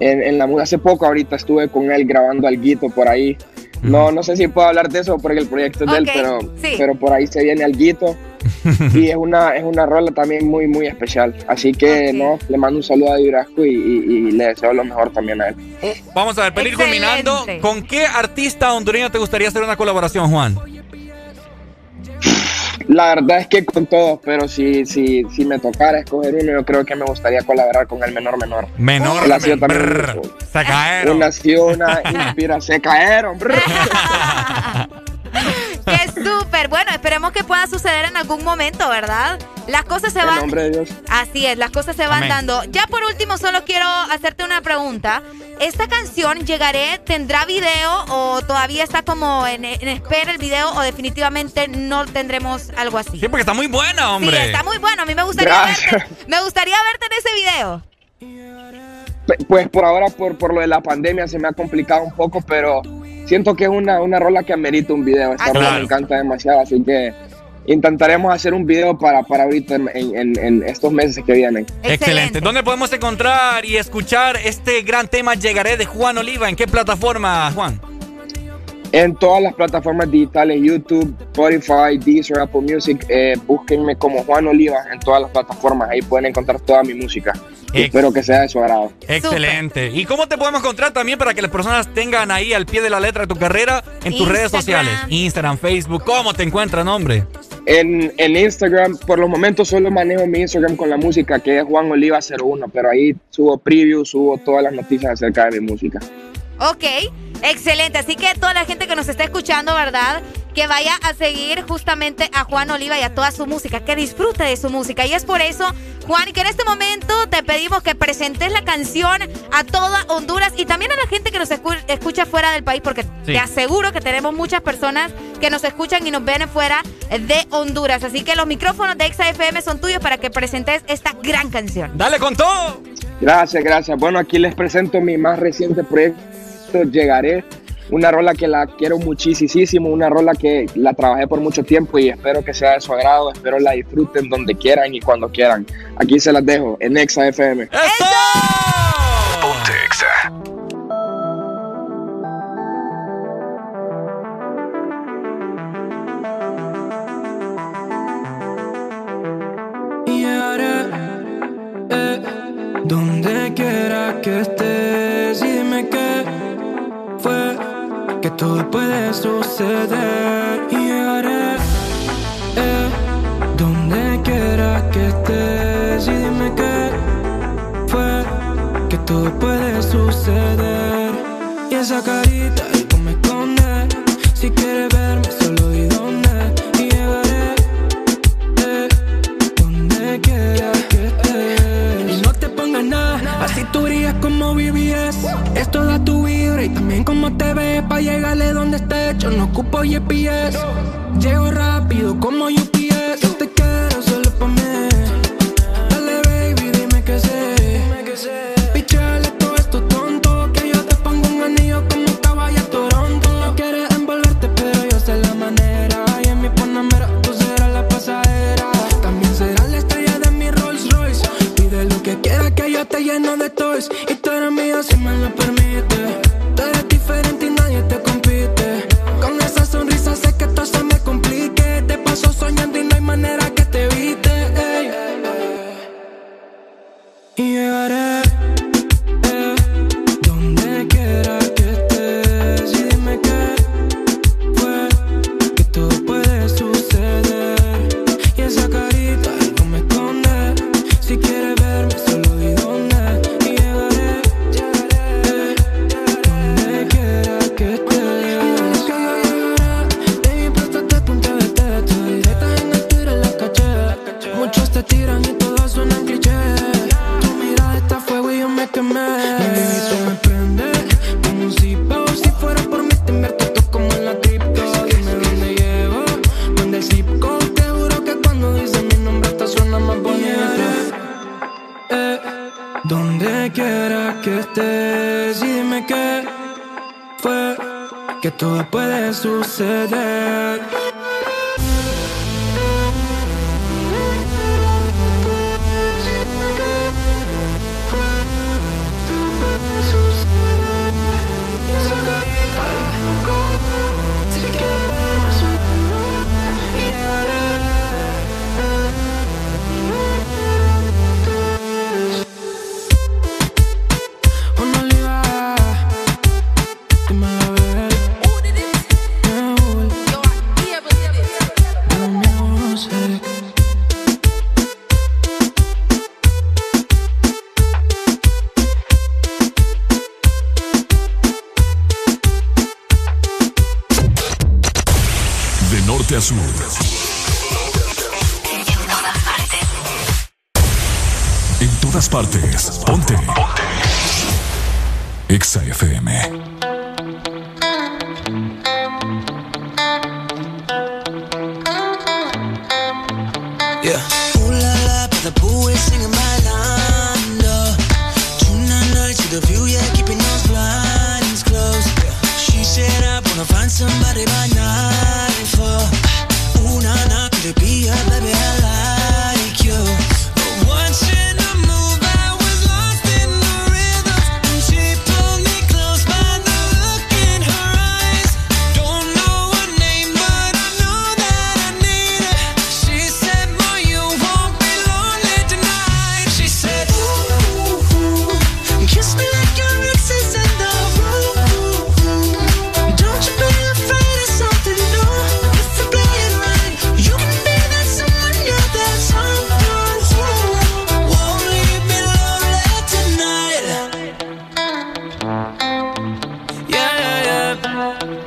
en, en la música. Hace poco ahorita estuve con él grabando algo por ahí. No, no sé si puedo hablar de eso porque el proyecto es de él, pero, sí. pero por ahí se viene algo y es una, es una rola también muy, muy especial. Así que, no, le mando un saludo a Dibrasco y, y- y le deseo lo mejor también a él. Vamos a ver, para ir culminando, ¿con qué artista hondureño te gustaría hacer una colaboración, Juan? La verdad es que con todos, pero si, si, si me tocara escoger uno, yo creo que me gustaría colaborar con el menor menor. Menor Él ha sido también Brr, un- se cayeron. Una, ha sido una inspiración. Se cayeron. ¡Qué Súper, bueno, esperemos que pueda suceder en algún momento, ¿verdad? Las cosas se van. En nombre de Dios. Así es, las cosas se van Amén. dando. Ya por último, solo quiero hacerte una pregunta. ¿Esta canción llegaré, tendrá video o todavía está como en, en espera el video o definitivamente no tendremos algo así? Sí, porque está muy buena, hombre. Sí, está muy bueno. A mí me gustaría Gracias. verte, me gustaría verte en ese video. Pues por ahora, por, por lo de la pandemia, se me ha complicado un poco, pero siento que es una, una rola que amerita un video. Esta Ah, rola claro. me encanta demasiado, así que intentaremos hacer un video para, para ahorita en, en- en estos meses que vienen. Excelente. ¿Dónde podemos encontrar y escuchar este gran tema Llegaré de Juan Oliva? ¿En qué plataforma, Juan? En todas las plataformas digitales, YouTube, Spotify, Deezer, Apple Music, eh, búsquenme como Juan Oliva en todas las plataformas. Ahí pueden encontrar toda mi música. Y espero que sea de su agrado. Excelente. ¿Y cómo te podemos encontrar también para que las personas tengan ahí al pie de la letra tu carrera en tus redes Instagram. sociales? Instagram, Facebook. ¿Cómo te encuentran, hombre? En, en Instagram, por los momentos solo manejo mi Instagram con la música, que es Juan Oliva 01, pero ahí subo previews, subo todas las noticias acerca de mi música. Ok, excelente. Así que toda la gente que nos está escuchando, ¿verdad? Que vaya a seguir justamente a Juan Oliva y a toda su música, que disfrute de su música. Y es por eso, Juan, que en este momento te pedimos que presentes la canción a toda Honduras y también a la gente que nos escu- escucha fuera del país, porque Sí. te aseguro que tenemos muchas personas que nos escuchan y nos ven fuera de Honduras. Así que los micrófonos de ExaFM son tuyos para que presentes esta gran canción. Dale con todo. Gracias, gracias. Bueno, aquí les presento mi más reciente proyecto, Llegaré. Una rola que la quiero muchísimo, una rola que la trabajé por mucho tiempo y espero que sea de su agrado, espero la disfruten donde quieran y cuando quieran. Aquí se las dejo en Exa FM. Ponte Exa. y haré eh, donde quiera que estés todo puede suceder y llegaré eh, donde quiera que estés y dime qué fue que todo puede suceder y esa carita tú me escondes si quieres verme solo di dónde y llegaré eh, donde quiera que estés. Y no te pongas nada, así tú brillas como BBS. Es toda tu y también como te ves. Pa' llegarle donde estés, yo no ocupo GPS. Llego rápido como UPS. Yo te quiero solo pa' mí. Yeah.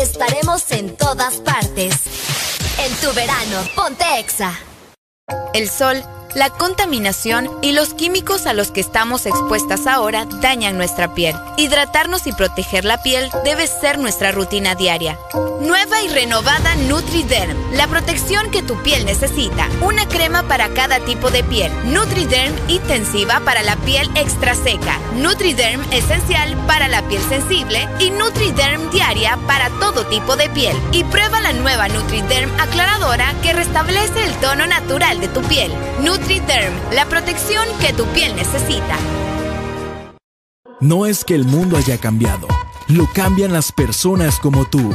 Estaremos en todas partes. En tu verano, ponte Exa. El sol, la contaminación y los químicos a los que estamos expuestas ahora dañan nuestra piel. Hidratarnos y proteger la piel debe ser nuestra rutina diaria. Nueva y renovada NutriDerm, la protección que tu piel necesita. Una crema para cada tipo de piel. NutriDerm intensiva para la piel extra seca. NutriDerm esencial para la piel sensible y NutriDerm diaria para todo tipo de piel. Y prueba la nueva NutriDerm aclaradora que restablece el tono natural de tu piel. NutriDerm, la protección que tu piel necesita. No es que el mundo haya cambiado, lo cambian las personas como tú,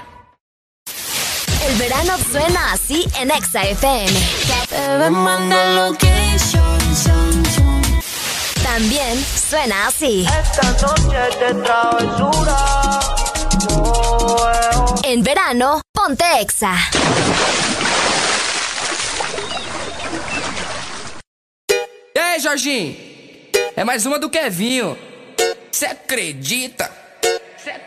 Verano suena así en Exa FM. También suena así. En verano, ponte Exa. E aí, Jorginho? É mais uma do Kevinho. Cê acredita?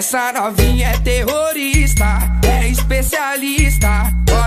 Essa novinha é terrorista, é especialista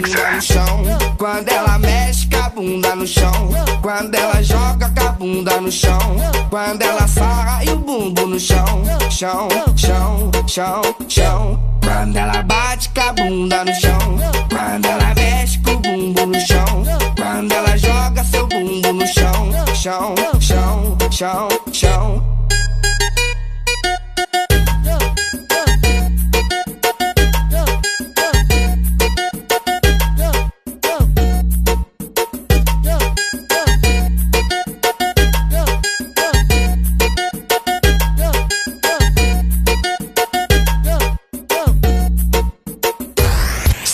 bunda no chão. Quando ela mexe com a bunda no chão. Quando ela joga com a bunda no chão. Quando ela sai e o bumbo no chão. Chão, chão, chão, chão. Quando ela bate com a bunda no chão. Quando ela mexe com o bumbo no chão. Quando ela joga seu bumbo no chão. Chão, chão, chão, chão.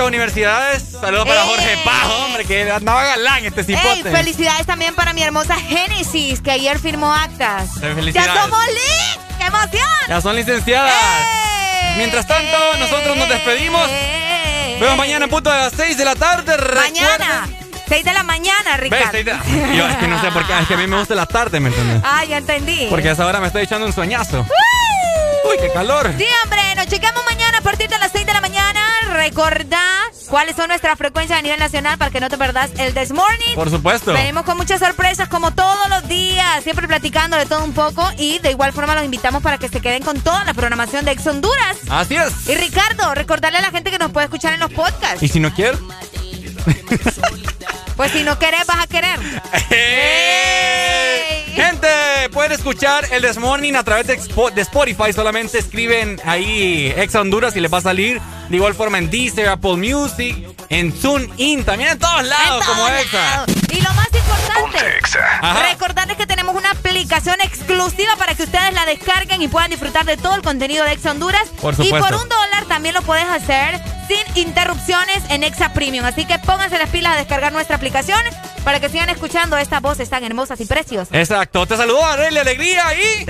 Muchas universidades. Saludos para ¡Eh! Jorge Pajo, hombre, que andaba galán este Ey, cipote. felicidades también para mi hermosa Génesis, que ayer firmó actas. Eh. ¡Ya somos lit! ¡Qué emoción! Ya son licenciadas. ¡Eh! Mientras tanto, nosotros nos despedimos. Vemos mañana en punto de las 6 de la tarde. Mañana, 6 de la mañana, Ricardo. de- Yo es que no sé por qué, es que a mí me gusta la tarde, ¿me entiendes? Ah, ya entendí. Porque a esa hora me estoy echando un sueñazo. Uy, qué calor. Sí, hombre, nos chequeamos mañana a partir de las 6 de la. Recordá cuáles son nuestras frecuencias a nivel nacional para que no te perdas el This Morning. Por supuesto. Venimos con muchas sorpresas como todos los días, siempre platicando de todo un poco y de igual forma los invitamos para que se queden con toda la programación de Ex Honduras. Así es. Y Ricardo, recordarle a la gente que nos puede escuchar en los podcasts. ¿Y si no quieres? Pues si no querés, vas a querer. Pueden escuchar el This Morning a través de, Spotify. Solamente escriben ahí Ex Honduras y les va a salir. De igual forma en Deezer, Apple Music, en TuneIn, también en todos lados como Exa. Y lo más importante, recordarles que tenemos una aplicación exclusiva para que ustedes la descarguen y puedan disfrutar de todo el contenido de Exa Honduras. Por y por un dólar también lo puedes hacer sin interrupciones en Exa Premium. Así que pónganse las pilas a descargar nuestra aplicación para que sigan escuchando estas voces tan hermosas y preciosas. Exacto. Te saludo Arely Alegría y.